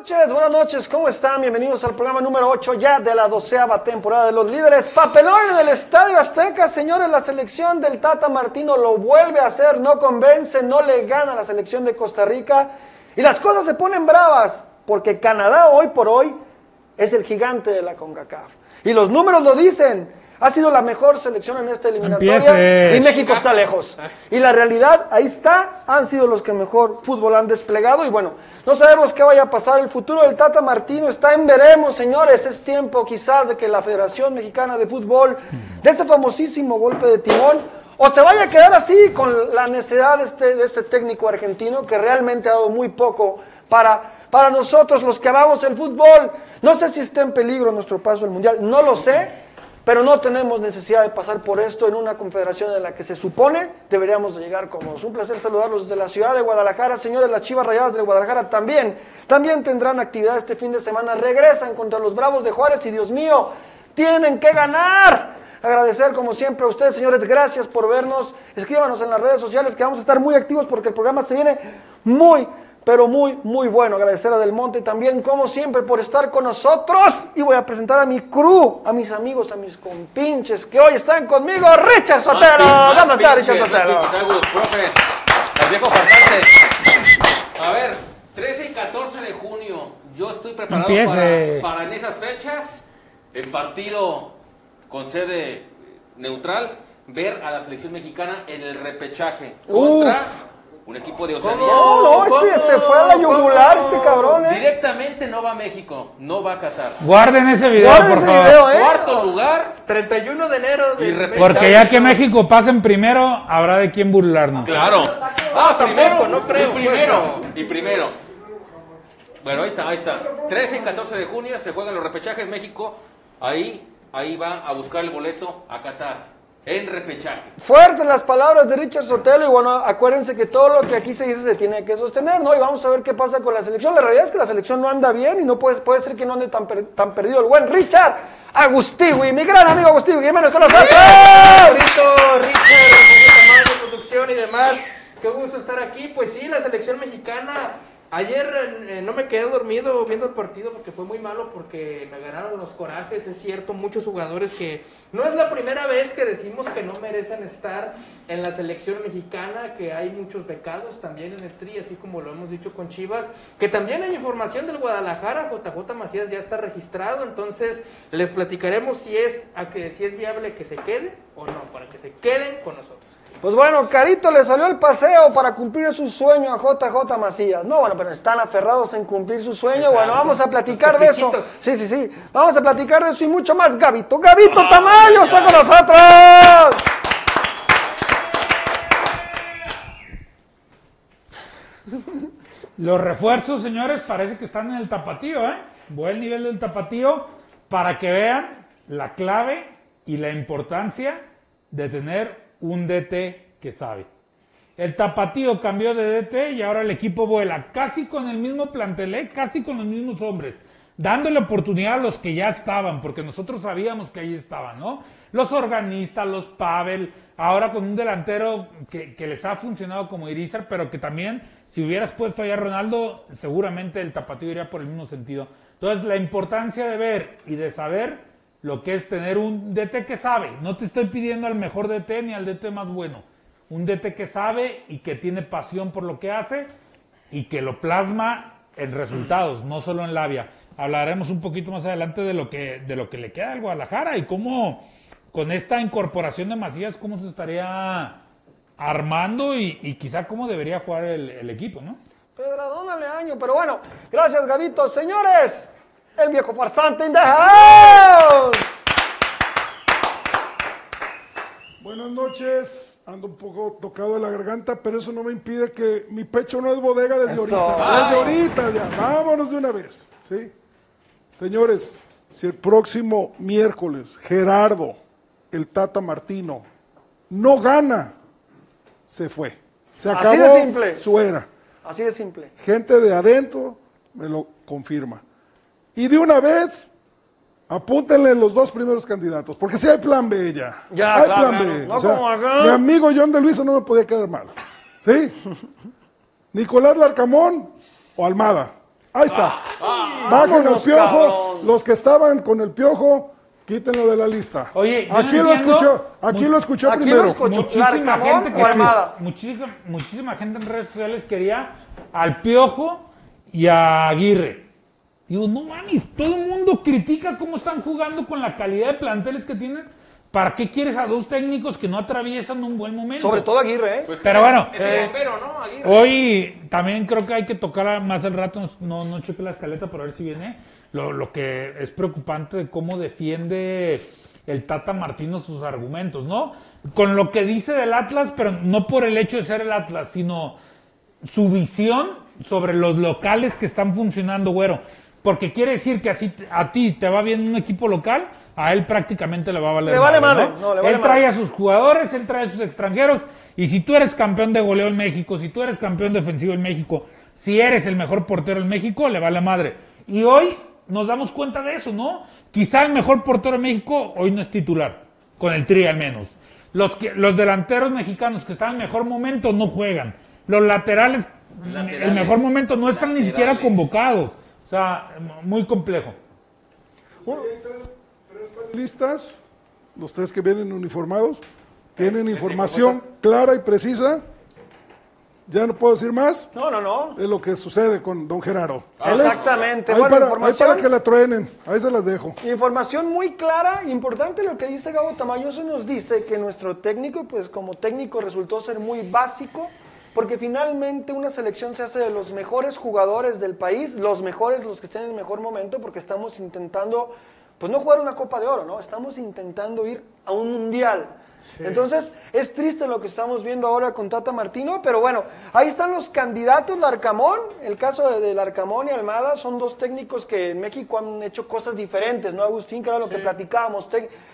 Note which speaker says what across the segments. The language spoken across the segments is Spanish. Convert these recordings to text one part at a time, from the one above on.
Speaker 1: Noches, buenas noches, ¿cómo están? Bienvenidos al programa número 8 ya de la doceava temporada de los líderes. Papelón en el Estadio Azteca, señores, la selección del Tata Martino lo vuelve a hacer, no convence, no le gana a la selección de Costa Rica y las cosas se ponen bravas porque Canadá hoy por hoy es el gigante de la CONCACAF. Y los números lo dicen. Ha sido la mejor selección en esta eliminatoria
Speaker 2: Empieces.
Speaker 1: y México está lejos. Y la realidad, ahí está, han sido los que mejor fútbol han desplegado. Y bueno, no sabemos qué vaya a pasar. El futuro del Tata Martino está en veremos, señores. Es tiempo quizás de que la Federación Mexicana de Fútbol de ese famosísimo golpe de timón o se vaya a quedar así con la necesidad de este, de este técnico argentino que realmente ha dado muy poco para, para nosotros los que amamos el fútbol. No sé si está en peligro nuestro paso al Mundial, no lo sé. Pero no tenemos necesidad de pasar por esto en una confederación en la que se supone deberíamos de llegar cómodos. Un placer saludarlos desde la ciudad de Guadalajara. Señores, las Chivas Rayadas de Guadalajara también, también tendrán actividad este fin de semana. Regresan contra los Bravos de Juárez y Dios mío, tienen que ganar. Agradecer como siempre a ustedes, señores, gracias por vernos. Escríbanos en las redes sociales que vamos a estar muy activos porque el programa se viene muy, pero muy, muy bueno. Agradecer a Del Monte también, como siempre, por estar con nosotros. Y voy a presentar a mi crew, a mis amigos, a mis compinches que hoy están conmigo. Richard Sotelo.
Speaker 3: Más
Speaker 1: ¿Cómo está, Richard
Speaker 3: farsante. A ver, 13 y 14 de junio. Yo estoy preparado para, para en esas fechas, el partido con sede neutral, ver a la selección mexicana en el repechaje contra un equipo de Oceanía.
Speaker 1: No, no, este se fue a la yugular, este cabrón, ¿eh?
Speaker 3: Directamente no va a México, no va a Qatar.
Speaker 2: Guarden ese video,
Speaker 1: Guarden
Speaker 2: por
Speaker 1: ese
Speaker 2: favor.
Speaker 1: video, ¿eh?
Speaker 3: Cuarto lugar,
Speaker 4: 31 de enero
Speaker 3: Y
Speaker 4: de.
Speaker 2: Porque ya que México pase en primero, habrá de quién burlarnos.
Speaker 3: Claro. Ah, primero,
Speaker 4: no creo,
Speaker 3: Y primero,
Speaker 4: pues,
Speaker 3: y primero. Bueno, ahí está, ahí está. 13 y 14 de junio se juegan los repechajes México. Ahí, ahí va a buscar el boleto a Qatar. En repechaje.
Speaker 1: Fuertes las palabras de Richard Sotelo y bueno, acuérdense que todo lo que aquí se dice se tiene que sostener, ¿no? Y vamos a ver qué pasa con la selección. La realidad es que la selección no anda bien y no puede, puede ser que no ande tan, per- tan perdido el buen Richard Agustigui, mi gran amigo Agustigui, bienvenido con nosotros.
Speaker 4: Richard, Tamayo, producción y demás. Qué gusto estar aquí. Pues sí, la selección mexicana. Ayer eh, no me quedé dormido viendo el partido porque fue muy malo porque me ganaron los corajes. Es cierto, muchos jugadores que no es la primera vez que decimos que no merecen estar en la selección mexicana, que hay muchos becados también en el TRI, así como lo hemos dicho con Chivas, que también hay información del Guadalajara, JJ Macías ya está registrado, entonces les platicaremos si es, a que, si es viable que se quede o no, para que se queden con nosotros.
Speaker 1: Pues bueno, Carito le salió el paseo para cumplir su sueño a JJ Macías. No, bueno, pero están aferrados en cumplir su sueño.
Speaker 4: Exacto.
Speaker 1: Bueno, vamos a platicar
Speaker 4: Los
Speaker 1: de eso. Sí, sí, sí. Vamos a platicar de eso y mucho más. Gabito, Gabito Tamayo está con nosotros.
Speaker 2: Los refuerzos, señores, parece que están en el tapatío, ¿eh? Buen nivel del tapatío para que vean la clave y la importancia de tener un DT que sabe. El tapatío cambió de DT y ahora el equipo vuela casi con el mismo plantel, ¿eh? casi con los mismos hombres, dándole oportunidad a los que ya estaban, porque nosotros sabíamos que ahí estaban, ¿no? Los organistas, los Pavel, ahora con un delantero que, que les ha funcionado como Irizar, pero que también, si hubieras puesto ahí a Ronaldo, seguramente el tapatío iría por el mismo sentido. Entonces, la importancia de ver y de saber lo que es tener un DT que sabe. No te estoy pidiendo al mejor DT ni al DT más bueno. Un DT que sabe y que tiene pasión por lo que hace y que lo plasma en resultados, no solo en labia. Hablaremos un poquito más adelante de lo que, de lo que le queda al Guadalajara y cómo con esta incorporación de Macías, cómo se estaría armando y, y quizá cómo debería jugar el, equipo, ¿no?
Speaker 1: Pedradón Aleaño, pero bueno, gracias Gabito. Señores, el viejo farsante in the house.
Speaker 5: Buenas noches, ando un poco tocado de la garganta, pero eso no me impide que mi pecho no es bodega desde
Speaker 1: Eso.
Speaker 5: ahorita. Desde ahorita ya, vámonos de una vez, ¿sí? Señores, si el próximo miércoles Gerardo, el Tata Martino, no gana, se fue. Se
Speaker 1: Así
Speaker 5: acabó
Speaker 1: de simple.
Speaker 5: su era.
Speaker 1: Así de simple.
Speaker 5: Gente de adentro me lo confirma. Y de una vez, apúntenle los dos primeros candidatos, porque si hay plan B ya.
Speaker 1: Ya,
Speaker 5: hay
Speaker 1: claro,
Speaker 5: plan B.
Speaker 1: claro. No
Speaker 5: O sea,
Speaker 1: como acá.
Speaker 5: Mi amigo John de Luisa no me podía quedar mal. ¿Sí? Nicolás Larcamón o Almada. Ahí está. Bajen el
Speaker 1: Vámonos,
Speaker 5: piojo.
Speaker 1: cabrón.
Speaker 5: Los que estaban con el piojo, quítenlo de la lista.
Speaker 2: Oye,
Speaker 5: aquí lo escuchó, aquí lo escuchó
Speaker 1: aquí
Speaker 5: primero.
Speaker 1: lo escuchó.
Speaker 2: muchísima gente
Speaker 1: Almada.
Speaker 2: muchísima, muchísima gente en redes sociales quería al Piojo y a Aguirre. Digo, no mames, todo el mundo critica cómo están jugando con la calidad de planteles que tienen. ¿Para qué quieres a dos técnicos que no atraviesan un buen momento?
Speaker 1: Sobre todo Aguirre, ¿eh?
Speaker 3: Pues
Speaker 2: Pero bueno, eh,
Speaker 3: ¿no? Aguirre.
Speaker 2: Hoy también creo que hay que tocar más al rato, no, no cheque la escaleta para ver si viene, lo, lo que es preocupante de cómo defiende el Tata Martino sus argumentos, ¿no? Con lo que dice del Atlas, pero no por el hecho de ser el Atlas, sino su visión sobre los locales que están funcionando, güero. Porque quiere decir que así a ti te va bien un equipo local, a él prácticamente le va a valer
Speaker 1: Le vale
Speaker 2: madre,
Speaker 1: madre, no, le vale
Speaker 2: él trae
Speaker 1: madre.
Speaker 2: a sus jugadores, él trae a sus extranjeros. Y si tú eres campeón de goleo en México, si tú eres campeón defensivo en México, si eres el mejor portero en México, le vale madre. Y hoy nos damos cuenta de eso, ¿no? Quizá el mejor portero en México hoy no es titular, con el tri al menos. Los, que, los delanteros mexicanos que están en mejor momento no juegan. Los laterales, el
Speaker 3: Laterales.
Speaker 2: mejor momento no están ni siquiera convocados. O sea, muy complejo.
Speaker 5: listas, los tres que vienen uniformados, tienen información clara y precisa. Ya no puedo decir más
Speaker 1: No, no, no.
Speaker 5: de lo que sucede con don Gerardo. ¿vale?
Speaker 1: Exactamente.
Speaker 5: Ahí,
Speaker 1: Bueno,
Speaker 5: para, ahí
Speaker 1: información.
Speaker 5: para que la truenen, ahí se las dejo.
Speaker 1: Información muy clara, importante lo que dice Gabo Tamayo, eso nos dice que nuestro técnico, pues como técnico resultó ser muy básico, porque finalmente una selección se hace de los mejores jugadores del país, los mejores, los que estén en el mejor momento, porque estamos intentando, pues no jugar una Copa de Oro, ¿no? Estamos intentando ir a un mundial. Entonces, es triste lo que estamos viendo ahora con Tata Martino, pero bueno, ahí están los candidatos, Larcamón, el caso de, de Larcamón y Almada, son dos técnicos que en México han hecho cosas diferentes, ¿no, Agustín? Que era lo que platicábamos.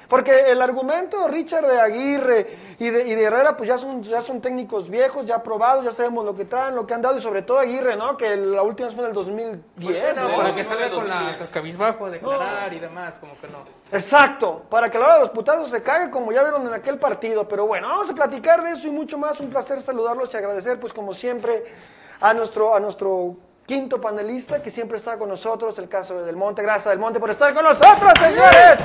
Speaker 1: Porque el argumento, Richard, de Aguirre y de, y de Herrera, pues ya son, ya son técnicos viejos, ya probados, ya sabemos lo que traen, lo que han dado, y sobre todo Aguirre, ¿no? Que la última vez fue en el 2010,
Speaker 4: No,
Speaker 1: ¿no?
Speaker 4: para que salga
Speaker 3: no,
Speaker 4: con la
Speaker 3: 2010.
Speaker 4: cabizbajo a declarar y demás, como que no.
Speaker 1: Exacto, para que a la hora de los putazos se cague como ya vieron en aquel partido. Pero bueno, vamos a platicar de eso y mucho más. Un placer saludarlos y agradecer, pues como siempre, a nuestro, a nuestro quinto panelista que siempre está con nosotros, el caso de Del Monte. Gracias Del Monte por estar con nosotros, señores.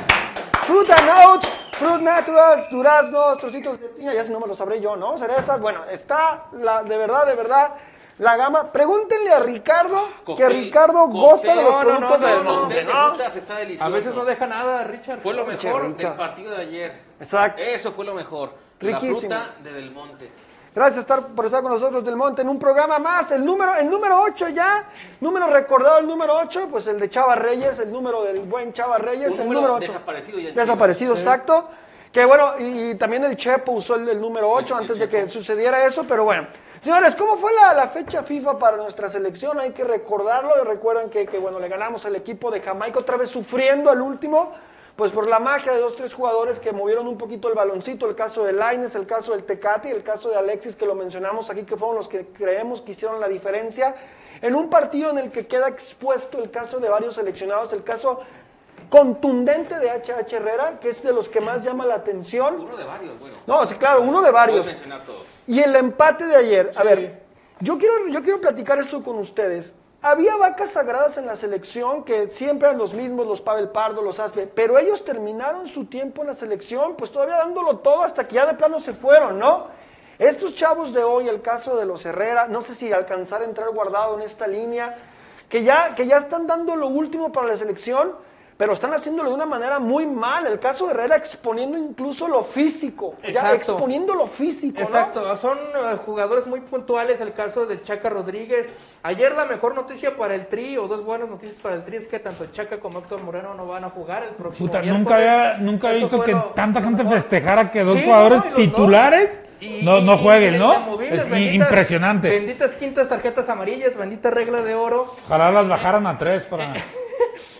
Speaker 1: Fruit and Oats, Fruit Naturals, duraznos, trocitos de piña, ya si no me lo sabré yo, ¿no? Cerezas, bueno, está la, de verdad, de verdad, la gama. Pregúntenle a Ricardo, que Ricardo goza de los.
Speaker 4: No, no,
Speaker 1: productos
Speaker 4: no,
Speaker 1: del
Speaker 4: no, no.
Speaker 1: Monte,
Speaker 3: de
Speaker 1: ¿no?
Speaker 3: frutas está delicioso.
Speaker 4: A veces no deja nada, Richard.
Speaker 3: Fue lo mejor del partido de ayer.
Speaker 1: Exacto.
Speaker 3: Eso fue lo mejor.
Speaker 1: Riquísimo.
Speaker 3: La fruta de Del Monte.
Speaker 1: Gracias estar, por estar con nosotros del Monte en un programa más. El número, el número 8 ya. Número recordado, el número 8, pues el de Chava Reyes, el número del buen Chava Reyes,
Speaker 3: Un
Speaker 1: el
Speaker 3: número
Speaker 1: número 8.
Speaker 3: desaparecido ya
Speaker 1: exacto. Que bueno, y, y también el Chepo usó el, el número 8
Speaker 3: El- el
Speaker 1: antes de que sucediera eso, pero bueno. Señores, ¿cómo fue la, la fecha FIFA para nuestra selección? Hay que recordarlo y recuerdan que, que, bueno, le ganamos al equipo de Jamaica otra vez sufriendo al último, pues por la magia de dos, tres jugadores que movieron un poquito el baloncito, el caso de Laines, el caso del Tecate y el caso de Alexis que lo mencionamos aquí, que fueron los que creemos que hicieron la diferencia. En un partido en el que queda expuesto el caso de varios seleccionados, el caso contundente de HH Herrera, que es de los que más llama la atención.
Speaker 3: Uno de varios, bueno.
Speaker 1: No, sí, claro, uno de varios.
Speaker 3: Puedes mencionar todos.
Speaker 1: Y el empate de ayer. A ver, yo quiero, yo quiero platicar esto con ustedes. Había vacas sagradas en la selección que siempre eran los mismos, los Pavel Pardo, los Aspe, pero ellos terminaron su tiempo en la selección, pues todavía dándolo todo hasta que ya de plano se fueron, ¿no? Estos chavos de hoy, el caso de los Herrera, no sé si alcanzar a entrar guardado en esta línea, que ya, que ya están dando lo último para la selección, pero están haciéndolo de una manera muy mal. El caso de Herrera exponiendo incluso lo físico, ya
Speaker 4: Exacto.
Speaker 1: exponiendo lo físico, ¿no?
Speaker 4: Exacto, son eh, jugadores muy puntuales, el caso del Chaca Rodríguez. Ayer la mejor noticia para el Tri, o dos buenas noticias para el Tri, es que tanto Chaca como Héctor Moreno no van a jugar el próximo
Speaker 2: Puta, nunca había, nunca había visto que
Speaker 4: lo-
Speaker 2: tanta
Speaker 4: lo
Speaker 2: gente
Speaker 4: mejor.
Speaker 2: festejara que dos
Speaker 4: Sí,
Speaker 2: jugadores
Speaker 4: no, dos.
Speaker 2: titulares
Speaker 4: Y-
Speaker 2: no, no jueguen, ¿no?
Speaker 4: inamovibles,
Speaker 2: Es
Speaker 4: benditas-
Speaker 2: impresionante.
Speaker 4: Benditas quintas tarjetas amarillas, bendita regla de oro.
Speaker 2: Ojalá las bajaran a tres para...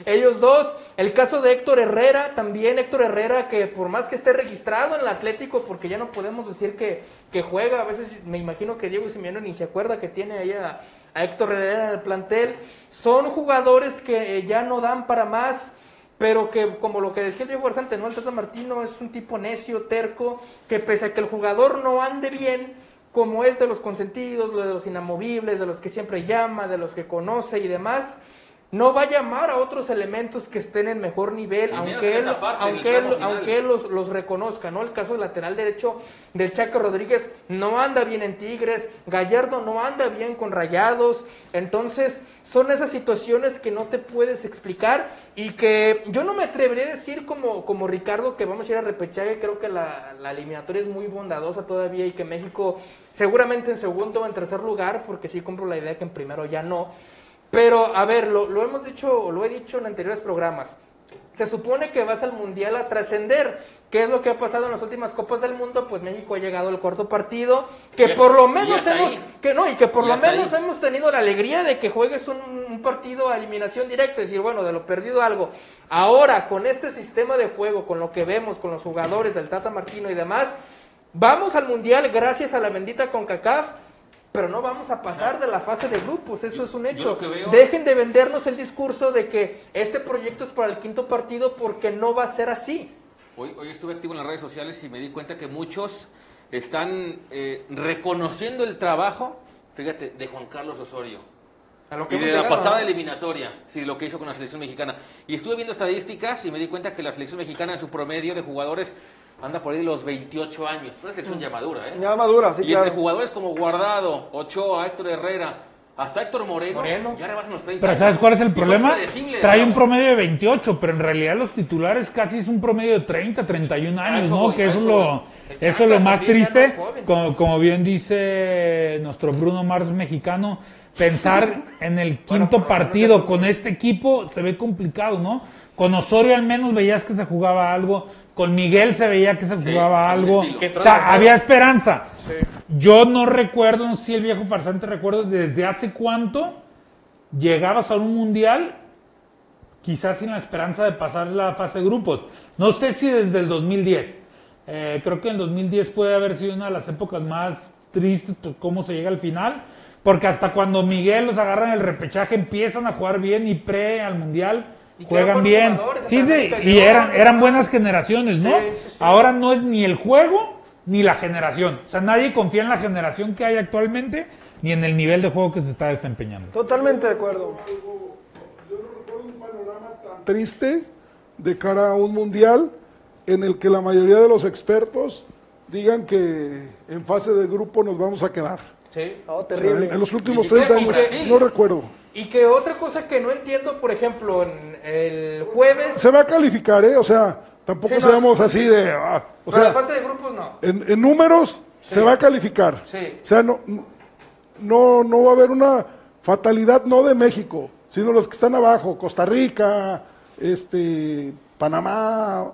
Speaker 4: Ellos dos, el caso de Héctor Herrera, también Héctor Herrera, que por más que esté registrado en el Atlético, porque ya no podemos decir que, que juega, a veces me imagino que Diego Simeone ni se acuerda que tiene ahí a, Héctor Herrera en el plantel, son jugadores que eh, ya no dan para más. Pero que, como lo que decía el Diego Garzante, ¿no? El Tata Martino es un tipo necio, terco, que pese a que el jugador no ande bien, como es de los consentidos, de los inamovibles, de los que siempre llama, de los que conoce y demás, no va a llamar a otros elementos que estén en mejor nivel,
Speaker 3: Y
Speaker 4: aunque él,
Speaker 3: parte,
Speaker 4: aunque él, aunque él los, los reconozca, ¿no? El caso del lateral derecho del Chaco Rodríguez no anda bien en Tigres, Gallardo no anda bien con Rayados, entonces son esas situaciones que no te puedes explicar y que yo no me atrevería a decir como, como Ricardo que vamos a ir a repechaje, creo que la, la eliminatoria es muy bondadosa todavía y que México seguramente en segundo o en tercer lugar, porque sí compro la idea que en primero ya no, pero, a ver, lo, lo hemos dicho, lo he dicho en anteriores programas. Se supone que vas al Mundial a trascender. ¿Qué es lo que ha pasado en las últimas Copas del Mundo? Pues México ha llegado al cuarto partido, que
Speaker 3: Ya-
Speaker 4: por lo menos hemos,
Speaker 3: ahí.
Speaker 4: que no, y que por lo menos
Speaker 3: ahí.
Speaker 4: hemos tenido la alegría de que juegues un, un partido a eliminación directa, es decir, bueno, de lo perdido algo. Ahora, con este sistema de juego, con lo que vemos, con los jugadores del Tata Martino y demás, vamos al Mundial gracias a la bendita CONCACAF, pero no vamos a pasar de la fase de grupos, eso es un hecho.
Speaker 3: veo-
Speaker 4: Dejen de vendernos el discurso de que este proyecto es para el quinto partido porque no va a ser así.
Speaker 3: Hoy, hoy estuve activo en las redes sociales y me di cuenta que muchos están eh, reconociendo el trabajo, fíjate, de Juan Carlos Osorio.
Speaker 4: A lo que
Speaker 3: Y de la pasada
Speaker 4: ¿no?
Speaker 3: eliminatoria, sí, lo que hizo con la selección mexicana. Y estuve viendo estadísticas y me di cuenta que la selección mexicana en su promedio de jugadores anda por ahí de los 28 años. Una selección ya madura, ¿eh?
Speaker 1: Ya madura, sí,
Speaker 3: y entre jugadores como Guardado, Ochoa, Héctor Herrera, hasta Héctor Moreno,
Speaker 4: Moreno.
Speaker 3: ya rebasan los 30
Speaker 2: Pero
Speaker 3: años.
Speaker 2: ¿sabes cuál es el problema? Trae
Speaker 3: ¿no?
Speaker 2: un promedio de 28, pero en realidad los titulares casi es un promedio de 30, 31 años,
Speaker 3: eso
Speaker 2: ¿no?
Speaker 3: voy,
Speaker 2: que eso es lo, eso es lo más triste, como, como bien dice nuestro Bruno Mars mexicano, pensar en el quinto partido con este equipo se ve complicado, ¿no? Con Osorio al menos veías que se jugaba algo, con Miguel se veía que se
Speaker 3: Sí,
Speaker 2: jugaba algo, o sea, había esperanza. Yo no recuerdo, no sé si el viejo farsante recuerdo desde hace cuánto llegabas a un mundial quizás sin la esperanza de pasar la fase de grupos. No sé si desde el 2010. Eh, creo que en el 2010 puede haber sido una de las épocas más tristes cómo se llega al final. Porque hasta cuando Miguel los agarra en el repechaje empiezan a jugar bien y pre al mundial
Speaker 4: Y
Speaker 2: juegan bien. Sí, de- y eran, eran buenas generaciones, ¿no?
Speaker 4: Sí, sí, sí.
Speaker 2: Ahora no es ni el juego ni la generación. O sea, nadie confía en la generación que hay actualmente ni en el nivel de juego que se está desempeñando.
Speaker 1: Totalmente de acuerdo.
Speaker 5: Yo no recuerdo un panorama tan triste de cara a un mundial en el que la mayoría de los expertos digan que en fase de grupo nos vamos a quedar.
Speaker 4: Sí.
Speaker 1: No,
Speaker 5: O sea,
Speaker 1: terrible.
Speaker 5: en, en los últimos
Speaker 3: Ni siquiera
Speaker 5: 30
Speaker 3: con
Speaker 5: años, no recuerdo.
Speaker 4: Y que otra cosa que no entiendo, por ejemplo, en el jueves...
Speaker 5: Se va a calificar, ¿eh? O sea, tampoco
Speaker 4: Sí, no,
Speaker 5: seamos
Speaker 4: sí,
Speaker 5: así de... ah, o
Speaker 4: la
Speaker 5: sea,
Speaker 4: fase de grupos no.
Speaker 5: en, en números se va a calificar.
Speaker 4: Sí.
Speaker 5: O sea, no, no, no va a haber una fatalidad no de México, sino los que están abajo, Costa Rica, este, Panamá.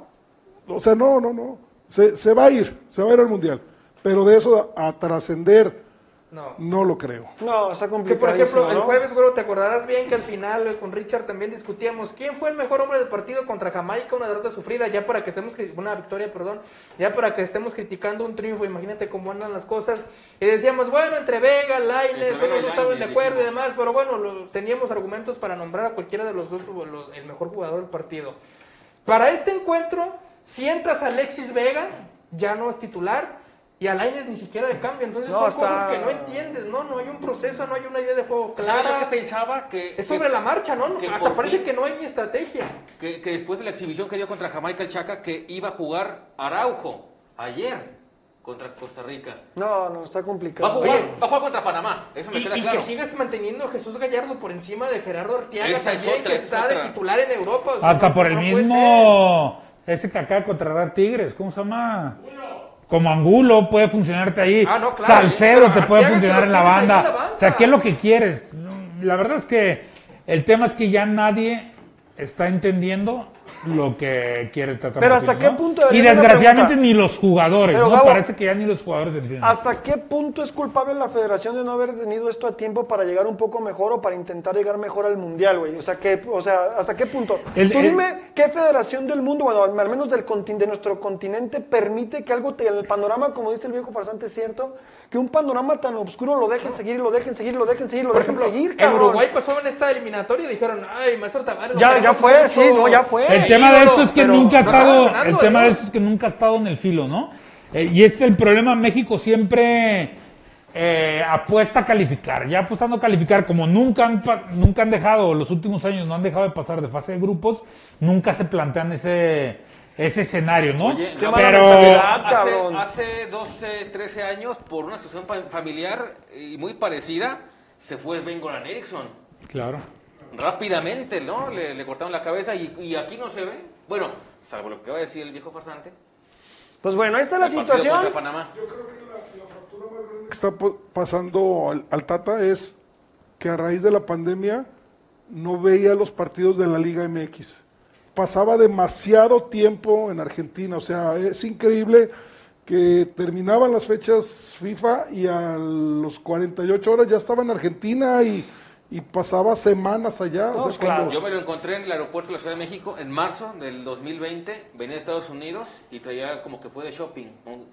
Speaker 5: O sea, no, no, no. Se, se va a ir, se va a ir al Mundial. Pero de eso a, a trascender,
Speaker 4: No.
Speaker 5: no lo creo.
Speaker 1: No, está
Speaker 4: Que
Speaker 1: complicado.
Speaker 4: por ejemplo, el jueves, güero, te acordarás bien que al final eh, con Richard también discutíamos quién fue el mejor hombre del partido contra Jamaica, una derrota sufrida, ya para que estemos, una victoria, perdón, ya para que estemos criticando un triunfo, imagínate cómo andan las cosas. Y decíamos, bueno, entre Vega, Laines, unos no estaban de acuerdo y demás, pero bueno, lo- teníamos argumentos para nombrar a cualquiera de los dos los- el mejor jugador del partido. Para este encuentro, si entras a Alexis Vega, ya no es titular, Y a Lainez ni siquiera de cambio, entonces
Speaker 1: No,
Speaker 4: son
Speaker 1: está-
Speaker 4: cosas que no entiendes, ¿no? No hay un proceso, no hay una idea de juego
Speaker 3: ¿Sabes yo
Speaker 4: clara.
Speaker 3: qué pensaba? Que,
Speaker 4: Es sobre
Speaker 3: que-
Speaker 4: la marcha, ¿no?
Speaker 3: que
Speaker 4: Hasta parece
Speaker 3: fin-
Speaker 4: que no hay ni estrategia.
Speaker 3: que, que después de la exhibición que dio contra Jamaica el Chaca, que iba a jugar Araujo ayer contra Costa Rica.
Speaker 1: No, no, está
Speaker 3: Va a
Speaker 1: complicado.
Speaker 3: jugar,
Speaker 4: Oye.
Speaker 3: va a jugar contra Panamá, eso me
Speaker 4: Y,
Speaker 3: queda
Speaker 4: y
Speaker 3: claro.
Speaker 4: que sigues manteniendo a Jesús Gallardo por encima de Gerardo Arteaga
Speaker 3: Esa es
Speaker 4: también,
Speaker 3: otra,
Speaker 4: que
Speaker 3: es
Speaker 4: está de titular en Europa. o sea,
Speaker 2: Hasta por el
Speaker 4: no
Speaker 2: mismo. Ese que acaba de contratar Tigres, ¿cómo se llama? Como Angulo puede funcionarte ahí.
Speaker 4: Ah, no, claro,
Speaker 2: Salcedo te puede funcionar en la
Speaker 4: ahí en
Speaker 2: banda.
Speaker 4: la banca.
Speaker 2: O sea, ¿qué es lo que quieres? La verdad es que el tema es que ya nadie está entendiendo lo que quiere el Tata
Speaker 1: Pero ¿hasta qué
Speaker 2: ¿no?
Speaker 1: punto
Speaker 2: Y desgraciadamente ni los jugadores,
Speaker 1: Pero,
Speaker 2: ¿no?
Speaker 1: Gabo,
Speaker 2: Parece que ya ni los jugadores entienden.
Speaker 1: ¿Hasta qué punto es culpable la federación de no haber tenido esto a tiempo para llegar un poco mejor o para intentar llegar mejor al mundial, güey? O sea, que, o sea, ¿hasta qué punto?
Speaker 2: El-
Speaker 1: Tú
Speaker 2: el-
Speaker 1: dime qué federación del mundo, bueno, al menos del contin- de nuestro continente, permite que algo, te, el panorama, como dice el viejo farsante, es cierto, que un panorama tan oscuro lo dejen seguir y lo dejen seguir, lo dejen seguir, lo
Speaker 4: Por
Speaker 1: dejen
Speaker 4: ejemplo,
Speaker 1: seguir,
Speaker 4: en
Speaker 1: cabrón.
Speaker 4: Uruguay pasó en esta eliminatoria y dijeron, ay, maestro Tavares.
Speaker 1: Ya- ya fue,
Speaker 4: mucho".
Speaker 1: sí, no, ya fue.
Speaker 2: El tema de
Speaker 4: ídolo,
Speaker 2: esto es que nunca ha estado, el tema de esto es que nunca ha estado en el filo, ¿no? Eh, y es el problema, México siempre eh, apuesta a calificar, ya apostando a calificar, como nunca han, pa- nunca han dejado, los últimos años no han dejado de pasar de fase de grupos, nunca se plantean ese, ese escenario, ¿no?
Speaker 3: Oye,
Speaker 1: Qué
Speaker 2: Pero
Speaker 3: hace, hace 12, 13 años, por una situación fa- familiar y muy parecida, se fue Sven Goran Eriksson.
Speaker 2: claro.
Speaker 3: Rápidamente, ¿no? Le, le cortaron la cabeza y, y aquí no se ve. Bueno, salvo lo que va a decir el viejo farsante.
Speaker 1: Pues bueno, ahí está la
Speaker 3: el partido
Speaker 1: situación.
Speaker 3: contra Panamá.
Speaker 5: que está pasando al, al Tata es que a raíz de la pandemia no veía los partidos de la Liga MX. Pasaba demasiado tiempo en Argentina, o sea, es increíble que terminaban las fechas FIFA y a los 48 horas ya estaba en Argentina y, y pasaba semanas allá. o sea,
Speaker 1: pues claro.
Speaker 5: cuando-
Speaker 3: Yo me lo encontré en el aeropuerto de la Ciudad de México en marzo del 2020. Venía de Estados Unidos y traía como que fue de shopping.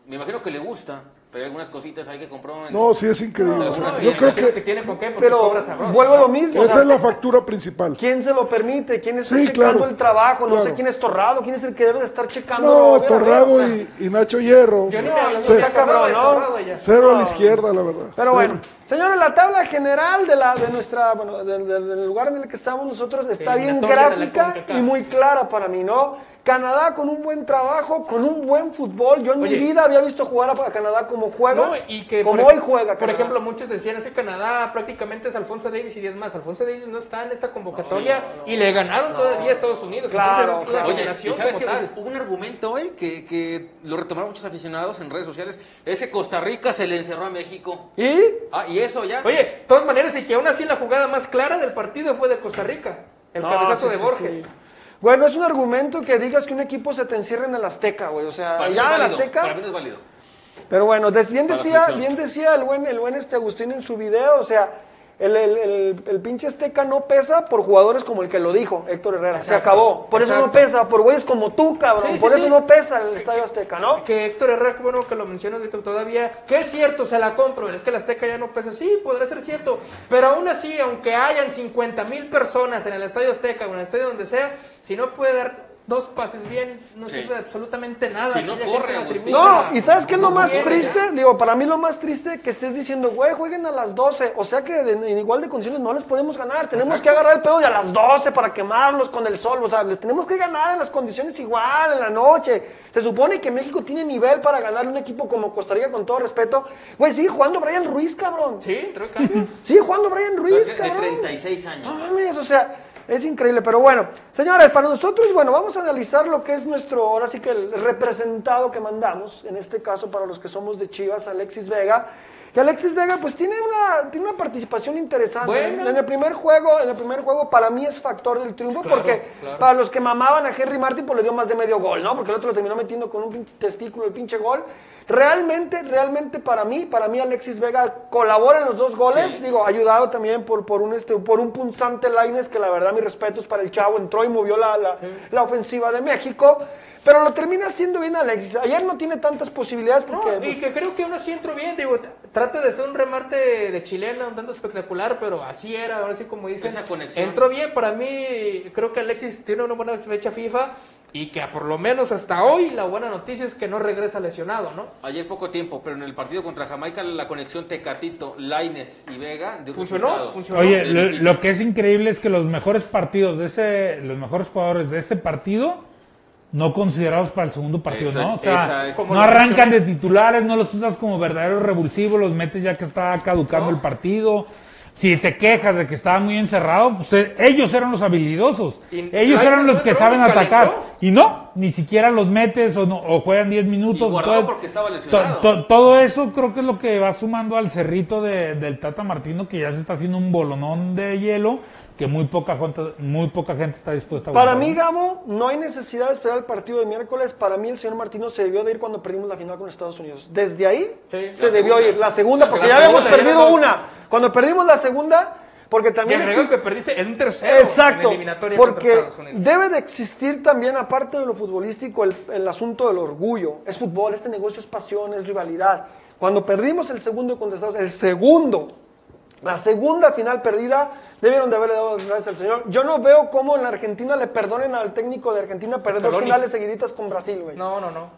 Speaker 3: Me imagino que le gusta. Traía algunas cositas ahí que compró. En,
Speaker 5: No, sí es increíble.
Speaker 3: No,
Speaker 5: Yo creo que
Speaker 4: que tiene con qué, porque
Speaker 1: Pero
Speaker 4: cobra sabroso.
Speaker 1: vuelvo a lo mismo. o
Speaker 5: esa
Speaker 1: sea,
Speaker 5: es la factura principal.
Speaker 1: ¿Quién se lo permite? ¿Quién está
Speaker 5: Sí,
Speaker 1: checando
Speaker 5: claro,
Speaker 1: el trabajo? No sé quién es Torrado, quién es el que debe de estar checando.
Speaker 5: No,
Speaker 1: ver, ver,
Speaker 5: Torrado
Speaker 1: o sea,
Speaker 5: y, y Nacho Hierro.
Speaker 4: Yo ni
Speaker 1: No, está cabrón, ¿no?
Speaker 5: Cero a la izquierda, la verdad.
Speaker 1: Pero
Speaker 5: Cero.
Speaker 1: bueno, señores, la tabla general de la de nuestra, bueno, del, del- del lugar en el que estamos nosotros está bien gráfica y muy clara para mí, ¿no? Canadá con un buen trabajo, con un buen fútbol. Yo en
Speaker 4: Oye.
Speaker 1: mi vida había visto jugar a, Canadá como juega,
Speaker 4: No, y que
Speaker 1: como
Speaker 4: por
Speaker 1: hoy juega.
Speaker 4: Por
Speaker 1: Canadá.
Speaker 4: ejemplo, muchos decían, ese Canadá prácticamente es Alfonso Davis y 10 más. Alfonso Davis no está en esta convocatoria y le ganaron todavía a Estados Unidos.
Speaker 1: Claro,
Speaker 4: Entonces, es
Speaker 1: claro.
Speaker 3: Oye, ¿y sabes que hubo un argumento hoy que, que lo retomaron muchos aficionados en redes sociales? Es que Costa Rica se le encerró a México.
Speaker 1: ¿Y?
Speaker 3: Ah, y eso ya.
Speaker 4: Oye, de todas maneras, y que aún así la jugada más clara del partido fue de Costa Rica. El
Speaker 1: No,
Speaker 4: cabezazo
Speaker 1: sí,
Speaker 4: de
Speaker 1: sí,
Speaker 4: Borges.
Speaker 1: sí. Bueno, es un argumento que digas que un equipo se te encierra en el Azteca, güey. O sea,
Speaker 3: para no
Speaker 1: ya en el Azteca.
Speaker 3: Para mí no es válido.
Speaker 1: Pero bueno, des- bien decía, bien decía el buen, el buen este Agustín en su video, o sea, el, el, el, el pinche Azteca no pesa por jugadores como el que lo dijo, Héctor Herrera. Se acabó. Por eso no pesa, por güeyes como tú, cabrón.
Speaker 4: Sí, sí,
Speaker 1: por eso no pesa el Estadio Azteca, ¿no?
Speaker 4: Que Héctor Herrera, bueno que lo mencionas Víctor, todavía, que es cierto, se la compro, es que el Azteca ya no pesa, sí, podrá ser cierto, pero aún así, aunque hayan 50 mil personas en el Estadio Azteca o en el estadio donde sea, si no puede dar dos pases bien, no
Speaker 3: Sí.
Speaker 4: sirve de absolutamente nada.
Speaker 3: Si no corre, Agustín.
Speaker 1: No, y ¿sabes qué es lo más
Speaker 4: viene,
Speaker 1: triste?
Speaker 4: ya.
Speaker 1: Digo, para mí lo más triste que estés diciendo, güey, jueguen a las 12. O sea que en igual de condiciones no les podemos ganar. Tenemos que agarrar el pedo de a las 12 para quemarlos con el sol. O sea, les tenemos que ganar en las condiciones igual, en la noche. Se supone que México tiene nivel para ganarle un equipo como Costa Rica, con todo respeto. Güey, sigue jugando Brian Ruiz, cabrón.
Speaker 4: Sí, entró el cambio.
Speaker 1: Sigue jugando Brian Ruiz,
Speaker 3: ¿Sabes qué? De
Speaker 1: cabrón.
Speaker 3: 36 años.
Speaker 1: No mames, o sea, es increíble, pero bueno, señores, para nosotros, bueno, vamos a analizar lo que es nuestro, ahora sí que el representado que mandamos, en este caso para los que somos de Chivas, Alexis Vega. Y Alexis Vega, pues tiene una, tiene una participación interesante.
Speaker 4: Bueno.
Speaker 1: En el primer juego, en el primer juego, para mí es factor del triunfo,
Speaker 4: Claro,
Speaker 1: porque
Speaker 4: claro.
Speaker 1: para los que mamaban a Henry Martin, pues le dio más de medio gol, ¿no? Porque el otro lo terminó metiendo con un pinche testículo, el pinche gol. Realmente, realmente para mí, para mí Alexis Vega colabora en los dos goles, digo, ayudado también por, por un este, por un punzante Laines que la verdad mi respeto es para el chavo, entró y movió la, la, la ofensiva de México, pero lo termina haciendo bien Alexis. Ayer no tiene tantas posibilidades
Speaker 4: No,
Speaker 1: porque
Speaker 4: y
Speaker 1: pues,
Speaker 4: que creo que aún así entró bien, digo, trata de ser un remate de chilena, un tanto espectacular, pero así era, ahora sí como dicen.
Speaker 3: Esa conexión.
Speaker 4: Entró bien, para mí creo que Alexis tiene una buena fecha FIFA y que por lo menos hasta hoy la buena noticia es que no regresa lesionado, ¿no?
Speaker 3: Ayer poco tiempo, pero en el partido contra Jamaica la conexión Tecatito, Laines y Vega
Speaker 4: Funcionó.
Speaker 2: Oye, lo, lo que es increíble es que los mejores partidos de ese, los mejores jugadores de ese partido, no considerados para el segundo partido,
Speaker 3: Esa-
Speaker 2: ¿no? O sea,
Speaker 3: es-
Speaker 2: no arrancan de titulares, no los usas como verdaderos revulsivos, los metes ya que está caducando el partido. Si te quejas de que estaba muy encerrado, pues eh, ellos eran los habilidosos.
Speaker 4: Y
Speaker 2: ellos eran los que saben
Speaker 4: calentó.
Speaker 2: atacar. Y no, ni siquiera los metes o, no- o juegan 10 minutos.
Speaker 3: Y guardado
Speaker 2: entonces,
Speaker 3: porque estaba
Speaker 2: to-
Speaker 3: lesionado.
Speaker 2: to- todo eso creo que es lo que va sumando al cerrito de- del Tata Martino, que ya se está haciendo un bolonón de hielo que muy poca gente, muy poca gente está dispuesta a
Speaker 1: Para
Speaker 2: aguantar.
Speaker 1: mí, Gabo, no hay necesidad de esperar el partido de miércoles. Para mí, el señor Martino se debió de ir cuando perdimos la final con Estados Unidos. Desde ahí
Speaker 4: Sí.
Speaker 1: se debió
Speaker 3: segunda.
Speaker 1: ir. La segunda,
Speaker 3: La
Speaker 1: porque
Speaker 3: segunda,
Speaker 1: ya habíamos perdido
Speaker 4: dos.
Speaker 1: una. Cuando perdimos la segunda, porque también existe-
Speaker 4: que perdiste en un tercero en
Speaker 1: Exacto,
Speaker 4: la eliminatoria contra
Speaker 1: porque
Speaker 4: Estados Unidos.
Speaker 1: debe de existir también, aparte de lo futbolístico, el, el asunto del orgullo. Es fútbol, este negocio es pasión, es rivalidad. Cuando perdimos el segundo contra Estados Unidos, el segundo, la segunda final perdida, debieron de haberle dado gracias al Señor. Yo no veo cómo en la Argentina le perdonen al técnico de Argentina perder dos finales seguiditas con Brasil, güey.
Speaker 4: No, no, no.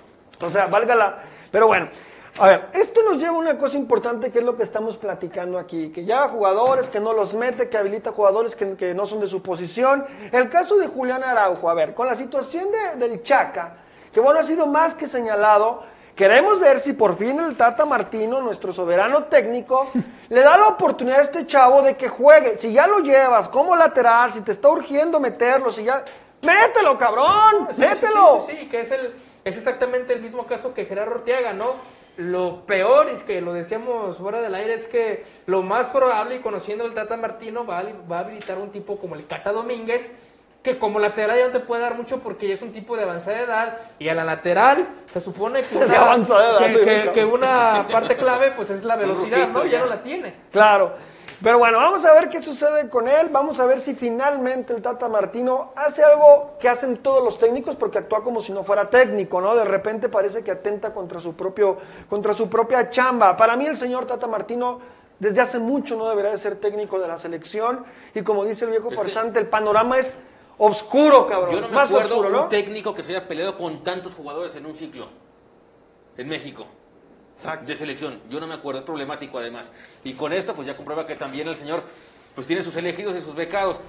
Speaker 1: O sea, valga la... Pero bueno, a ver, esto nos lleva a una cosa importante que es lo que estamos platicando aquí, que lleva jugadores, que no los mete, que habilita jugadores que, que no son de su posición. El caso de Julián Araujo, a ver, con la situación de- del Chaca, que bueno, ha sido más que señalado, queremos ver si por fin el Tata Martino, nuestro soberano técnico, le da la oportunidad a este chavo de que juegue. Si ya lo llevas como lateral, si te está urgiendo meterlo, si ya... ¡Mételo, cabrón!
Speaker 4: Sí,
Speaker 1: ¡Mételo!
Speaker 4: Sí, sí, sí, que es, el, es exactamente el mismo caso que Gerardo Orteaga, ¿no? Lo peor es que lo decíamos fuera del aire es que lo más probable, y conociendo el Tata Martino, va a, va a habilitar un tipo como el Cata Domínguez, que como lateral ya no te puede dar mucho porque ya es un tipo de avanzada edad, y a la lateral se supone que
Speaker 1: De
Speaker 4: una,
Speaker 1: avanzada edad,
Speaker 4: que-
Speaker 1: soy
Speaker 4: que-
Speaker 1: rico.
Speaker 4: que una parte clave pues es la velocidad, ¿no? Ya no la tiene.
Speaker 1: Claro. Pero bueno, vamos a ver qué sucede con él. Vamos a ver si finalmente el Tata Martino hace algo que hacen todos los técnicos porque actúa como si no fuera técnico, ¿no? De repente parece que atenta contra su propio contra su propia chamba. Para mí el señor Tata Martino desde hace mucho no debería de ser técnico de la selección y como dice el viejo
Speaker 3: Es que-
Speaker 1: farsante, el panorama es oscuro, cabrón.
Speaker 3: Yo no me
Speaker 1: Más
Speaker 3: acuerdo
Speaker 1: ¿no?
Speaker 3: un técnico que se haya peleado con tantos jugadores en un ciclo en México. De selección. Yo no me acuerdo, es problemático además. Y con esto, pues ya comprueba que también el señor pues tiene sus elegidos y sus becados.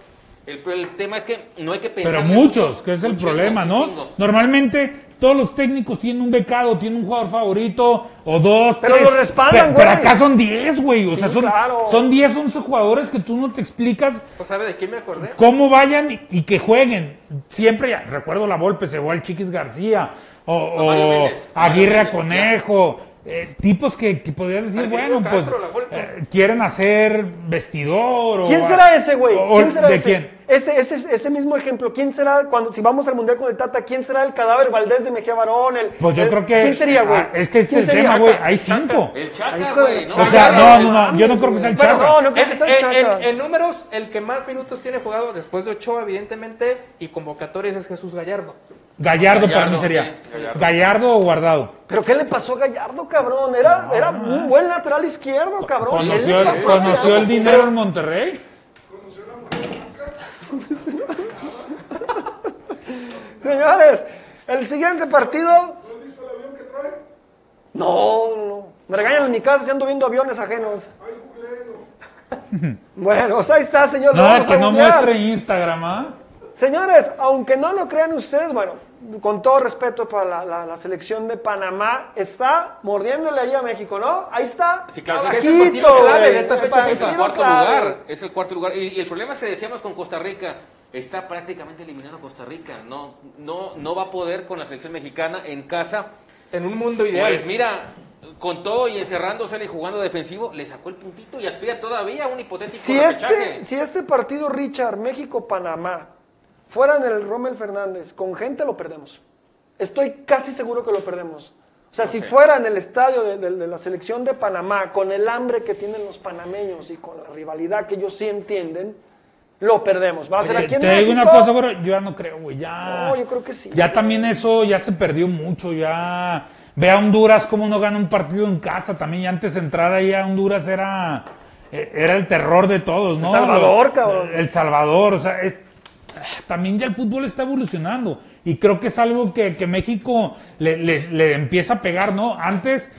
Speaker 3: El, el tema es que no hay que pensar.
Speaker 2: Pero muchos, que es el problema, ¿no?
Speaker 3: Chingo.
Speaker 2: Normalmente todos los técnicos tienen un becado, tienen un jugador favorito o dos,
Speaker 1: Pero
Speaker 2: tres.
Speaker 1: los respaldan,
Speaker 2: Pe- Pero,
Speaker 1: güey.
Speaker 2: acá son 10, güey. O
Speaker 1: Sí,
Speaker 2: sea, son,
Speaker 1: claro.
Speaker 2: son 10, 11 jugadores que tú no te explicas
Speaker 4: ¿Pues sabe de quién me acordé?
Speaker 2: cómo vayan y, y que jueguen. Siempre, ya, recuerdo la Volpe, se fue al Chiquis García o,
Speaker 3: Méndez,
Speaker 2: Aguirre a Conejo. eh, tipos que, que podrías decir,
Speaker 4: Al
Speaker 2: bueno, pues eh, quieren hacer vestidor. o
Speaker 1: ¿Quién será ese, güey? ¿Quién será
Speaker 2: ¿De
Speaker 1: ese?
Speaker 2: quién?
Speaker 1: Ese, ese, ese mismo ejemplo, ¿quién será cuando si vamos al mundial con el Tata? ¿Quién será el cadáver Valdés de Mejía Barón? El,
Speaker 2: Pues yo
Speaker 1: el-
Speaker 2: creo que.
Speaker 1: ¿Quién sería, güey?
Speaker 2: ah, es que ese
Speaker 1: ¿Quién
Speaker 2: es el
Speaker 1: sería?
Speaker 2: tema, güey. Hay cinco.
Speaker 3: El Chaca, güey. No,
Speaker 2: O sea, no, no, no. Yo no creo que sea el Chaca.
Speaker 1: no, no creo que
Speaker 4: En,
Speaker 1: sea el Chaca.
Speaker 4: en- en números, el que más minutos tiene jugado después de Ochoa, evidentemente, y convocatorias es Jesús Gallardo.
Speaker 2: Gallardo, para
Speaker 3: Gallardo,
Speaker 2: mí sería.
Speaker 3: sí, Gallardo.
Speaker 2: Gallardo. o Guardado.
Speaker 1: ¿Pero qué le pasó a Gallardo, cabrón? Era, era un buen lateral izquierdo, cabrón. ¿Qué le
Speaker 2: Conoció, el dinero en Monterrey.
Speaker 1: Señores, el siguiente partido... ¿No has visto el avión que trae? No, no. Me regañan en mi casa si ando viendo aviones ajenos. Bueno, pues ahí está, señor.
Speaker 2: No, que no muestre Instagram, ¿ah?
Speaker 1: Señores, aunque no lo crean ustedes, bueno, con todo respeto para la, la- la selección de Panamá, está mordiéndole ahí a México, ¿no? Ahí está.
Speaker 3: Sí, claro,
Speaker 4: es el partido de esta fecha
Speaker 3: Es el cuarto lugar. Es el cuarto lugar. Y, y el problema es que decíamos con Costa Rica. Está prácticamente eliminado Costa Rica. No, no, no va a poder con la selección mexicana en casa.
Speaker 4: En un mundo ideal.
Speaker 3: Pues mira, con todo y encerrándose y jugando defensivo, le sacó el puntito y aspira todavía a un hipotético
Speaker 1: Si
Speaker 3: repechaje.
Speaker 1: este, si este partido, Richard, México-Panamá, fuera en el Rommel Fernández, con gente lo perdemos. Estoy casi seguro que lo perdemos. O sea, si fuera en el estadio de, de- de la selección de Panamá, con el hambre que tienen los panameños y con la rivalidad que ellos sí entienden, lo perdemos. Va a ser aquí en
Speaker 2: te digo una cosa, bro, yo ya no creo, güey, ya.
Speaker 1: No, yo creo que sí,
Speaker 2: Ya también eso ya se perdió mucho, ya. Ve a Honduras cómo no gana un partido en casa también. Y antes de entrar ahí a Honduras era, eh, era el terror de todos, ¿no?
Speaker 1: El Salvador, cabrón.
Speaker 2: El Salvador, o sea, es también ya el fútbol está evolucionando y creo que es algo que, que México le, le- empieza a pegar, ¿no? Antes,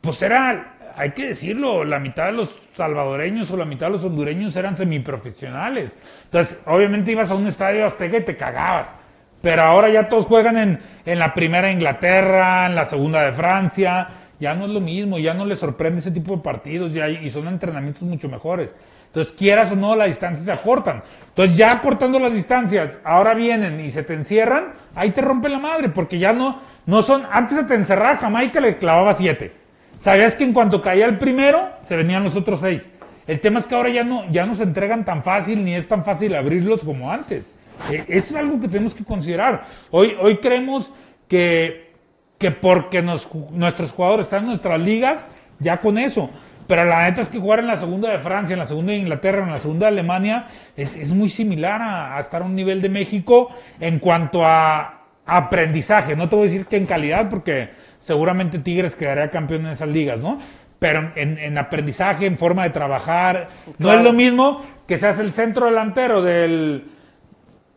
Speaker 2: pues era, hay que decirlo, la mitad de los salvadoreños o la mitad de los hondureños eran semiprofesionales. Entonces, obviamente ibas a un estadio azteca y te cagabas. Pero ahora ya todos juegan en, en la primera Inglaterra, en la segunda de Francia. Ya no es lo mismo, ya no les sorprende ese tipo de partidos ya, y son entrenamientos mucho mejores. Entonces, quieras o no, las distancias se acortan. Entonces, ya acortando las distancias, ahora vienen y se te encierran, ahí te rompen la madre, porque ya no, no son, antes se te encerraba Jamaica, le clavaba siete. Sabías que en cuanto caía el primero, se venían los otros seis. El tema es que ahora ya no, ya no se entregan tan fácil, ni es tan fácil abrirlos como antes. Eh, Eso es algo que tenemos que considerar. Hoy, hoy creemos que, que porque nuestros jugadores están en nuestras ligas, ya con eso. Pero la neta es que jugar en la segunda de Francia, en la segunda de Inglaterra, en la segunda de Alemania, es, es muy similar a, a estar a un nivel de México en cuanto a aprendizaje. No te voy a decir que en calidad, porque seguramente Tigres quedaría campeón en esas ligas, ¿no? Pero en, en aprendizaje, en forma de trabajar, no es lo mismo que seas el centro delantero del,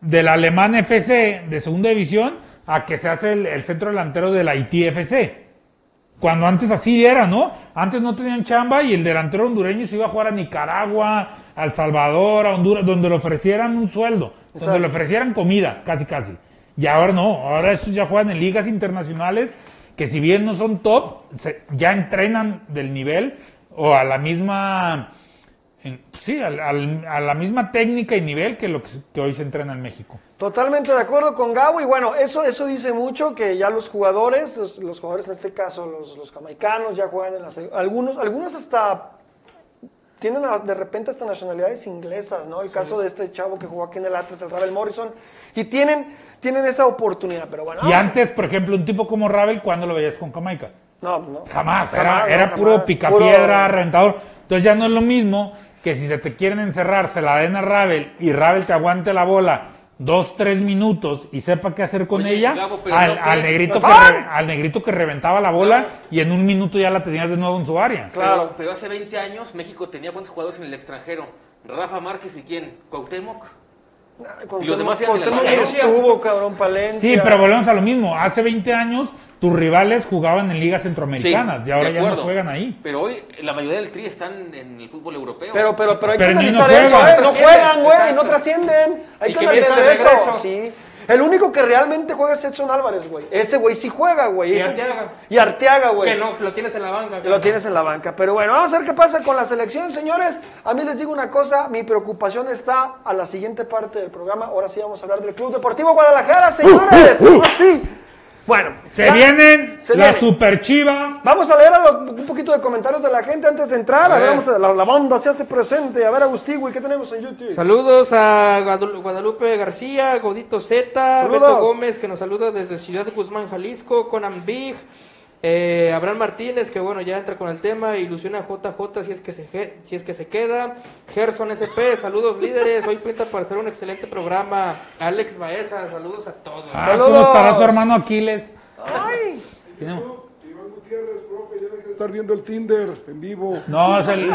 Speaker 2: del Alemán FC de segunda división a que se hace el, el centro delantero del Haití FC. Cuando antes así era, ¿no? Antes no tenían chamba y el delantero hondureño se iba a jugar a Nicaragua, a El Salvador, a Honduras, donde le ofrecieran un sueldo, donde le ofrecieran comida, casi casi. Y ahora no, ahora estos ya juegan en ligas internacionales que si bien no son top, se- ya entrenan del nivel o a la misma, en- sí, a la misma técnica y nivel que lo que, que hoy se entrena en México.
Speaker 1: Totalmente de acuerdo con Gabo y bueno, eso, eso dice mucho que ya los jugadores, los, los jugadores en este caso, los, los jamaicanos ya juegan en la seg- algunos, algunos hasta tienen a- de repente hasta nacionalidades inglesas, ¿no? El caso de este chavo que jugó aquí en el Atlas, el Ravel Morrison, y tienen, tienen esa oportunidad, pero bueno.
Speaker 2: Y antes, por ejemplo, un tipo como Ravel, ¿cuándo lo veías con Jamaica?
Speaker 1: no, no.
Speaker 2: Jamás, era,
Speaker 1: Jamás,
Speaker 2: era puro
Speaker 1: jamás.
Speaker 2: picapiedra,
Speaker 1: Puro-
Speaker 2: reventador. Entonces ya no es lo mismo que si se te quieren encerrar, se la den a Ravel y Ravel te aguante la bola dos, tres minutos y sepa qué hacer con
Speaker 3: Oye,
Speaker 2: ella,
Speaker 3: Gabo,
Speaker 2: al,
Speaker 3: no
Speaker 2: al negrito que re- al negrito que reventaba la bola y en un minuto ya la tenías de nuevo en su área.
Speaker 1: Claro.
Speaker 3: Pero, pero hace 20 años México tenía buenos jugadores en el extranjero. Rafa Márquez y quién? Cuauhtémoc.
Speaker 1: Con
Speaker 3: Y los demás eran de la
Speaker 1: Cuauhtémoc estuvo, cabrón, Palencia.
Speaker 2: Sí, pero volvemos a lo mismo. Hace 20 años tus rivales jugaban en ligas centroamericanas
Speaker 3: Sí,
Speaker 2: y ahora ya no juegan ahí.
Speaker 3: Pero hoy la mayoría del tri están en el fútbol europeo.
Speaker 1: Pero, pero, pero hay
Speaker 2: Pero
Speaker 1: que
Speaker 2: no
Speaker 1: analizar eso,
Speaker 2: juegan.
Speaker 1: ¿eh? No
Speaker 4: Trascienden,
Speaker 1: juegan, güey, no trascienden. Hay que
Speaker 4: que
Speaker 1: analizar eso. Sí. El único que realmente juega es Edson Álvarez, güey. Ese güey sí juega, güey.
Speaker 4: Y
Speaker 1: Ese-
Speaker 4: Arteaga.
Speaker 1: Y Arteaga, güey.
Speaker 4: Que no, lo tienes en la banca.
Speaker 1: Lo tienes en la banca. Pero bueno, vamos a ver qué pasa con la selección, señores. A mí les digo una cosa, mi preocupación está a la siguiente parte del programa. Ahora sí vamos a hablar del Club Deportivo Guadalajara, señores. Ahora sí. Bueno.
Speaker 2: Se
Speaker 1: ya-
Speaker 2: vienen
Speaker 1: se
Speaker 2: las
Speaker 1: viene.
Speaker 2: super chivas.
Speaker 1: Vamos a leer a lo- un poquito de comentarios de la gente antes de entrar. A, ver,
Speaker 4: ver.
Speaker 1: vamos a- la, la banda se hace presente. A ver, Agustín, güey, ¿qué tenemos en YouTube?
Speaker 4: Saludos a Guadal- Guadalupe García, Godito Z. Beto Gómez que nos saluda desde Ciudad Guzmán, Jalisco, Conan Big, eh, Abraham Martínez que bueno ya entra con el tema, Ilusiona JJ si es que se si es que se queda, Gerson SP, saludos líderes, hoy pinta para hacer un excelente programa, Alex Baeza, saludos a todos.
Speaker 2: Ah,
Speaker 1: Saludos.
Speaker 2: ¿Cómo estará su hermano Aquiles?
Speaker 1: Ay,
Speaker 5: Iván Gutiérrez, profe, ya deja de estar viendo el Tinder en vivo.
Speaker 2: No, es, el,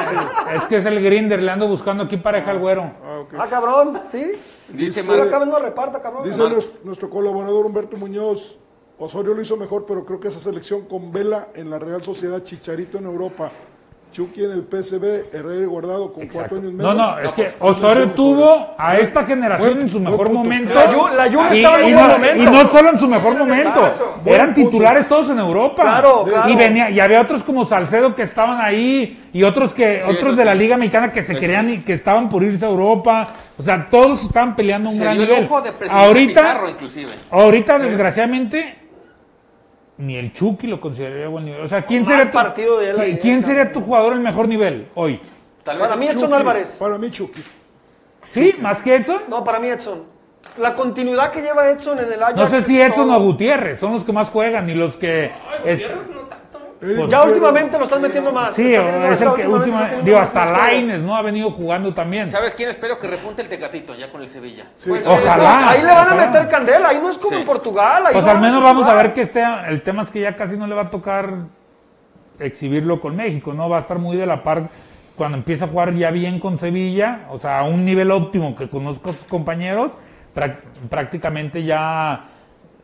Speaker 2: es que es el Grinder, le ando buscando aquí pareja al güero.
Speaker 5: Ah,
Speaker 1: ah, cabrón, ¿sí?
Speaker 3: Dice
Speaker 1: acá no reparta, cabrón.
Speaker 5: Dice nues- nuestro colaborador Humberto Muñoz, Osorio lo hizo mejor, pero creo que esa selección con Vela en la Real Sociedad, Chicharito en Europa, Chucky en el PSB, Herrera y Guardado con cuatro años
Speaker 2: No,
Speaker 5: menos.
Speaker 2: no, es que
Speaker 5: sí,
Speaker 2: Osorio tuvo a esta generación en su mejor
Speaker 5: punto.
Speaker 2: momento.
Speaker 1: La Ju- la Juve
Speaker 2: y,
Speaker 1: estaba en un
Speaker 2: no,
Speaker 1: momento.
Speaker 2: y no solo en su mejor momento, eran
Speaker 5: punto.
Speaker 2: titulares todos en Europa.
Speaker 1: Claro, claro.
Speaker 2: Y venía, y había otros como Salcedo que estaban ahí, y otros que,
Speaker 3: Sí,
Speaker 2: otros de la. Liga Mexicana que se
Speaker 3: Sí.
Speaker 2: querían y que estaban por irse a Europa. O sea, todos estaban peleando un
Speaker 3: Se
Speaker 2: gran
Speaker 3: dio el
Speaker 2: nivel.
Speaker 3: lujo de
Speaker 2: Ahorita,
Speaker 3: Pizarro, inclusive.
Speaker 2: ahorita, desgraciadamente, ni el Chucky lo consideraría buen nivel. O sea, ¿quién
Speaker 1: Un
Speaker 2: sería
Speaker 1: mal
Speaker 2: tu,
Speaker 1: partido de él
Speaker 2: ¿quién, sería tu jugador en mejor nivel hoy?
Speaker 3: Tal vez
Speaker 1: Para mí Edson
Speaker 5: Chucky,
Speaker 1: Álvarez.
Speaker 5: Para mí Chucky.
Speaker 2: ¿Sí? ¿Más que Edson?
Speaker 1: No, para mí Edson. La continuidad que lleva Edson en el Ajax.
Speaker 2: No sé si Edson
Speaker 1: todo.
Speaker 2: o Gutiérrez, son los que más juegan y los que... es-
Speaker 5: Eric
Speaker 2: Pues-
Speaker 1: Ya últimamente lo están metiendo más.
Speaker 2: Sí, es el que
Speaker 1: últimamente
Speaker 2: última, digo, hasta. Laines, ¿no? Ha venido jugando también.
Speaker 3: ¿Sabes quién espero que repunte el Tecatito ya con el Sevilla?
Speaker 5: Sí.
Speaker 1: Pues,
Speaker 2: Ojalá.
Speaker 1: Ahí le van a meter candela, ahí no es como
Speaker 3: Sí.
Speaker 1: en Portugal. ahí
Speaker 2: Pues
Speaker 1: no
Speaker 2: al menos vamos a ver que este, el tema es que ya casi no le va a tocar exhibirlo con México, ¿no? Va a estar muy de la par cuando empieza a jugar ya bien con Sevilla, o sea, a un nivel óptimo que conozco a sus compañeros, prá- prácticamente ya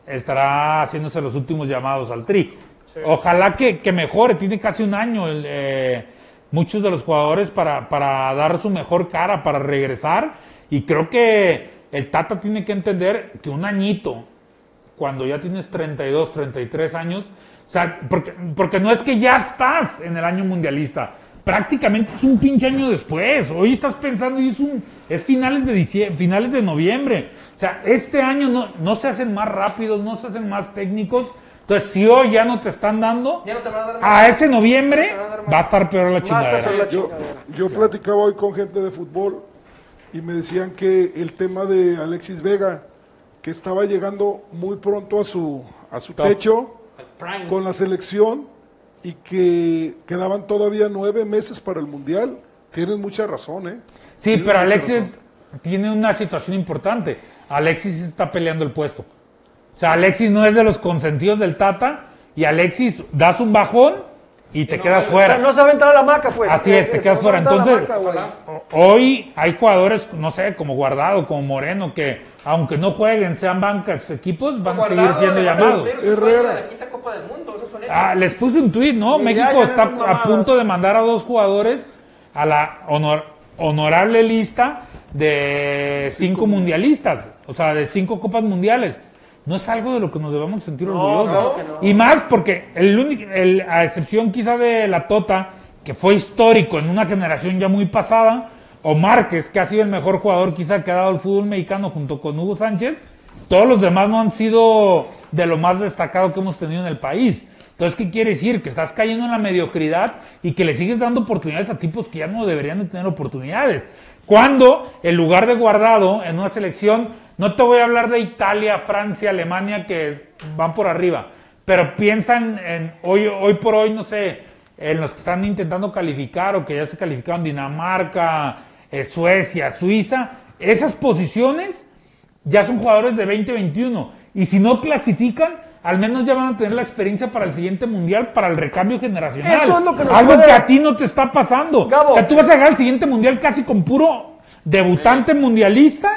Speaker 2: estará haciéndose los últimos llamados al tri. Ojalá que, que mejore, tiene casi un año eh, muchos de los jugadores para, para dar su mejor cara, para regresar, y creo que el Tata tiene que entender que un añito, cuando ya tienes 32, 33 años, o sea, porque, porque no es que ya estás en el año mundialista, prácticamente es un pinche año después. Hoy estás pensando y es un es finales de diciembre, finales de noviembre. O sea, este año no, no se hacen más rápidos, no se hacen más técnicos. Entonces, si hoy ya no te están dando,
Speaker 4: Ya no te van a dar más.
Speaker 2: a ese noviembre
Speaker 4: No te van a dar más.
Speaker 2: va a estar peor la chingadera.
Speaker 1: la
Speaker 5: Yo, yo platicaba hoy con gente de fútbol y me decían que el tema de Alexis Vega, que estaba llegando muy pronto a su, a su techo con la selección y que quedaban todavía nueve meses para el Mundial. Tienes mucha razón, ¿eh?
Speaker 2: Sí,
Speaker 5: Tienes
Speaker 2: pero Alexis tiene una situación importante. Alexis está peleando el puesto. O sea, Alexis no es de los consentidos del Tata y Alexis das un bajón y te quedas
Speaker 1: O
Speaker 2: fuera.
Speaker 1: sea, no se va a entrar a la maca, pues.
Speaker 2: Así es, te quedas
Speaker 1: no
Speaker 2: fuera. Entonces,
Speaker 1: maca,
Speaker 2: hoy hay jugadores, no sé, como Guardado, como Moreno, que aunque no jueguen, sean bancas sus equipos, van a seguir siendo llamados.
Speaker 5: Herrera.
Speaker 2: Ah, les puse un tuit, ¿no?
Speaker 1: Y
Speaker 2: México
Speaker 1: ya
Speaker 2: está a punto de mandar a dos jugadores a la honor- honorable lista de cinco mundialistas, o sea, de cinco copas mundiales. No es algo de lo que nos debamos sentir orgullosos.
Speaker 1: no.
Speaker 2: Y más porque el único, el- a excepción quizá de la Tota, que fue histórico en una generación ya muy pasada, o Márquez, que ha sido el mejor jugador quizá que ha dado el fútbol mexicano junto con Hugo Sánchez, todos los demás no han sido de lo más destacado que hemos tenido en el país. Entonces, ¿qué quiere decir? Que estás cayendo en la mediocridad y que le sigues dando oportunidades a tipos que ya no deberían de tener oportunidades. Cuando, en lugar de guardado en una selección, no te voy a hablar de Italia, Francia, Alemania, que van por arriba, pero piensan en hoy, hoy por hoy, no sé, en los que están intentando calificar o que ya se calificaron Dinamarca, eh, Suecia, Suiza, esas posiciones ya son jugadores de 2021. Y si no clasifican, al menos ya van a tener la experiencia para el siguiente mundial, para el recambio generacional.
Speaker 1: Eso es lo que nos
Speaker 2: Algo
Speaker 1: puede-
Speaker 2: que a ti no te está pasando.
Speaker 1: Gabo.
Speaker 2: O sea, tú vas a llegar al siguiente mundial casi con puro debutante mundialista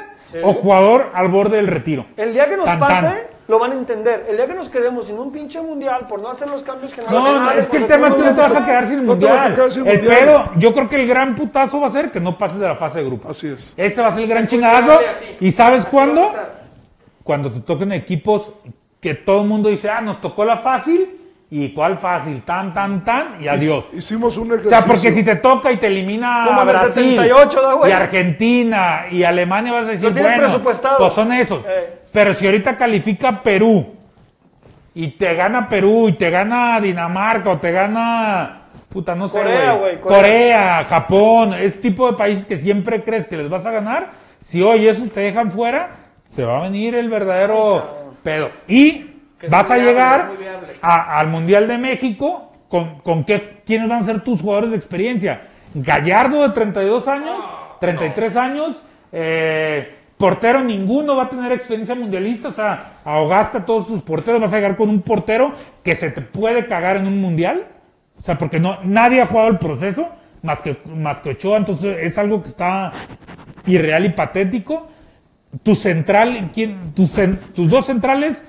Speaker 2: o jugador al borde del retiro.
Speaker 1: El día que nos
Speaker 2: Tan,
Speaker 1: pase,
Speaker 2: tan.
Speaker 1: lo van a entender. El día que nos quedemos sin un pinche mundial por no hacer los cambios que
Speaker 2: No, no, es que el tema es que no te vas a quedar sin el
Speaker 5: No
Speaker 2: mundial. el pedo, yo creo que el gran putazo va a ser que no pases de la fase de grupos.
Speaker 5: Así es.
Speaker 2: Ese va a ser el gran chingadazo. ¿Y sabes
Speaker 4: Así
Speaker 2: cuándo? Cuando te toquen equipos que todo el mundo dice, ah, nos tocó la fácil. ¿Y cuál fácil? Tan, tan, tan y adiós.
Speaker 5: Hicimos un
Speaker 2: O
Speaker 5: ejercicio.
Speaker 2: sea, porque si te toca y te elimina
Speaker 1: Como
Speaker 2: Brasil
Speaker 1: 78, ¿da, güey?
Speaker 2: y Argentina y Alemania vas a decir,
Speaker 1: Lo
Speaker 2: bueno,
Speaker 1: presupuestado.
Speaker 2: pues son esos.
Speaker 1: Eh.
Speaker 2: Pero si ahorita califica Perú y te gana Perú y te gana Dinamarca o te gana, puta, no sé,
Speaker 1: Corea,
Speaker 2: güey.
Speaker 1: güey, Corea.
Speaker 2: Corea, Japón, ese tipo de países que siempre crees que les vas a ganar, si hoy esos te dejan fuera, se va a venir el verdadero pedo. Y vas a llegar. A- al Mundial de México con, con qué, quiénes van a ser tus jugadores de experiencia. Gallardo de 32 años, 33 años, eh, portero ninguno va a tener experiencia mundialista, o sea, ahogaste a todos tus porteros, vas a llegar con un portero que se te puede cagar en un mundial, o sea, porque no, nadie ha jugado el proceso más que, más que Ochoa, entonces es algo que está irreal y patético. Tu central, ¿quién? Tus dos centrales,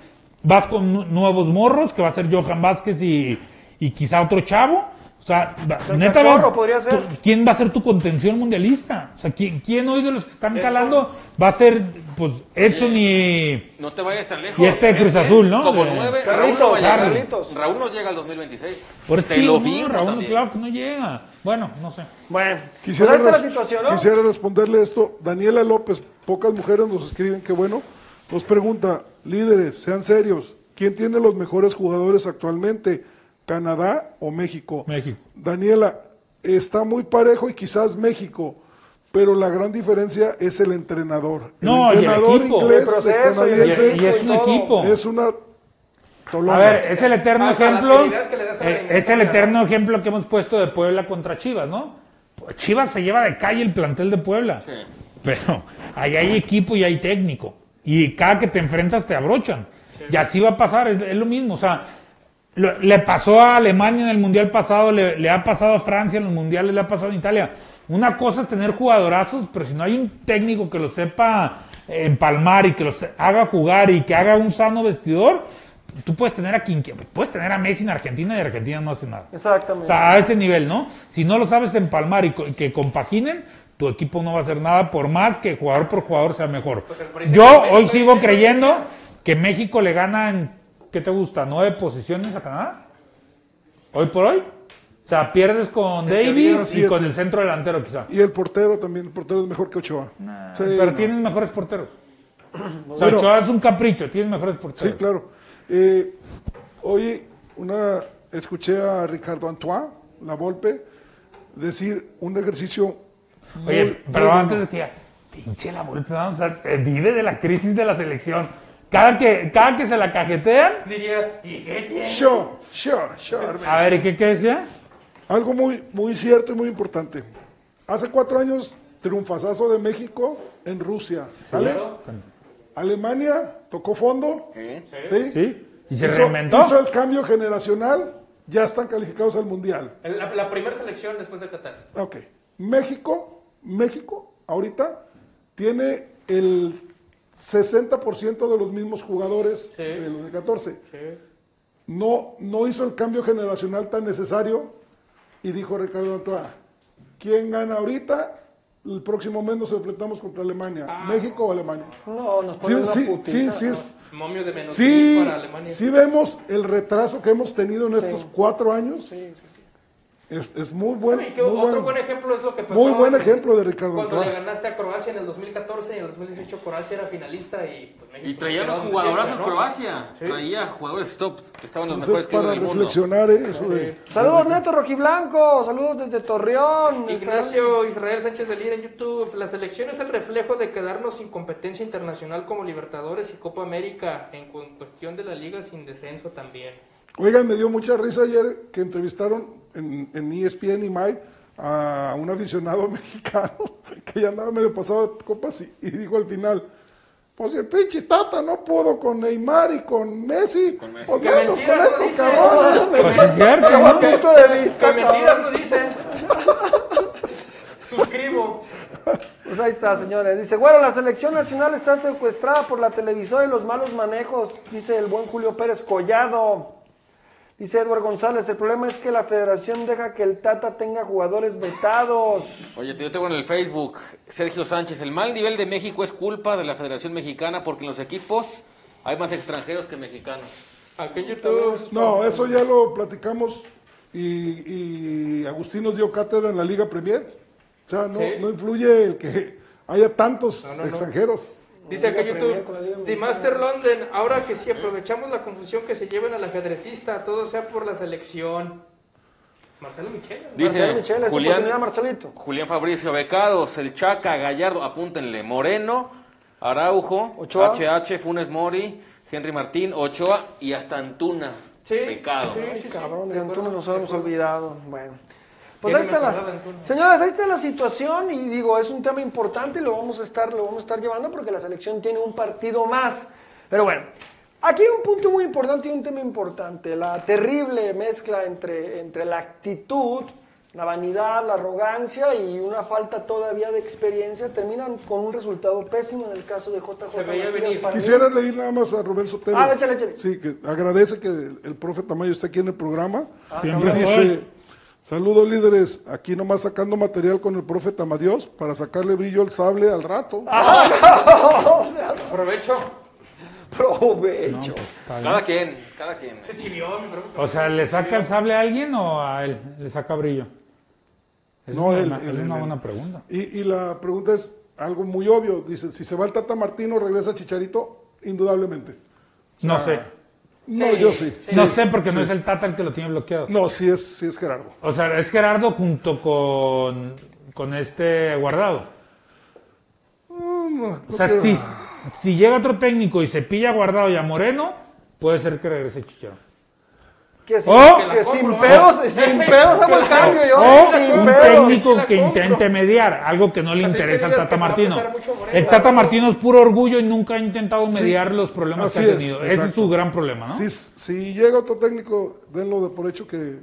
Speaker 2: vas con nu- nuevos morros, que va a ser Johan Vázquez y, y quizá otro chavo. O sea, neta, vas-
Speaker 1: podría ser.
Speaker 2: tú- ¿quién va a ser tu contención mundialista? O sea, ¿quién, quién hoy de los que están calando va a ser, pues, Edson y...
Speaker 3: No te vayas tan lejos.
Speaker 2: Y este de Cruz Azul, ¿no?
Speaker 3: Como
Speaker 2: De-
Speaker 3: nueve, Raúl
Speaker 1: Carlitos,
Speaker 3: no.
Speaker 1: Carlitos.
Speaker 3: Raúl no llega al 2026.
Speaker 2: Por
Speaker 3: te lo
Speaker 2: no,
Speaker 3: firmo
Speaker 2: Raúl,
Speaker 3: también.
Speaker 2: claro que no llega. Bueno, no sé.
Speaker 1: Bueno,
Speaker 5: Quisiera,
Speaker 1: pues
Speaker 5: res-
Speaker 1: la situación, ¿no?
Speaker 5: quisiera responderle esto. Daniela López, pocas mujeres nos escriben, que bueno, nos pregunta, líderes, sean serios, ¿quién tiene los mejores jugadores actualmente? ¿Canadá o México?
Speaker 2: México.
Speaker 5: Daniela, está muy parejo y quizás México, pero la gran diferencia es el entrenador. El
Speaker 2: No, y el
Speaker 5: entrenador
Speaker 2: equipo.
Speaker 5: inglés
Speaker 1: El proceso,
Speaker 5: de
Speaker 1: y el-
Speaker 5: canadiense
Speaker 2: Y es un equipo.
Speaker 5: es una Tolona.
Speaker 2: A ver, es el eterno
Speaker 4: Hasta
Speaker 2: ejemplo. eh, es el eterno ejemplo que hemos puesto de Puebla contra Chivas, ¿no? Chivas se lleva de calle el plantel de Puebla.
Speaker 3: Sí.
Speaker 2: Pero ahí hay equipo y hay técnico. Y cada que te enfrentas te abrochan. Y así va a pasar, es, es lo mismo. O sea, lo- le pasó a Alemania en el Mundial pasado, le, le ha pasado a Francia en los Mundiales, le ha pasado a Italia. Una cosa es tener jugadorazos, pero si no hay un técnico que lo sepa eh, empalmar y que los haga jugar y que haga un sano vestidor, tú puedes tener a quien. Puedes tener a Messi en Argentina y Argentina no hace nada. O
Speaker 1: Exactamente.
Speaker 2: sea, a ese nivel, ¿no? Si no lo sabes empalmar y que compaginen, tu equipo no va a hacer nada por más que jugador por jugador sea mejor.
Speaker 4: Pues
Speaker 2: Yo hoy sigo creyendo que México le gana en, ¿qué te gusta? ¿Nueve posiciones a Canadá? ¿Hoy por hoy? O sea, pierdes con Davis y con el centro delantero quizá.
Speaker 5: Y el portero también, el portero es mejor que Ochoa. Sí,
Speaker 2: Pero
Speaker 5: no.
Speaker 2: tienes mejores porteros. O sea,
Speaker 5: Bueno.
Speaker 2: Ochoa es un capricho, tienes mejores porteros.
Speaker 5: Sí, claro. Eh, hoy una, escuché a Ricardo Antoine, la Volpe, decir un ejercicio.
Speaker 2: Oye,
Speaker 5: muy-
Speaker 2: pero
Speaker 5: muy
Speaker 2: antes
Speaker 5: bueno.
Speaker 2: decía, pinche la Volpe, vamos a, eh, vive de la crisis de la selección. Cada que, cada que se la cajetean,
Speaker 4: Diría, ¿y qué tiene?
Speaker 5: Sure, sure, sure.
Speaker 2: a ver, ¿y qué, qué decía?
Speaker 5: Algo muy, muy cierto y muy importante. Hace cuatro años, triunfazazo de México en Rusia. ¿Sale? Alemania tocó fondo. ¿sí?
Speaker 2: ¿Sí? ¿Y se
Speaker 5: Hizo-
Speaker 2: reinventó?
Speaker 5: Hizo el cambio generacional. Ya están calificados al mundial.
Speaker 4: La, la primera selección después de Qatar.
Speaker 5: Ok. México, México, ahorita tiene el 60% de los mismos jugadores
Speaker 4: Sí.
Speaker 5: de los de 14. No, no hizo el cambio generacional tan necesario y dijo Ricardo Antoine, ¿quién gana ahorita? El próximo mes nos enfrentamos contra Alemania. ¿México o Alemania?
Speaker 1: No, nos
Speaker 5: Sí,
Speaker 1: ponen una
Speaker 5: sí,
Speaker 1: putiza,
Speaker 5: sí, sí,
Speaker 4: Momio de menos
Speaker 5: sí,
Speaker 4: para Alemania.
Speaker 5: sí vemos el retraso que hemos tenido en estos cuatro años.
Speaker 1: Sí, sí, sí.
Speaker 5: Es, es muy bueno.
Speaker 4: Y que
Speaker 5: muy
Speaker 4: otro
Speaker 5: bueno.
Speaker 4: buen ejemplo es lo que pasó.
Speaker 5: Muy buen ejemplo de Ricardo
Speaker 4: Cuando le ganaste a Croacia en el 2014 y en el 2018 Croacia era finalista y pues México
Speaker 3: Y traía los jugadorazos
Speaker 4: ¿no?
Speaker 3: Croacia.
Speaker 4: Sí.
Speaker 3: Traía jugadores top que estaban los
Speaker 5: Entonces,
Speaker 3: mejores clubes
Speaker 5: para
Speaker 3: del mundo.
Speaker 5: reflexionar, ¿eh? Eso de-
Speaker 1: Saludos Neto Rojiblanco, saludos desde Torreón.
Speaker 4: Ignacio Israel Sánchez de Lira en YouTube. La selección es el reflejo de quedarnos sin competencia internacional como Libertadores y Copa América. En cu- cuestión de la liga sin descenso también.
Speaker 5: Oigan, me dio mucha risa ayer que entrevistaron en, en ESPN y MAI a un aficionado mexicano que ya andaba medio pasado de copas y, y dijo al final, pues el pinche Tata no pudo con Neymar y con Messi,
Speaker 3: Con Messi.
Speaker 5: pues
Speaker 4: ¡Qué
Speaker 5: menos
Speaker 4: mentiras
Speaker 5: con
Speaker 4: no
Speaker 5: estos cabrones.
Speaker 2: Pues es cierto, ¿no?
Speaker 1: buen punto de vista.
Speaker 4: Que
Speaker 1: cabrón.
Speaker 4: mentiras no. Suscribo.
Speaker 1: Pues ahí está, señores. Dice, bueno, la selección nacional está secuestrada por la televisora y los malos manejos, dice el buen Julio Pérez Collado. Dice Edward González, el problema es que la federación deja que el Tata tenga jugadores vetados.
Speaker 3: Oye, yo tengo en el Facebook, Sergio Sánchez, el mal nivel de México es culpa de la Federación Mexicana porque en los equipos hay más extranjeros que mexicanos.
Speaker 4: YouTube.
Speaker 5: No, eso ya lo platicamos y, y Agustín nos dio cátedra en la Liga Premier. O sea, no,
Speaker 4: Sí.
Speaker 5: no influye el que haya tantos
Speaker 4: No, no, no.
Speaker 5: extranjeros.
Speaker 4: Dice acá YouTube, The. Master London, ahora que si aprovechamos la confusión que se lleven al ajedrecista, todo sea por la selección. Marcelo Michel.
Speaker 3: Dice
Speaker 1: Marcelo Michel,
Speaker 3: Julián,
Speaker 1: oportunidad, Marcelito.
Speaker 3: Julián Fabricio Becados, el Chaca, Gallardo, apúntenle, Moreno, Araujo,
Speaker 1: Ochoa.
Speaker 3: HH, Funes Mori, Henry Martín, Ochoa y hasta Antuna.
Speaker 4: Sí,
Speaker 3: Pecado.
Speaker 4: sí, sí, sí,
Speaker 1: Cabrón,
Speaker 4: de
Speaker 1: Antuna nos hemos olvidado. Bueno. Pues ahí está la, señores, ahí está la situación y digo, es un tema importante y lo vamos a estar, lo vamos a estar llevando porque la selección tiene un partido más. Pero bueno, aquí hay un punto muy importante y un tema importante, la terrible mezcla entre, entre la actitud, la vanidad, la arrogancia y una falta todavía de experiencia terminan con un resultado pésimo en el caso de JJ.
Speaker 5: Quisiera leer nada más a Rubén Sotelo.
Speaker 1: Ah, échale, échale.
Speaker 5: Sí, que agradece que el, el profe Tamayo esté aquí en el programa. y
Speaker 2: cabrón.
Speaker 5: dice, saludos líderes, aquí nomás sacando material con el profe Tamadios para sacarle brillo al sable al rato.
Speaker 4: Aprovecho.
Speaker 1: Provecho.
Speaker 3: Cada quien, cada quien.
Speaker 4: Se chivió mi profe.
Speaker 2: O sea, ¿le saca el sable a alguien o a él le saca brillo? Es
Speaker 5: No,
Speaker 2: una,
Speaker 5: él,
Speaker 2: buena-
Speaker 5: él,
Speaker 2: es
Speaker 5: él,
Speaker 2: una
Speaker 5: él.
Speaker 2: buena pregunta.
Speaker 5: Y, y la pregunta es algo muy obvio. Dice, si se va el Tata Martino, regresa Chicharito, indudablemente.
Speaker 2: No sé.
Speaker 5: No, yo sí.
Speaker 2: No sé porque no es el Tata el que lo tiene bloqueado.
Speaker 5: No, sí es, sí es Gerardo.
Speaker 2: O sea, es Gerardo junto con, con este guardado.
Speaker 5: No, no,
Speaker 2: O sea, si, si llega otro técnico y se pilla a guardado y a Moreno, puede ser que regrese Chicharito.
Speaker 1: Que, sin,
Speaker 2: Oh.
Speaker 1: que sin pedos, sin pedos hago el cambio yo.
Speaker 2: O
Speaker 1: sin
Speaker 2: un
Speaker 1: pedos.
Speaker 2: técnico que intente mediar, algo que no le
Speaker 4: Así
Speaker 2: interesa al Tata Martino. El Tata Martino es puro orgullo y nunca ha intentado
Speaker 5: Sí.
Speaker 2: mediar los problemas que ha
Speaker 5: es,
Speaker 2: tenido. Ese es su gran problema, ¿no?
Speaker 5: Si, si llega otro técnico, denlo de por hecho que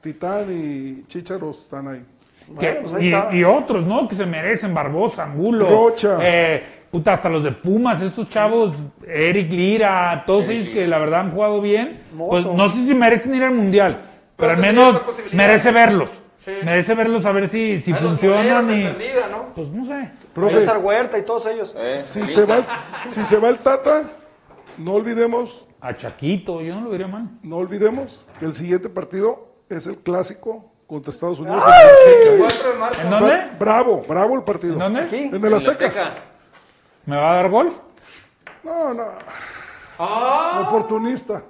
Speaker 5: Titán y Chicharos están ahí.
Speaker 1: Bueno, pues ahí
Speaker 2: y,
Speaker 1: está.
Speaker 2: y otros, ¿no? Que se merecen, Barbosa, Angulo.
Speaker 5: Rocha.
Speaker 2: eh, puta, hasta los de Pumas, estos chavos, Eric Lira, todos ellos que la verdad han jugado bien.
Speaker 1: Mozo.
Speaker 2: Pues no sé si merecen ir al Mundial, pero, al menos merece verlos.
Speaker 4: Sí.
Speaker 2: Merece verlos a ver si, si funcionan y...
Speaker 4: ¿no?
Speaker 2: Pues no sé.
Speaker 5: Profe,
Speaker 1: César Huerta y todos ellos.
Speaker 5: si, se va el, si se va el Tata, no olvidemos,
Speaker 2: A Chaquito, yo no lo diría mal.
Speaker 5: no olvidemos que el siguiente partido es el clásico contra Estados Unidos. en el Azteca, ¿eh?
Speaker 4: 4 de marzo.
Speaker 2: ¿En dónde?
Speaker 5: Bra- Bravo, bravo el partido.
Speaker 2: ¿En dónde?
Speaker 1: Aquí.
Speaker 5: En el
Speaker 3: El
Speaker 5: Azteca.
Speaker 2: ¿Me va a dar gol?
Speaker 5: No, no,
Speaker 4: Ah,
Speaker 5: oportunista.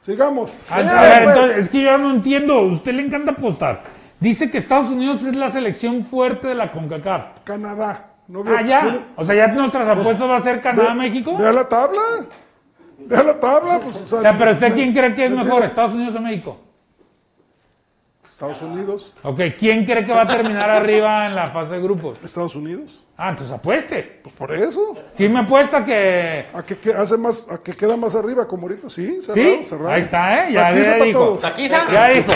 Speaker 5: Sigamos.
Speaker 2: A, a ver,
Speaker 1: pues.
Speaker 2: entonces, es que yo no entiendo. A usted le encanta apostar. Dice que Estados Unidos es la selección fuerte de la CONCACAF.
Speaker 5: Canadá. ¿No vio-
Speaker 2: Ah, ya.
Speaker 5: tiene-
Speaker 2: O sea, ya nuestras apuestas va a ser Canadá-México.
Speaker 5: Vea la tabla. Vea la tabla. Pues, o sea,
Speaker 2: O sea, pero ¿usted
Speaker 5: me-
Speaker 2: quién cree que es
Speaker 5: me
Speaker 2: mejor,
Speaker 5: tiene-
Speaker 2: Estados Unidos o México?
Speaker 5: Estados Unidos.
Speaker 2: Ok, ¿quién cree que va a terminar arriba en la fase de grupos?
Speaker 5: Estados Unidos.
Speaker 2: Ah, entonces apueste.
Speaker 5: Pues por eso.
Speaker 2: Sí me apuesta que...
Speaker 5: A que, que hace más, a que queda más arriba, como ahorita, sí, cerrado,
Speaker 2: Sí,
Speaker 5: cerrado.
Speaker 2: ahí está, ¿eh? Ya, ya dijo.
Speaker 5: todo.
Speaker 3: ¿Taquiza?
Speaker 2: Ya dijo.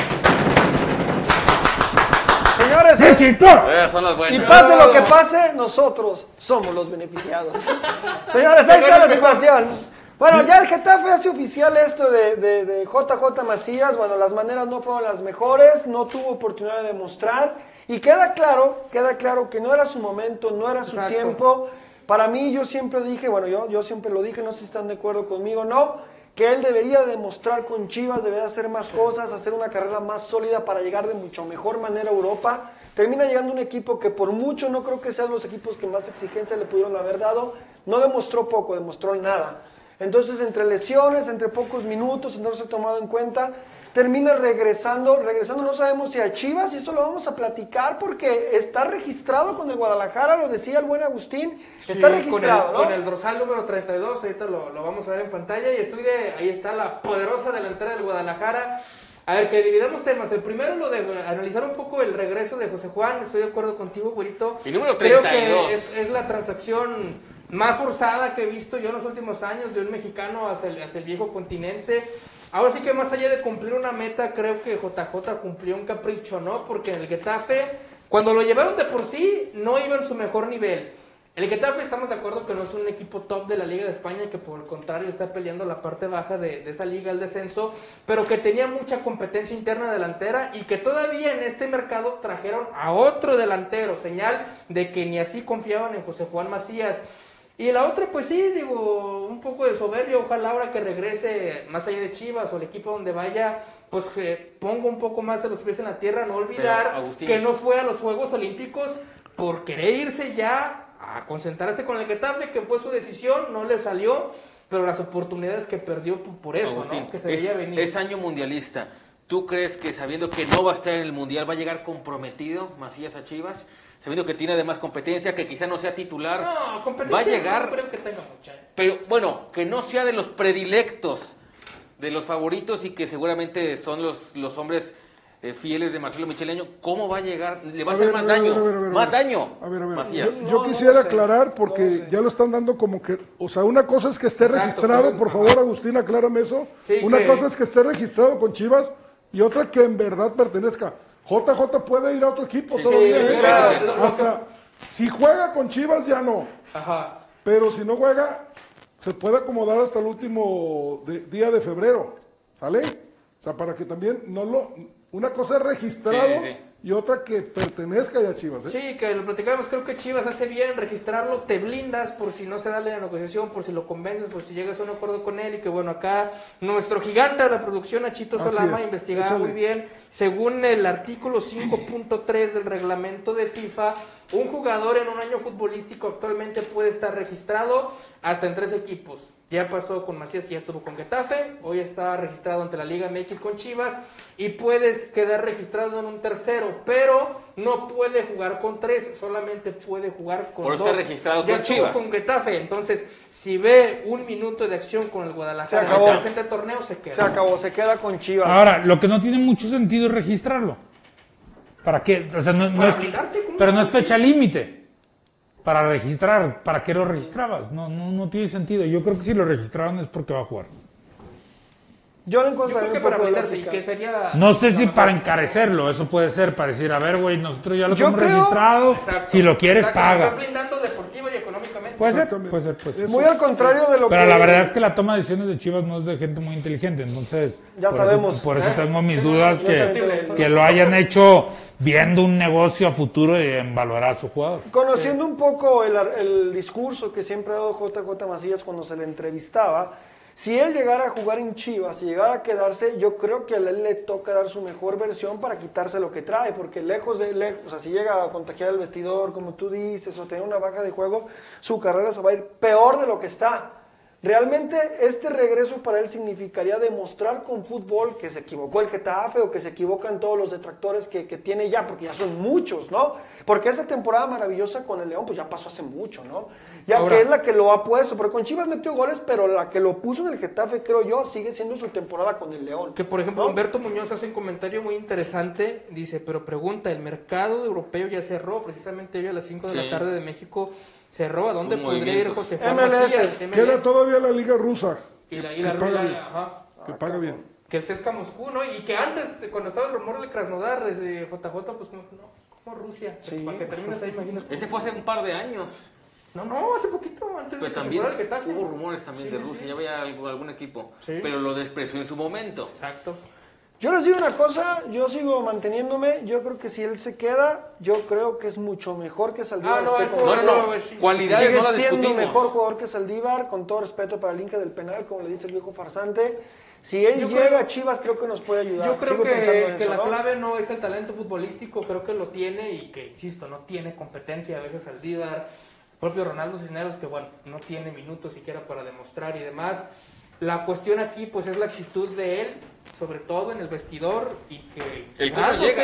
Speaker 1: Señores, eh,
Speaker 2: ¡México!
Speaker 3: Esas son las
Speaker 1: y pase lo que pase, nosotros somos los beneficiados. Señores, ahí está la situación. Bueno, ya el Getafe hace oficial esto de, de- de JJ Macías. Bueno, las maneras no fueron las mejores, no tuvo oportunidad de demostrar. Y queda claro, queda claro que no era su momento, no era su
Speaker 4: Exacto.
Speaker 1: tiempo. Para mí, yo siempre dije, bueno, yo, yo siempre lo dije, no sé si están de acuerdo conmigo, no, que él debería demostrar con Chivas, debería hacer más cosas, hacer una carrera más sólida para llegar de mucho mejor manera a Europa. Termina llegando un equipo que por mucho no creo que sean los equipos que más exigencia le pudieron haber dado. No demostró poco, demostró nada. Entonces, entre lesiones, entre pocos minutos, no se ha tomado en cuenta, termina regresando, regresando no sabemos si a Chivas, y eso lo vamos a platicar porque está registrado con el Guadalajara, lo decía el buen Agustín, está
Speaker 4: Sí, con el-
Speaker 1: registrado,
Speaker 4: con
Speaker 1: ¿no?
Speaker 4: el, dorsal número 32, ahorita lo, lo vamos a ver en pantalla. Y estoy de. Ahí está la poderosa delantera del Guadalajara. A ver, que dividamos temas. El primero, lo de analizar un poco el regreso de José Juan. Estoy de acuerdo contigo, güerito.
Speaker 3: Y número
Speaker 4: Creo
Speaker 3: 32.
Speaker 4: que es, es la transacción más forzada que he visto yo en los últimos años de un mexicano hacia el, hacia el viejo continente. Ahora sí que más allá de cumplir una meta, creo que JJ cumplió un capricho, ¿no? Porque en el Getafe, cuando lo llevaron de por sí, no iba en su mejor nivel. El Getafe estamos de acuerdo que no es un equipo top de la Liga de España, que por el contrario está peleando la parte baja de, de esa liga, el descenso, pero que tenía mucha competencia interna delantera y que todavía en este mercado trajeron a otro delantero, señal de que ni así confiaban en José Juan Macías. Y la otra, pues sí, digo, un poco de soberbia, ojalá ahora que regrese más allá de Chivas o el equipo donde vaya, pues eh, ponga un poco más de los pies en la tierra, no olvidar
Speaker 3: Agustín.
Speaker 4: que no fue a los Juegos Olímpicos por querer irse ya a concentrarse con el Getafe, que fue su decisión, no le salió, pero las oportunidades que perdió por- eso,
Speaker 3: Agustín,
Speaker 4: ¿no? Que se
Speaker 3: es,
Speaker 4: veía venir.
Speaker 3: es año mundialista. ¿Tú crees que sabiendo que no va a estar en el mundial va a llegar comprometido Macías a Chivas? Sabiendo que tiene además competencia, que quizá no sea titular.
Speaker 4: No, competencia
Speaker 3: va a llegar,
Speaker 4: no creo que tenga mucha.
Speaker 3: pero bueno, que no sea de los predilectos, de los favoritos y que seguramente son los, los hombres eh, fieles de Marcelo Micheleño. ¿Cómo va a llegar? Le va a,
Speaker 5: A
Speaker 3: hacer
Speaker 5: ver,
Speaker 3: más
Speaker 5: a ver,
Speaker 3: daño.
Speaker 5: a ver, a ver, a ver.
Speaker 3: más daño.
Speaker 5: A ver, a ver.
Speaker 3: Macías.
Speaker 5: Yo,
Speaker 4: No,
Speaker 5: yo
Speaker 4: no
Speaker 5: quisiera aclarar porque ya lo están dando como que, o sea, una cosa es que esté
Speaker 4: Exacto,
Speaker 5: registrado,
Speaker 4: pues,
Speaker 5: por favor, Agustín, aclárame eso.
Speaker 4: Sí,
Speaker 5: una
Speaker 4: que-
Speaker 5: cosa es que esté registrado con Chivas y otra que en verdad pertenezca. JJ puede ir a otro equipo
Speaker 3: Sí,
Speaker 5: todavía.
Speaker 3: sí, sí,
Speaker 5: ¿eh?
Speaker 3: claro.
Speaker 4: Lo
Speaker 5: Hasta si juega con Chivas ya no,
Speaker 4: Ajá.
Speaker 5: pero si no juega se puede acomodar hasta el último de- día de febrero, ¿sale? O sea, para que también no lo una cosa es registrado
Speaker 3: Sí, sí, sí.
Speaker 5: y otra que pertenezca ya a Chivas, ¿eh?
Speaker 4: Sí, que lo platicamos, creo que Chivas hace bien en registrarlo, te blindas por si no se da la negociación, por si lo convences, por si llegas a un acuerdo con él y que bueno, acá nuestro gigante de la producción, Achito Solama,
Speaker 5: es,
Speaker 4: investigaba
Speaker 5: échale.
Speaker 4: muy bien, según el artículo 5.3 del reglamento de FIFA, un jugador en un año futbolístico actualmente puede estar registrado hasta en tres equipos. Ya pasó con Macías, que ya estuvo con Getafe, hoy está registrado ante la Liga MX con Chivas y puedes quedar registrado en un tercero. pero no puede jugar con tres, solamente puede jugar con
Speaker 3: Por eso
Speaker 4: dos.
Speaker 3: está registrado
Speaker 4: Ya
Speaker 3: con
Speaker 4: estuvo
Speaker 3: Chivas.
Speaker 4: con Getafe, entonces si ve un minuto de acción con el Guadalajara
Speaker 1: Se
Speaker 4: en
Speaker 1: acabó.
Speaker 4: el presente torneo, se queda.
Speaker 1: Se acabó, se queda con Chivas.
Speaker 2: Ahora, lo que no tiene mucho sentido es registrarlo. ¿Para qué? O sea, no, no es,
Speaker 4: blindarte, ¿cómo
Speaker 2: pero no
Speaker 4: no?
Speaker 2: es fecha límite. Para registrar, ¿para qué lo registrabas? No, no, no tiene sentido. Yo creo que si lo registraron es porque va a jugar.
Speaker 1: Yo le
Speaker 4: Yo
Speaker 1: encuentro
Speaker 4: creo que
Speaker 1: un
Speaker 4: para blindarse y que sería...
Speaker 2: No sé si para encarecerlo, eso puede ser, para decir, a ver, güey, nosotros ya lo
Speaker 1: Yo
Speaker 2: tenemos
Speaker 1: creo-
Speaker 2: registrado,
Speaker 4: Exacto.
Speaker 2: si lo quieres,
Speaker 4: Estás blindando económicamente.
Speaker 2: Puede ser, puede ser, puede ser.
Speaker 1: Muy al contrario de lo
Speaker 2: Pero
Speaker 1: que...
Speaker 2: la verdad es que la toma de decisiones de Chivas no es de gente muy inteligente, entonces
Speaker 1: Ya
Speaker 2: por
Speaker 1: sabemos.
Speaker 2: Eso, por eso
Speaker 4: ¿Eh?
Speaker 2: tengo mis dudas que, que lo hayan hecho viendo un negocio a futuro y en valorar a su jugador.
Speaker 1: Conociendo un poco el, ar- el discurso que siempre ha dado JJ Macías cuando se le entrevistaba, si él llegara a jugar en Chivas, si llegara a quedarse, yo creo que a él le toca dar su mejor versión para quitarse lo que trae, porque lejos de lejos, o sea, si llega a contagiar el vestidor, como tú dices, o tener una baja de juego, su carrera se va a ir peor de lo que está. Realmente este regreso para él significaría demostrar con fútbol que se equivocó el Getafe o que se equivocan todos los detractores que, que tiene ya, porque ya son muchos, ¿no? Porque esa temporada maravillosa con el León, pues ya pasó hace mucho, ¿no? Ya
Speaker 4: Ahora-
Speaker 1: que es la que lo ha puesto, porque con Chivas metió goles, pero la que lo puso en el Getafe, creo yo, sigue siendo su temporada con el León.
Speaker 4: Que por ejemplo
Speaker 1: ¿no?
Speaker 4: Humberto Muñoz hace un comentario muy interesante, dice, pero pregunta, el mercado europeo ya cerró, precisamente hoy a las 5 de
Speaker 3: Sí.
Speaker 4: la tarde de México cerró, ¿a dónde podría ir. José Juan
Speaker 1: MLS.
Speaker 4: Macías?
Speaker 5: Queda
Speaker 4: MLS.
Speaker 5: todavía la liga rusa.
Speaker 4: Y la, y la
Speaker 5: que paga
Speaker 4: la-
Speaker 5: bien.
Speaker 4: ajá.
Speaker 5: Que paga bien.
Speaker 4: Que el CSKA Moscú, ¿no? Y que antes, cuando estaba el rumor de Krasnodar desde JJ, pues como, no, como Rusia,
Speaker 1: Sí.
Speaker 4: para que termines ahí, imagínate.
Speaker 3: Ese fue hace un par de años.
Speaker 4: No, no, hace poquito, antes
Speaker 3: Pero
Speaker 4: de que
Speaker 3: también
Speaker 4: se fuera el Getafe.
Speaker 3: hubo rumores también
Speaker 4: Sí,
Speaker 3: de Rusia,
Speaker 4: sí.
Speaker 3: ya había algo- algún equipo.
Speaker 4: Sí.
Speaker 3: Pero lo despreció en su momento.
Speaker 4: Exacto.
Speaker 1: Yo les digo una cosa, yo sigo manteniéndome, yo creo que si él se queda, yo creo que es mucho mejor que Saldívar.
Speaker 4: Ah, no,
Speaker 1: con
Speaker 3: No, no, no. Cualidades
Speaker 1: Sigue
Speaker 3: no las
Speaker 1: siendo
Speaker 3: discutimos.
Speaker 1: mejor jugador que Saldívar, con todo respeto para el Inca del penal, como le dice el viejo farsante. Si él
Speaker 4: Yo
Speaker 1: llega
Speaker 4: creo-
Speaker 1: a Chivas, creo que nos puede ayudar.
Speaker 4: Yo creo
Speaker 1: Sigo
Speaker 4: que, que
Speaker 1: eso,
Speaker 4: la
Speaker 1: ¿no?
Speaker 4: clave no es el talento futbolístico, creo que lo tiene y que, insisto, no tiene competencia a veces al Díbar. El propio Ronaldo Cisneros, que bueno, no tiene minutos siquiera para demostrar y demás. La cuestión aquí, pues, es la actitud de él, sobre todo en el vestidor y que
Speaker 3: El cómo llega.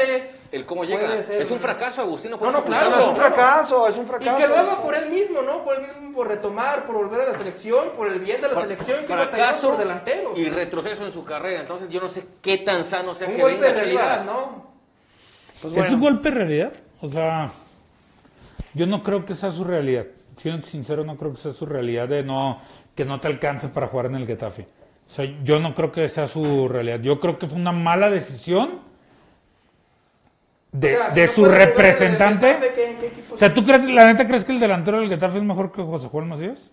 Speaker 3: El cómo
Speaker 4: puede
Speaker 3: llega.
Speaker 4: ser-
Speaker 3: Es un fracaso, Agustín.
Speaker 4: No, no, claro,
Speaker 1: No,
Speaker 3: ocultarlo.
Speaker 1: es un fracaso, es un
Speaker 4: Y
Speaker 1: fracaso.
Speaker 4: que lo haga por él mismo, ¿no? Por él mismo, por retomar, por volver a la selección, por el bien de la
Speaker 3: Fra-
Speaker 4: selección, que
Speaker 3: fracaso
Speaker 4: por delanteros.
Speaker 3: y retroceso en su carrera. Entonces yo no sé qué tan sano sea
Speaker 4: Un
Speaker 3: que
Speaker 4: golpe
Speaker 3: venga
Speaker 4: de realidad. ¿no?
Speaker 1: Pues
Speaker 2: ¿Es un golpe de realidad? O sea, yo no creo que sea su realidad. Siendo sincero, no creo que sea su realidad de no que no te alcance para jugar en el Getafe. O sea, yo no creo que sea su realidad. Yo creo que fue una mala decisión de,
Speaker 4: O sea, si
Speaker 2: de su representante.
Speaker 4: Getafe, ¿qué- qué equipo
Speaker 2: O sea, ¿tú crees, la neta crees que el delantero del Getafe es mejor que José Juan Macías?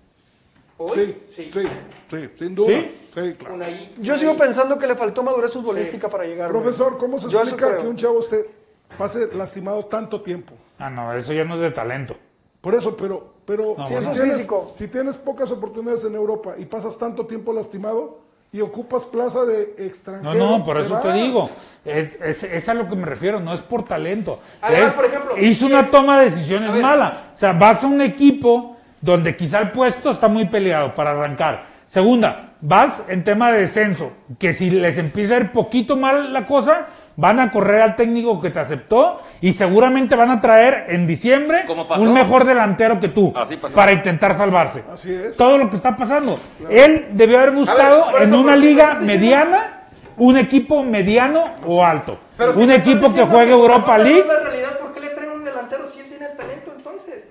Speaker 4: Hoy,
Speaker 5: Sí, sí, sí, sin duda.
Speaker 2: ¿Sí?
Speaker 5: Sí, claro.
Speaker 1: Yo sigo pensando que le faltó madurez futbolística para llegar.
Speaker 5: Profesor, ¿cómo se
Speaker 1: Yo
Speaker 5: explica que un chavo esté, pase lastimado tanto tiempo?
Speaker 2: Ah, no, eso ya no es de talento.
Speaker 5: Por eso, pero, pero
Speaker 2: No,
Speaker 5: si,
Speaker 1: bueno.
Speaker 5: tienes,
Speaker 1: físico.
Speaker 5: si tienes pocas oportunidades en Europa y pasas tanto tiempo lastimado y ocupas plaza de
Speaker 2: No,
Speaker 5: extranjero.
Speaker 2: no, por eso te digo. Es, es- es a lo que me refiero, no es por talento.
Speaker 4: Además,
Speaker 2: Es-
Speaker 4: por ejemplo,
Speaker 2: hizo una toma de decisiones mala. O sea, vas a un equipo donde quizá el puesto está muy peleado para arrancar. Segunda, vas en tema de descenso, que si les empieza a ir poquito mal la cosa, van a correr al técnico que te aceptó y seguramente van a traer en diciembre un mejor delantero que tú
Speaker 3: Así pasó.
Speaker 2: para intentar salvarse.
Speaker 5: Así es.
Speaker 2: Todo lo que está pasando. Él debió haber buscado en
Speaker 4: eso,
Speaker 2: una liga mediana un equipo mediano o alto.
Speaker 4: Pero
Speaker 2: un equipo que juegue Europa League.
Speaker 4: la realidad, ¿por qué le traen un delantero si él tiene el talento entonces?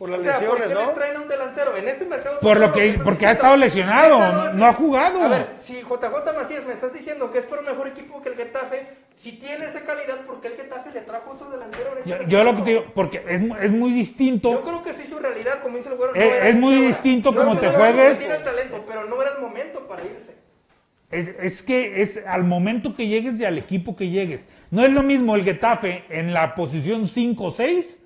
Speaker 1: Por las
Speaker 4: o sea, ¿por qué
Speaker 1: ¿no?
Speaker 4: le traen a un delantero? En este mercado...
Speaker 2: Por lo que- porque ha estado lesionado, no ha jugado.
Speaker 4: A ver, si JJ Macías me estás diciendo que es por un mejor equipo que el Getafe, si tiene esa calidad, ¿por qué el Getafe le trajo otro delantero en este
Speaker 2: Yo, yo lo que te digo, porque es, es muy
Speaker 4: Yo
Speaker 2: distinto.
Speaker 4: creo que sí su realidad, como dice el güero.
Speaker 2: Es- muy distinto
Speaker 4: No,
Speaker 2: como te juegues.
Speaker 4: Tiene el talento, pero no era el momento para irse.
Speaker 2: Es, es que es al momento que llegues y al equipo que llegues. No es lo mismo el Getafe en la posición 5 o 6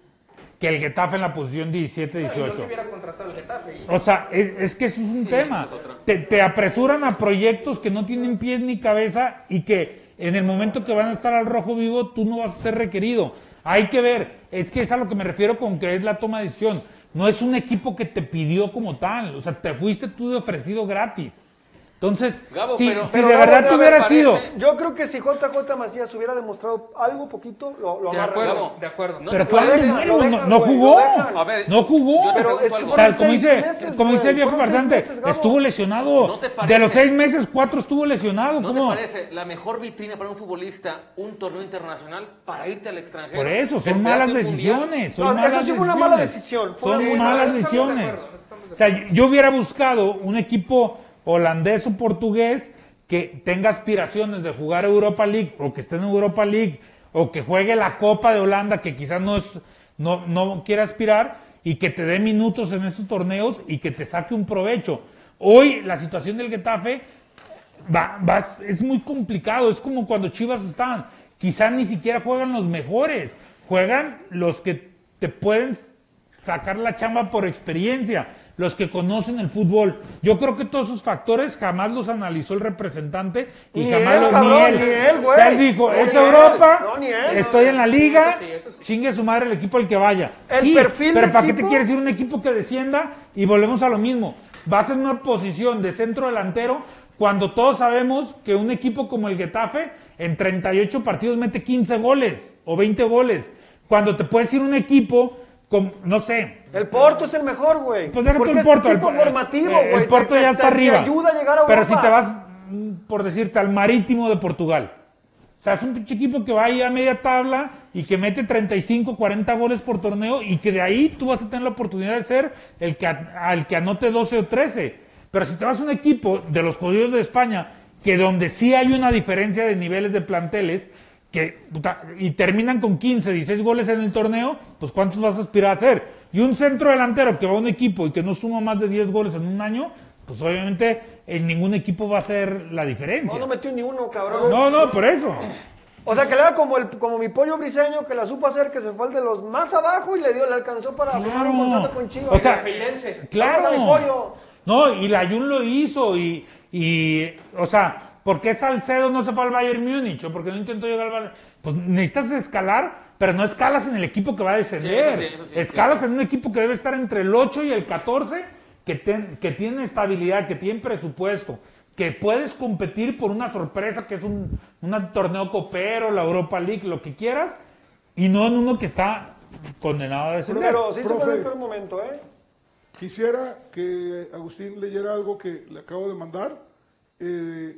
Speaker 2: que el Getafe en la posición 17,
Speaker 4: No, y no
Speaker 2: 18.
Speaker 4: que hubiera contratado el Getafe. y-
Speaker 2: O sea, es, es que eso es un tema. Te, te apresuran a proyectos que no tienen pies ni cabeza y que en el momento que van a estar al rojo vivo tú no vas a ser requerido. Hay que ver, es que es a lo que me refiero con que es la toma de decisión. No es un equipo que te pidió como tal, o sea, te fuiste tú de ofrecido gratis. Entonces,
Speaker 3: Gabo,
Speaker 2: si,
Speaker 3: pero-
Speaker 2: si
Speaker 3: pero
Speaker 2: de
Speaker 3: Gabo,
Speaker 2: verdad
Speaker 3: ¿no
Speaker 2: tú hubieras
Speaker 3: parece?
Speaker 2: sido,
Speaker 1: Yo creo que si JJ Macías hubiera demostrado algo poquito, lo, lo
Speaker 4: De acuerdo,
Speaker 3: Gabo.
Speaker 4: de acuerdo.
Speaker 3: ¿No
Speaker 2: pero
Speaker 3: te
Speaker 2: serio,
Speaker 1: Lo
Speaker 2: no,
Speaker 1: dejan,
Speaker 2: no
Speaker 1: güey,
Speaker 2: jugó.
Speaker 3: A ver,
Speaker 2: no jugó.
Speaker 3: te
Speaker 1: Pero
Speaker 3: pregunto
Speaker 1: es que
Speaker 3: algo.
Speaker 2: O sea,
Speaker 1: Fueron
Speaker 2: como dice,
Speaker 1: meses,
Speaker 2: como dice
Speaker 1: güey,
Speaker 2: el viejo farsante, estuvo lesionado.
Speaker 3: ¿No te parece?
Speaker 2: de los seis meses, cuatro estuvo lesionado.
Speaker 3: ¿No te
Speaker 2: ¿Cómo?
Speaker 3: parece la mejor vitrina para un futbolista un torneo internacional para irte al extranjero?
Speaker 2: Por eso, son malas decisiones. Son
Speaker 1: No, eso
Speaker 2: malas
Speaker 1: sí fue una mala
Speaker 2: decisiones.
Speaker 1: decisión, fue
Speaker 2: Son malas decisiones. O sea, yo hubiera buscado un equipo holandés o portugués que tenga aspiraciones de jugar Europa League o que esté en Europa League o que juegue la Copa de Holanda que quizás no, no, no quiere aspirar y que te dé minutos en estos torneos y que te saque un provecho. Hoy la situación del Getafe va, es muy complicado. Es como cuando Chivas estaban. Quizás ni siquiera juegan los mejores. Juegan los que te pueden sacar la chamba por experiencia. Los que conocen el fútbol. Yo creo que todos esos factores jamás los analizó el representante y
Speaker 1: Ni
Speaker 2: jamás
Speaker 1: él,
Speaker 2: los
Speaker 1: cabrón,
Speaker 2: ni él.
Speaker 1: ni él, güey.
Speaker 2: O sea, él dijo,
Speaker 1: No,
Speaker 2: es. Europa,
Speaker 1: No, ni él.
Speaker 2: estoy en la liga,
Speaker 4: Eso sí, eso sí.
Speaker 2: chingue su madre el equipo al que vaya.
Speaker 1: El
Speaker 2: sí,
Speaker 1: perfil
Speaker 2: pero ¿para qué te quieres ir un equipo que descienda? Y volvemos a lo mismo. Vas en una posición de centro delantero cuando todos sabemos que un equipo como el Getafe en 38 partidos mete 15 goles o 20 goles. Cuando te puedes ir un equipo no sé,
Speaker 1: El Porto es el mejor, güey.
Speaker 2: pues déjate el
Speaker 1: es
Speaker 2: Porto.
Speaker 1: equipo
Speaker 2: el,
Speaker 1: formativo, güey.
Speaker 2: El Porto
Speaker 1: Te-
Speaker 2: ya está
Speaker 1: te
Speaker 2: arriba.
Speaker 1: ayuda a llegar a
Speaker 2: Pero
Speaker 1: Europa.
Speaker 2: si te vas, mm, por decirte, al Marítimo de Portugal. O sea, es un pinche equipo que va ahí a media tabla y que mete 35, 40 goles por torneo y que de ahí tú vas a tener la oportunidad de ser el que, al que anote 12 o 13. Pero si te vas a un equipo de los jodidos de España, que donde sí hay una diferencia de niveles de planteles, que, puta, y terminan con 15, 16 goles en el torneo, pues ¿cuántos vas a aspirar a hacer? Y un centro delantero que va a un equipo y que no suma más de 10 goles en un año, pues obviamente en ningún equipo va a ser la diferencia.
Speaker 1: No, no metió ni uno, cabrón.
Speaker 2: No, no, por eso.
Speaker 1: O sea, que le haga como, el, como mi pollo briseño, que la supo hacer, que se fue al de los más abajo y le dio, le alcanzó para firmar un contrato con Chivas.
Speaker 2: O sea, claro.
Speaker 1: Mi pollo.
Speaker 2: No, y la Jun lo hizo y, y, o sea, ¿por qué Salcedo no se fue al Bayern Múnich? ¿O por qué no intentó llegar al Bayern? Pues necesitas escalar, pero no escalas en el equipo que va a descender.
Speaker 3: Sí, eso sí, eso sí,
Speaker 2: escalas
Speaker 3: sí.
Speaker 2: en un equipo que debe estar entre el 8 y el 14, que, ten- que tiene estabilidad, que tiene presupuesto, que puedes competir por una sorpresa que es un, un torneo copero, la Europa League, lo que quieras, y no en uno que está condenado a descender.
Speaker 1: Pero sí se
Speaker 5: Profe.
Speaker 1: en el momento, ¿eh?
Speaker 5: Quisiera que Agustín leyera algo que le acabo de mandar. Eh,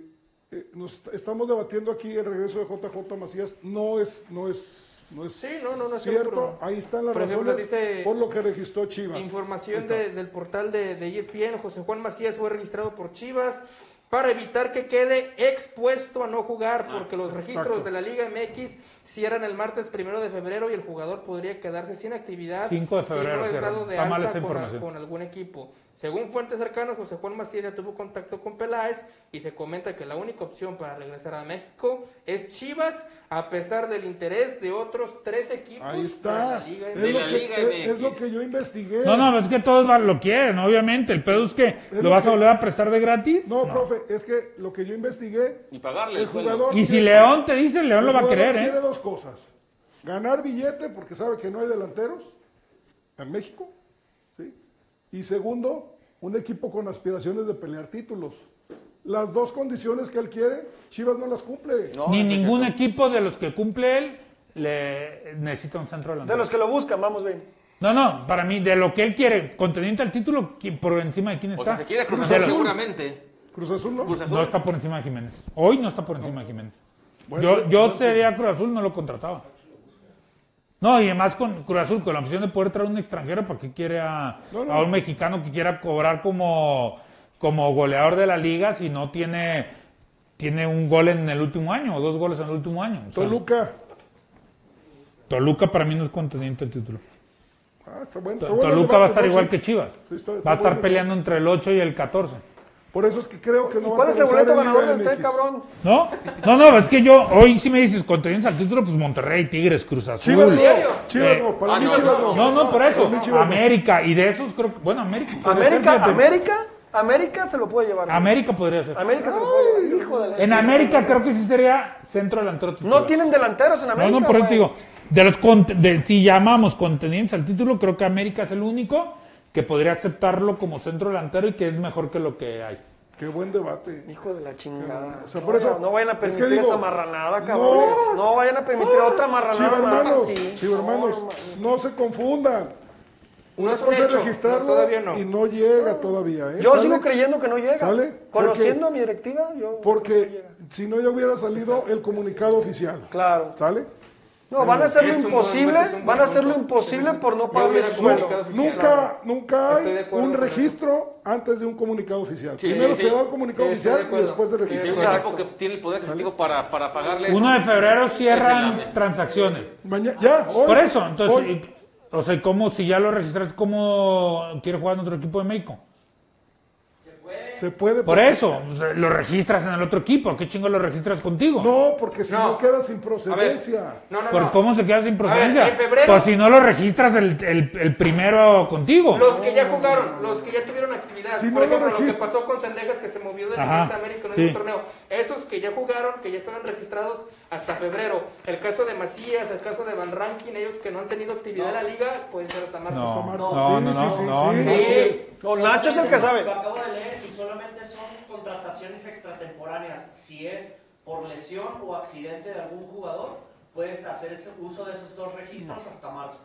Speaker 5: eh, nos estamos debatiendo aquí el regreso de JJ Macías. No es, no es, no es
Speaker 4: Sí, no, no, no es
Speaker 5: cierto.
Speaker 4: seguro.
Speaker 5: Ahí están las
Speaker 4: Por ejemplo,
Speaker 5: razones
Speaker 4: dice-
Speaker 5: por lo que registró Chivas.
Speaker 4: Información de- del portal de, de ESPN, José Juan Macías fue registrado por Chivas para evitar que quede expuesto a no jugar, porque los registros
Speaker 5: exacto.
Speaker 4: de la Liga MX cierran el martes primero de febrero y el jugador podría quedarse sin actividad
Speaker 2: 5 de febrero
Speaker 4: si no es dado de
Speaker 2: Está mal
Speaker 4: alta
Speaker 2: esa
Speaker 4: con,
Speaker 2: información.
Speaker 4: con algún equipo. Según fuentes cercanas, José Juan Macías ya tuvo contacto con Peláez y se comenta que la única opción para regresar a México es Chivas, a pesar del interés de otros tres equipos
Speaker 5: Ahí
Speaker 4: de
Speaker 5: está.
Speaker 4: la Liga
Speaker 5: Es lo,
Speaker 3: la
Speaker 5: que,
Speaker 3: Liga
Speaker 5: es- es lo que yo investigué.
Speaker 2: No, no, es que todos lo quieren, obviamente. El pedo es que lo
Speaker 5: lo
Speaker 2: vas
Speaker 5: que-
Speaker 2: a volver a prestar de gratis.
Speaker 5: No, profe, es que lo que yo investigué,
Speaker 3: Y pagarle
Speaker 5: el jugador...
Speaker 2: Y si
Speaker 5: quiere-
Speaker 2: León te dice, León
Speaker 5: el
Speaker 2: lo va a querer,
Speaker 5: quiere
Speaker 2: ¿eh?
Speaker 5: dos cosas. Ganar billete porque sabe que no hay delanteros en México. Y segundo, un equipo con aspiraciones de pelear títulos. Las dos condiciones que él quiere, Chivas no las cumple.
Speaker 3: No,
Speaker 2: Ni ningún
Speaker 3: cierto.
Speaker 2: equipo de los que cumple él le necesita un centro
Speaker 1: De
Speaker 2: delantero.
Speaker 1: los que lo buscan, vamos bien.
Speaker 2: No, no, para mí, de lo que él quiere, contendiente al título, ¿qui- por encima de quién
Speaker 3: O
Speaker 2: está.
Speaker 3: sea, se quiere Cruz
Speaker 2: De
Speaker 3: Azul seguramente.
Speaker 5: Cruz Azul no.
Speaker 3: Cruz Azul.
Speaker 2: No está por encima de Jiménez. Hoy no está por encima de Jiménez.
Speaker 5: Bueno,
Speaker 2: yo yo
Speaker 5: bueno.
Speaker 2: sería Cruz Azul, no lo contrataba. No, y además con Cruz Azul, con la opción de poder traer un extranjero, ¿para qué quiere a,
Speaker 5: No, no.
Speaker 2: a un mexicano que quiera cobrar como, como goleador de la liga si no tiene, tiene un gol en el último año o dos goles en el último año? O sea,
Speaker 5: Toluca.
Speaker 2: Toluca para mí no es contendiente el título.
Speaker 5: Ah, está bueno, está
Speaker 2: Toluca va a estar igual que Chivas.
Speaker 5: Sí, está- está
Speaker 2: va a estar
Speaker 5: bueno.
Speaker 2: peleando entre el 8 y el 14.
Speaker 5: Por eso es que creo que no
Speaker 1: ¿Y
Speaker 5: va
Speaker 1: cuál
Speaker 5: a
Speaker 1: es el boleto ganador TEC,
Speaker 5: MX.
Speaker 1: cabrón?
Speaker 2: ¿No? No, no, es que yo, hoy si me dices contendientes al título, pues Monterrey, Tigres, Cruz Azul.
Speaker 5: Chivas no,
Speaker 4: Diario.
Speaker 5: Chivas
Speaker 2: Eh,
Speaker 5: no, para
Speaker 3: ah,
Speaker 5: mí
Speaker 3: no,
Speaker 5: Chivas
Speaker 3: no,
Speaker 5: no.
Speaker 2: Por eso.
Speaker 5: Chivas.
Speaker 2: América, y de esos creo que. Bueno, América.
Speaker 1: América. América, América se lo puede llevar.
Speaker 2: América podría ser.
Speaker 1: América se lo puede llevar. Hijo de la-
Speaker 2: En América creo que sí sería centro delantero titular.
Speaker 1: No tienen delanteros en América.
Speaker 2: No, no, por eso te digo. De los de, si llamamos contendientes al título, creo que América es el único que podría aceptarlo como centro delantero y que es mejor que lo que hay.
Speaker 5: Qué buen debate.
Speaker 1: Hijo de la chingada.
Speaker 5: O sea,
Speaker 1: no,
Speaker 5: eso-
Speaker 1: no, no vayan a
Speaker 5: es que
Speaker 1: permitir
Speaker 5: digo,
Speaker 1: esa marranada,
Speaker 5: no.
Speaker 1: cabrones. No, vayan a permitir otra marranada.
Speaker 5: Chivermanos,
Speaker 1: más así.
Speaker 5: chivermanos,
Speaker 1: No,
Speaker 5: no se confundan.
Speaker 4: No
Speaker 5: Una
Speaker 4: es un
Speaker 5: cosa es registrarlo
Speaker 4: no, todavía no.
Speaker 5: y no llega todavía. ¿eh?
Speaker 1: Yo
Speaker 5: ¿Sale?
Speaker 1: sigo creyendo que no llega.
Speaker 5: ¿Sale?
Speaker 1: Conociendo
Speaker 5: Porque-
Speaker 1: a mi directiva, yo. no
Speaker 5: Porque si no ya hubiera salido el comunicado oficial.
Speaker 1: Claro.
Speaker 5: ¿Sale?
Speaker 1: No, van a hacer lo
Speaker 4: Es
Speaker 1: imposible,
Speaker 4: es
Speaker 1: van a hacer lo
Speaker 4: punto.
Speaker 1: imposible por no pagarle su sueldo.
Speaker 4: comunicado oficial.
Speaker 5: Nunca, nunca hay un registro antes de un comunicado oficial.
Speaker 3: Sí,
Speaker 5: Primero
Speaker 3: sí,
Speaker 5: se
Speaker 3: sí.
Speaker 5: da el comunicado
Speaker 4: de
Speaker 5: oficial y después
Speaker 3: hay
Speaker 5: registro.
Speaker 3: equipo que tiene el poder adquisitivo para, para pagarle
Speaker 2: 1 de febrero
Speaker 3: Es
Speaker 2: cierran
Speaker 3: el-
Speaker 2: transacciones.
Speaker 5: Mañana, ya, hoy,
Speaker 2: Por eso, entonces,
Speaker 5: hoy.
Speaker 2: o sea, ¿cómo si ya lo registras, cómo quiere jugar en otro equipo de México?
Speaker 5: Se puede.
Speaker 2: Por eso, lo registras en el otro equipo. ¿Qué chingo lo registras contigo?
Speaker 5: No, porque si no,
Speaker 4: No.
Speaker 5: queda sin
Speaker 4: A ver,
Speaker 5: procedencia.
Speaker 4: no, no,
Speaker 2: ¿Por
Speaker 4: no.
Speaker 2: cómo se queda sin procedencia?
Speaker 4: en febrero-
Speaker 2: Pues si no lo registras el, el- el primero contigo.
Speaker 4: Los que ya jugaron, los que ya tuvieron actividad.
Speaker 5: Si
Speaker 4: Por
Speaker 5: no lo
Speaker 4: ejemplo, lo, que pasó con Sendejas que se movió de
Speaker 2: Ajá,
Speaker 4: Defensa América en
Speaker 2: sí.
Speaker 4: un torneo. Esos que ya jugaron, que ya estaban registrados hasta febrero. El caso de Macías, el caso de Van Rankin, ellos que no han tenido actividad en la liga, pueden ser hasta marzo.
Speaker 2: No,
Speaker 5: marzo.
Speaker 2: no,
Speaker 5: Sí,
Speaker 2: no,
Speaker 5: sí,
Speaker 2: no,
Speaker 5: sí,
Speaker 2: no,
Speaker 5: sí.
Speaker 2: no.
Speaker 4: Sí.
Speaker 1: No, Nacho es el que sabe.
Speaker 6: Lo acabo de leer y solamente son contrataciones extratemporáneas. Si es por lesión o accidente de algún jugador, puedes hacer ese uso de esos dos registros hasta marzo.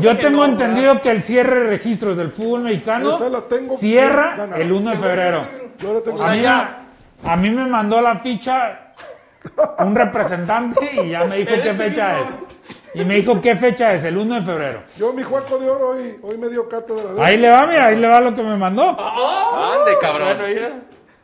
Speaker 2: Yo
Speaker 1: que
Speaker 2: tengo
Speaker 1: no,
Speaker 2: entendido que el cierre de registros del fútbol mexicano
Speaker 5: tengo
Speaker 2: cierra el 1 de febrero.
Speaker 5: Yo la tengo.
Speaker 2: A mí, me, a mí me mandó la ficha un representante y ya me dijo qué fecha es. Y me dijo qué fecha es, el 1 de febrero.
Speaker 5: Yo, mi Juaco de Oro, hoy, hoy me dio cátedra de
Speaker 2: Ahí le va, mira, ahí le va lo que me mandó.
Speaker 3: Ande, cabrón.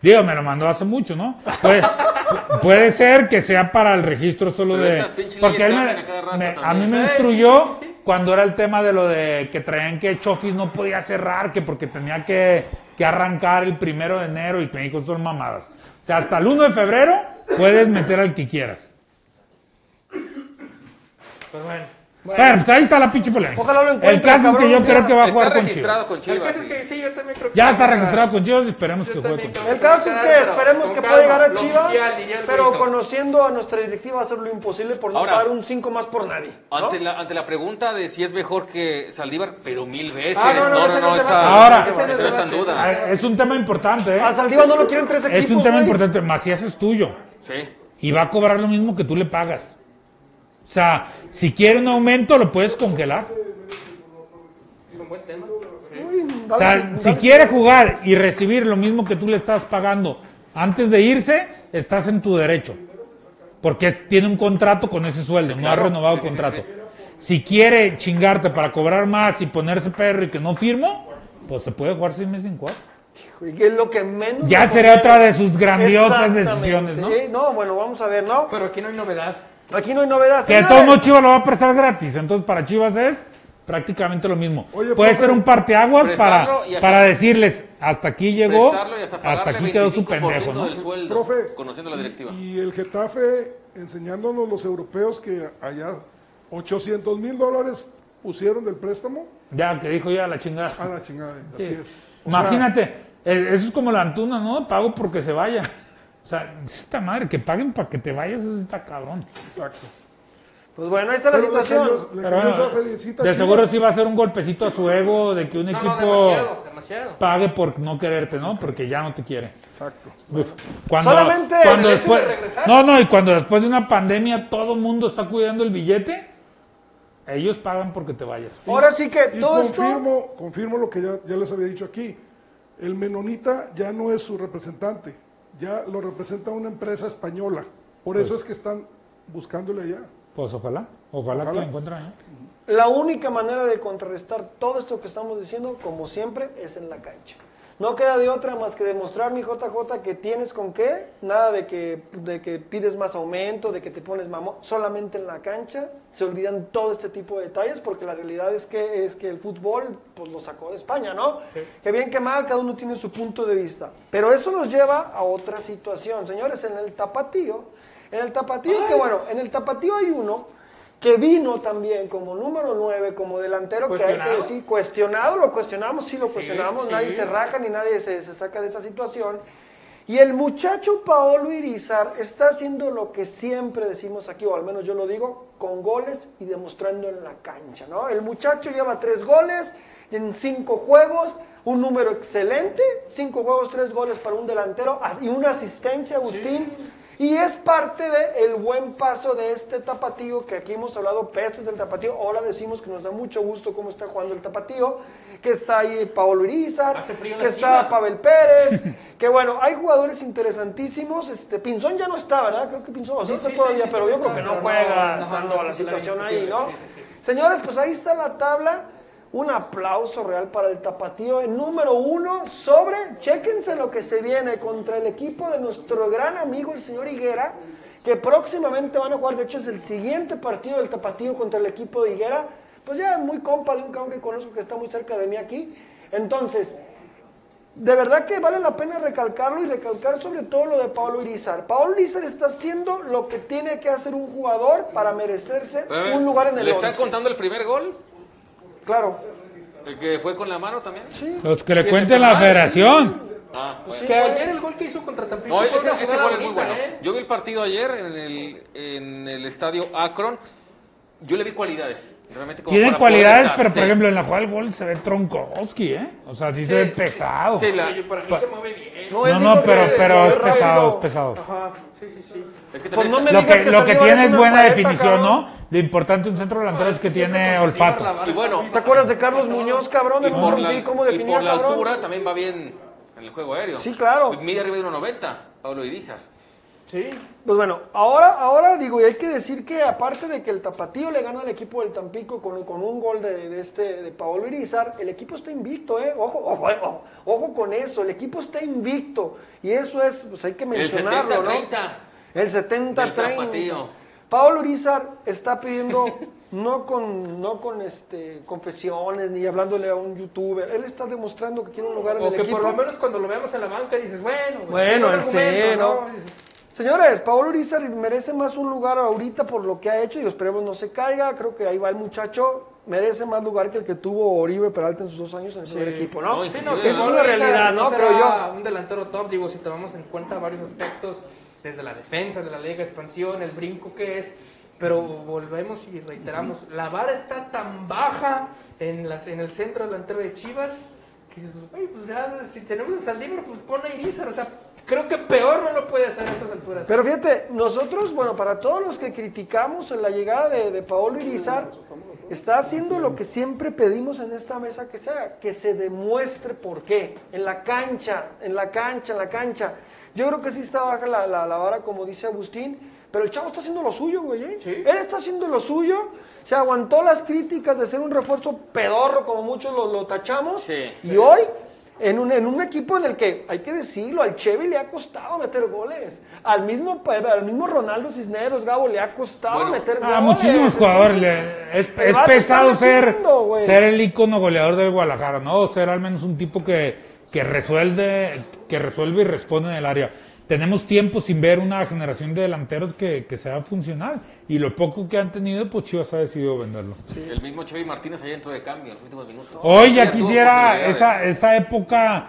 Speaker 2: Digo, me lo mandó hace mucho, ¿no? Puede, pu- puede ser que sea para el registro solo
Speaker 3: Pero
Speaker 2: de...
Speaker 3: estas
Speaker 2: Porque él me-
Speaker 3: a
Speaker 2: me- a mí me instruyó
Speaker 4: sí, sí, sí.
Speaker 2: cuando era el tema de lo de que traían que Chofis no podía cerrar, que porque tenía que, que arrancar el primero de enero y me dijo, son mamadas. O sea, hasta el 1 de febrero puedes meter al que quieras.
Speaker 4: Pero bueno.
Speaker 2: Bueno, pues ahí está la pinche polémica.
Speaker 1: Ojalá lo encuentre,
Speaker 2: El caso es que
Speaker 1: cabrón,
Speaker 2: yo creo que va a
Speaker 3: Está
Speaker 2: jugar con
Speaker 3: registrado
Speaker 2: Chivas.
Speaker 3: con
Speaker 4: El
Speaker 3: Chivas.
Speaker 4: caso es que sí, yo también creo que
Speaker 2: Ya está registrado con Chivas y esperemos
Speaker 4: Yo
Speaker 2: que juegue
Speaker 4: también
Speaker 2: con
Speaker 4: creo
Speaker 2: Chivas.
Speaker 1: El caso es que esperemos que pueda llegar a Chivas, pero conociendo a nuestra directiva va a hacer lo imposible por no
Speaker 3: Ahora,
Speaker 1: pagar un 5 más por nadie. ¿no?
Speaker 3: Ante la, ante la pregunta de si es mejor que Saldívar, pero mil veces.
Speaker 4: Ah, no, no,
Speaker 3: no,
Speaker 4: ese
Speaker 3: no,
Speaker 4: no
Speaker 3: no,
Speaker 4: es
Speaker 3: esa,
Speaker 4: debate.
Speaker 2: Ahora-
Speaker 3: esa no está en duda.
Speaker 2: Ah, Es un tema importante, ¿eh?
Speaker 1: A Saldívar no lo quieren tres equipos.
Speaker 2: Es un tema
Speaker 1: güey.
Speaker 2: importante. Macías es tuyo.
Speaker 3: Sí.
Speaker 2: y va a cobrar lo mismo que tú le pagas. O sea, si quiere un aumento, lo puedes congelar. O sea, si quiere jugar y recibir lo mismo que tú le estás pagando antes de irse, estás en tu derecho. Porque es- tiene un contrato con ese sueldo, no
Speaker 3: claro.
Speaker 2: ha renovado
Speaker 3: Sí, sí, sí,
Speaker 2: contrato.
Speaker 3: sí.
Speaker 2: Si quiere chingarte para cobrar más y ponerse perro y que no firmo, pues se puede jugar seis meses sin jugar.
Speaker 1: Y que es lo que menos.
Speaker 2: Ya
Speaker 1: conviene.
Speaker 2: otra de sus grandiosas decisiones, ¿no?
Speaker 1: No, bueno, vamos a ver, ¿no?
Speaker 4: Pero aquí no hay novedad.
Speaker 1: Aquí no hay novedad.
Speaker 2: Que de todos modos Chivas lo va a prestar gratis. Entonces para Chivas es prácticamente lo mismo.
Speaker 5: Oye,
Speaker 2: Puede
Speaker 5: profe,
Speaker 2: ser un parteaguas para,
Speaker 3: hasta-
Speaker 2: para decirles, hasta aquí llegó,
Speaker 3: y hasta,
Speaker 2: hasta aquí quedó su
Speaker 3: 25%
Speaker 2: pendejo. ¿no?
Speaker 3: del sueldo,
Speaker 5: Profe,
Speaker 3: conociendo la
Speaker 5: y-
Speaker 3: directiva.
Speaker 5: Y, el Getafe enseñándonos los europeos que allá 800 mil dólares pusieron del préstamo
Speaker 2: Ya, que dijo ya la chingada.
Speaker 5: a la chingada. Así es. O
Speaker 2: Imagínate, eh, eso es como la Antuna, ¿no? Pago porque se vaya. O sea, esta madre, que paguen para que te vayas, eso está cabrón.
Speaker 5: exacto.
Speaker 1: Pues bueno, ahí está la
Speaker 5: Pero le
Speaker 1: situación.
Speaker 5: cayó- le
Speaker 2: Pero
Speaker 5: cayó esa
Speaker 2: de seguro sí va a ser un golpecito a su ego de que un
Speaker 4: No, no,
Speaker 2: equipo
Speaker 4: demasiado, demasiado.
Speaker 2: pague por no quererte, ¿no? Porque ya no te quiere.
Speaker 5: Exacto.
Speaker 2: Uf. Cuando,
Speaker 1: Solamente
Speaker 2: cuando
Speaker 4: el hecho
Speaker 2: después,
Speaker 4: de regresar.
Speaker 2: no, no, y cuando después de una pandemia todo el mundo está cuidando el billete, ellos pagan porque te vayas.
Speaker 1: Ahora sí que
Speaker 5: Y
Speaker 1: todo esto.
Speaker 5: confirmo, confirmo lo que ya, ya les había dicho aquí. El menonita ya no es su representante, ya lo representa una empresa española. Por
Speaker 2: Pues
Speaker 5: eso es que están buscándole allá.
Speaker 2: Pues ojalá, ojalá, que lo encuentren. ¿eh?
Speaker 1: La única manera de contrarrestar todo esto que estamos diciendo, como siempre, es en la cancha. No queda de otra más que demostrar, mi JJ, que tienes con qué. Nada de que, de que pides más aumento, de que te pones mamón. Solamente en la cancha se olvidan todo este tipo de detalles porque la realidad es que, es que el fútbol pues, lo sacó de España, ¿no? Que bien que mal, cada uno tiene su punto de vista. Pero eso nos lleva a otra situación. Señores, en el tapatío, en el tapatío, que bueno, en el tapatío hay uno que vino también como número 9, como delantero, que hay que decir, cuestionado, lo cuestionamos, sí lo cuestionamos,
Speaker 4: sí.
Speaker 1: nadie se raja ni nadie se, se saca de esa situación. Y el muchacho Paolo Irizar está haciendo lo que siempre decimos aquí, o al menos yo lo digo, con goles y demostrando en la cancha, ¿no? El muchacho lleva tres goles en cinco juegos, un número excelente, cinco juegos, tres goles para un delantero y una asistencia, Agustín. Y es parte del buen paso de este tapatío, que aquí hemos hablado pestes del tapatío, ahora decimos que nos da mucho gusto cómo está jugando el tapatío, que está ahí Paolo Irizar, que está
Speaker 4: cima.
Speaker 1: Pavel Pérez, que bueno, hay jugadores interesantísimos, este, Pinzón ya no está, ¿verdad? Creo que Pinzón, o sí,
Speaker 4: Sí,
Speaker 1: está
Speaker 4: sí,
Speaker 1: todavía,
Speaker 4: sí,
Speaker 1: pero yo creo que no juega,
Speaker 4: no,
Speaker 1: estando
Speaker 4: no,
Speaker 1: la situación ahí, ¿no?
Speaker 4: sí, sí, sí.
Speaker 1: Señores, pues ahí está la tabla. Un aplauso real para el tapatío. El número uno sobre, chéquense lo que se viene contra el equipo de nuestro gran amigo el señor Higuera, que próximamente van a jugar. De hecho, es el siguiente partido del tapatío contra el equipo de Higuera. Pues ya muy compa de un cabrón que conozco que está muy cerca de mí aquí. Entonces, de verdad que vale la pena recalcarlo y recalcar sobre todo lo de Pablo Irizar. Pablo Irizar está haciendo lo que tiene que hacer un jugador para merecerse un lugar en el
Speaker 3: ¿Le están contando el primer gol?
Speaker 1: Claro.
Speaker 3: ¿El que fue con la mano también?
Speaker 1: Sí.
Speaker 2: Los que le cuenten la federación.
Speaker 3: Ah.
Speaker 1: Sí,
Speaker 4: Que
Speaker 1: güey.
Speaker 4: ayer el gol que hizo contra Tampico
Speaker 3: No, ese, gol es muy bueno.
Speaker 4: ¿eh?
Speaker 3: Yo vi el partido ayer en el, en el estadio Akron. Yo le vi cualidades. Realmente como
Speaker 2: Tienen cualidades, pero
Speaker 3: sí.
Speaker 2: por ejemplo en la jugada del gol se ve Tronkowski, ¿eh? O sea, sí, se ve pesado.
Speaker 3: Sí, la-
Speaker 4: Oye, para mí se mueve bien.
Speaker 2: No, no,
Speaker 1: que
Speaker 2: pero, pero es pesado, es pesado.
Speaker 4: Ajá, sí, sí, sí.
Speaker 3: Es que
Speaker 1: Pues no me
Speaker 2: Lo que,
Speaker 1: que
Speaker 2: lo que tiene es buena
Speaker 1: saeta,
Speaker 2: definición,
Speaker 1: cabrón.
Speaker 2: ¿no? Lo importante en un centro delantero es que tiene olfato.
Speaker 3: Y bueno,
Speaker 1: ¿Te acuerdas de Carlos Muñoz, cabrón?
Speaker 3: y
Speaker 1: De
Speaker 3: por la,
Speaker 1: cómo
Speaker 3: y
Speaker 1: definía,
Speaker 3: por la
Speaker 1: cabrón?
Speaker 3: altura también va bien en el juego aéreo.
Speaker 1: Sí, claro.
Speaker 3: Mide arriba de 1.90, Pablo Irizar.
Speaker 4: Sí.
Speaker 1: Pues bueno, ahora, ahora digo, y hay que decir que aparte de que el Tapatío le gana al equipo del Tampico con, con un gol de, de este de Paolo Irizar, el equipo está invicto, ¿eh? Ojo, ojo, eh, ojo, ojo con eso, el equipo está invicto. Y eso es, pues hay que
Speaker 3: El
Speaker 1: mencionarlo,
Speaker 3: 70-30.
Speaker 1: ¿no? El 70-30.
Speaker 3: Del Tapatío.
Speaker 1: Paolo Irizar está pidiendo, no con, no con este, confesiones ni hablándole a un youtuber, él está demostrando que quiere un lugar en
Speaker 4: O
Speaker 1: el
Speaker 4: que
Speaker 1: equipo.
Speaker 4: por lo menos cuando lo veamos en la banca dices, bueno, güey,
Speaker 1: Bueno, en
Speaker 4: argumento,
Speaker 1: serio.
Speaker 4: ¿no? Dices,
Speaker 1: Señores, Paolo Urizar merece más un lugar ahorita por lo que ha hecho y esperemos no se caiga. Creo que ahí va el muchacho. Merece más lugar que el que tuvo Oribe Peralta en sus dos años en el primer equipo, ¿no?
Speaker 3: No,
Speaker 4: Sí, no,
Speaker 1: Eso es
Speaker 4: Pablo
Speaker 1: una realidad, ¿no? Creo yo.
Speaker 4: un delantero top, digo, si tomamos en cuenta varios aspectos, desde la defensa de la Liga Expansión, el brinco que es, pero volvemos y reiteramos, la vara está tan baja en, las, en el centro delantero de Chivas, que dices, pues, pues ya, si tenemos a Saldívar, pues pon a Irizar, o sea, creo que peor no lo puede hacer a estas alturas.
Speaker 1: Pero fíjate, nosotros, bueno, para todos los que criticamos en la llegada de, de Paolo Irizar, está haciendo lo que siempre pedimos en esta mesa que sea, que se demuestre por qué, en la cancha, en la cancha, en la cancha. Yo creo que sí está baja la, la, la vara, como dice Agustín, pero el chavo está haciendo lo suyo, güey. ¿eh?
Speaker 4: Sí.
Speaker 1: Él está haciendo lo suyo, se aguantó las críticas de ser un refuerzo pedorro, como muchos lo, lo tachamos,
Speaker 3: Sí.
Speaker 1: y hoy en un, en un equipo en el que, hay que decirlo, al Chevy le ha costado meter goles. Al mismo, al mismo Ronaldo Cisneros, Gabo, le ha costado
Speaker 3: Bueno.
Speaker 1: meter goles.
Speaker 2: A muchísimos jugadores le- es, es pesado ser,
Speaker 1: metiendo,
Speaker 2: ser el ícono goleador del Guadalajara, ¿no? Ser al menos un tipo que, que resuelve, que resuelve y responde en el área. Tenemos tiempo sin ver una generación de delanteros que, que sea funcional. Y lo poco que han tenido, pues Chivas ha decidido venderlo.
Speaker 3: El mismo Chevy Martínez ahí entró de cambio en los últimos minutos.
Speaker 2: Hoy ya quisiera esa, esa época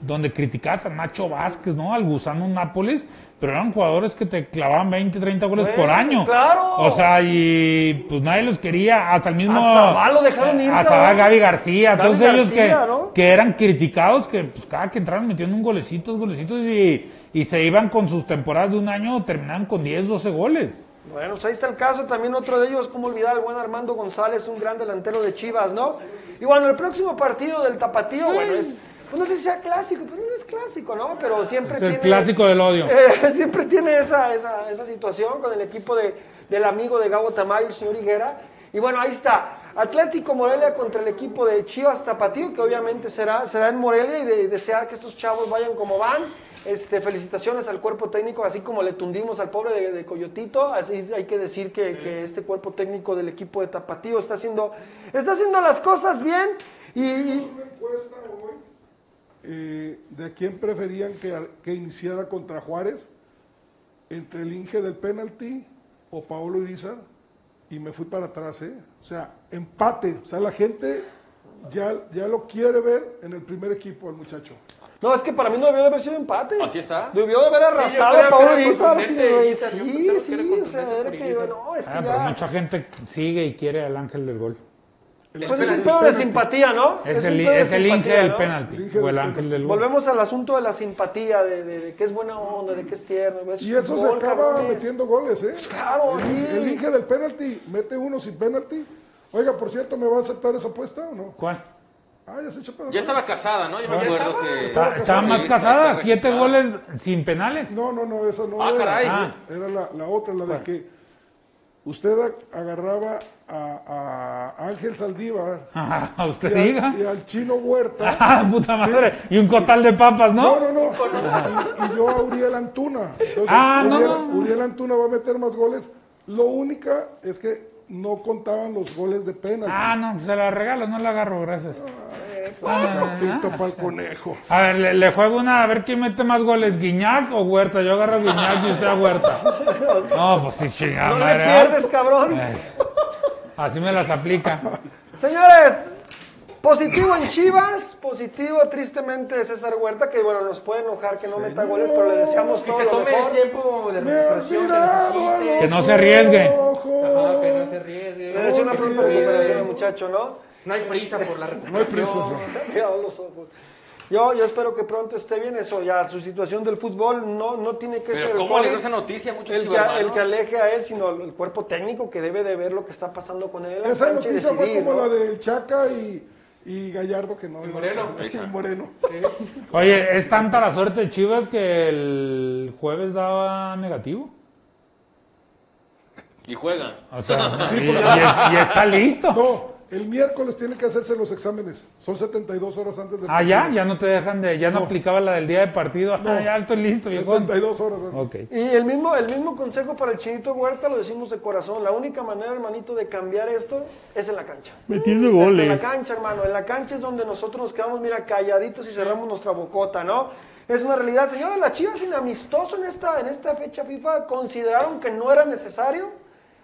Speaker 2: donde criticabas a Nacho Vázquez, ¿no? Al gusano Nápoles, pero eran jugadores que te clavaban 20, 30 goles por año.
Speaker 1: claro.
Speaker 2: O sea, y pues nadie los quería, hasta el mismo...
Speaker 1: A Zabal lo dejaron ir,
Speaker 2: A. Zabal, Gaby García,
Speaker 1: Gaby
Speaker 2: todos ellos que,
Speaker 1: ¿no?
Speaker 2: que eran criticados, que pues cada que entraban metiendo un golecitos, golecitos y, y se iban con sus temporadas de un año, terminaban con 10, 12 goles.
Speaker 1: Bueno, pues ahí está el caso. También otro de ellos, como olvidar al buen Armando González, un gran delantero de Chivas, ¿no? Y bueno, el próximo partido del Tapatío, bueno, es. Pues no sé si sea clásico, pero no es clásico, ¿no? Pero siempre
Speaker 2: Es
Speaker 1: tiene.
Speaker 2: el clásico del odio.
Speaker 1: Eh, siempre tiene esa, esa, esa situación con el equipo de, del amigo de Gabo Tamayo, el señor Higuera. Y bueno, ahí está. Atlético Morelia contra el equipo de Chivas Tapatío, que obviamente será, será en Morelia y de, desear que estos chavos vayan como van. Este, felicitaciones al cuerpo técnico, así como le tundimos al pobre de, de Coyotito, así hay que decir que, que este cuerpo técnico del equipo de Tapatío está haciendo, está haciendo las cosas bien y,
Speaker 5: eh, de quién preferían que, que iniciara contra Juárez, entre el Inge del penalti o Paolo Irizar, y me fui para atrás, ¿eh? O sea, empate. O sea, la gente ya, ya lo quiere ver en el primer equipo, el muchacho.
Speaker 1: No, es que para mí no debió de haber sido empate.
Speaker 3: Así está.
Speaker 1: Debió de haber arrasado
Speaker 4: creo
Speaker 1: a Pablo Irizar. Sí, sí, sí, o sea,
Speaker 4: contundente
Speaker 1: era
Speaker 4: por
Speaker 1: que,
Speaker 4: Irizar.
Speaker 1: no, es que
Speaker 2: Ah, pero mucha gente sigue y quiere al ángel del gol.
Speaker 1: Pues es un pedo de simpatía, ¿no?
Speaker 2: Es, el, es el Inge
Speaker 1: simpatía,
Speaker 2: del
Speaker 1: ¿no?
Speaker 2: penalti. O el ángel del gol.
Speaker 1: Volvemos al asunto de la simpatía, de, de- de que es buena onda, de que es tierno. es
Speaker 5: Y eso se acaba
Speaker 1: cabrones.
Speaker 5: metiendo goles, ¿eh?
Speaker 1: Claro,
Speaker 5: El, Inge del penalti mete uno sin penalti. Oiga, por cierto, ¿me va a aceptar esa apuesta o no?
Speaker 2: ¿Cuál?
Speaker 5: Ah, ya se echó penalti.
Speaker 3: Ya estaba casada, ¿no? Yo me acuerdo que.
Speaker 2: Está- Estaba más
Speaker 3: Sí,
Speaker 2: casada, siete goles sin penales.
Speaker 5: No, no, no, esa no
Speaker 3: Ah,
Speaker 5: era.
Speaker 3: caray.
Speaker 2: Ah.
Speaker 5: Era la, la otra, la de que usted agarraba a, a Ángel Saldívar y,
Speaker 2: usted
Speaker 5: al-
Speaker 2: diga.
Speaker 5: y al chino Huerta.
Speaker 2: Ah, puta madre. Y un costal de papas,
Speaker 5: No,
Speaker 2: ¿no?
Speaker 5: no, no. Y, y yo a Uriel Antuna. Entonces,
Speaker 2: Ah,
Speaker 5: Uriel,
Speaker 2: no.
Speaker 5: Uriel Antuna va a meter más goles. Lo única es que no contaban los goles de penalti.
Speaker 2: Ah, no, se la regalo, no la agarro, gracias.
Speaker 5: Gatito para el conejo.
Speaker 2: A ver, le, le juego una, a ver quién mete más goles, Guiñac o Huerta. Yo agarro a Guiñac y usted a Huerta. No, pues sí, chingada
Speaker 1: No le
Speaker 2: madre. ¿ah?
Speaker 1: pierdes, cabrón.
Speaker 2: Eh, Así me las aplica.
Speaker 1: Señores, positivo en Chivas, positivo tristemente de César Huerta, que bueno, nos puede enojar que no meta goles, pero le deseamos
Speaker 4: Que
Speaker 1: todo
Speaker 4: se
Speaker 1: lo
Speaker 4: tome
Speaker 1: mejor.
Speaker 4: el tiempo de recuperación que necesite.
Speaker 2: No se arriesgue.
Speaker 4: Ajá, que no se arriesgue.
Speaker 1: Se una pronta recuperación, muchacho, ¿no?
Speaker 4: No hay prisa por la recuperación.
Speaker 5: No hay prisa, no.
Speaker 1: Cuidado los ojos. Yo, yo espero que pronto esté bien eso, ya su situación del fútbol no, no tiene que ser
Speaker 3: Pero ¿cómo alegró esa noticia muchos
Speaker 1: el que, el que aleje a él, sino el cuerpo técnico que debe de ver lo que está pasando con él
Speaker 5: Esa noticia fue como
Speaker 1: ¿no?
Speaker 5: la del Chaca y, y Gallardo que no.
Speaker 4: El Moreno.
Speaker 5: El Moreno.
Speaker 2: Oye, es tanta la suerte de Chivas que el jueves daba negativo.
Speaker 3: Y juega.
Speaker 2: O sea,
Speaker 5: Sí,
Speaker 2: y,
Speaker 5: porque-
Speaker 2: y es- y está listo.
Speaker 5: No, el miércoles tiene que hacerse los exámenes. Son 72 horas antes del
Speaker 2: Ah, ya,
Speaker 5: partido.
Speaker 2: ya no te dejan de, ya no,
Speaker 5: No.
Speaker 2: aplicaba la del día de partido. Ah,
Speaker 5: No.
Speaker 2: ya estoy listo, viejón.
Speaker 5: 72 horas antes.
Speaker 2: Ok.
Speaker 1: Y el mismo, el mismo consejo para el chinito Huerta lo decimos de corazón. La única manera, hermanito, de cambiar esto es en la cancha.
Speaker 2: Metiendo
Speaker 1: En la cancha, hermano. En la cancha es donde nosotros nos quedamos, mira, calladitos y cerramos nuestra bocota, ¿no? Es una realidad. Señores, las Chivas sin amistoso en esta, en esta fecha FIFA consideraron que no era necesario,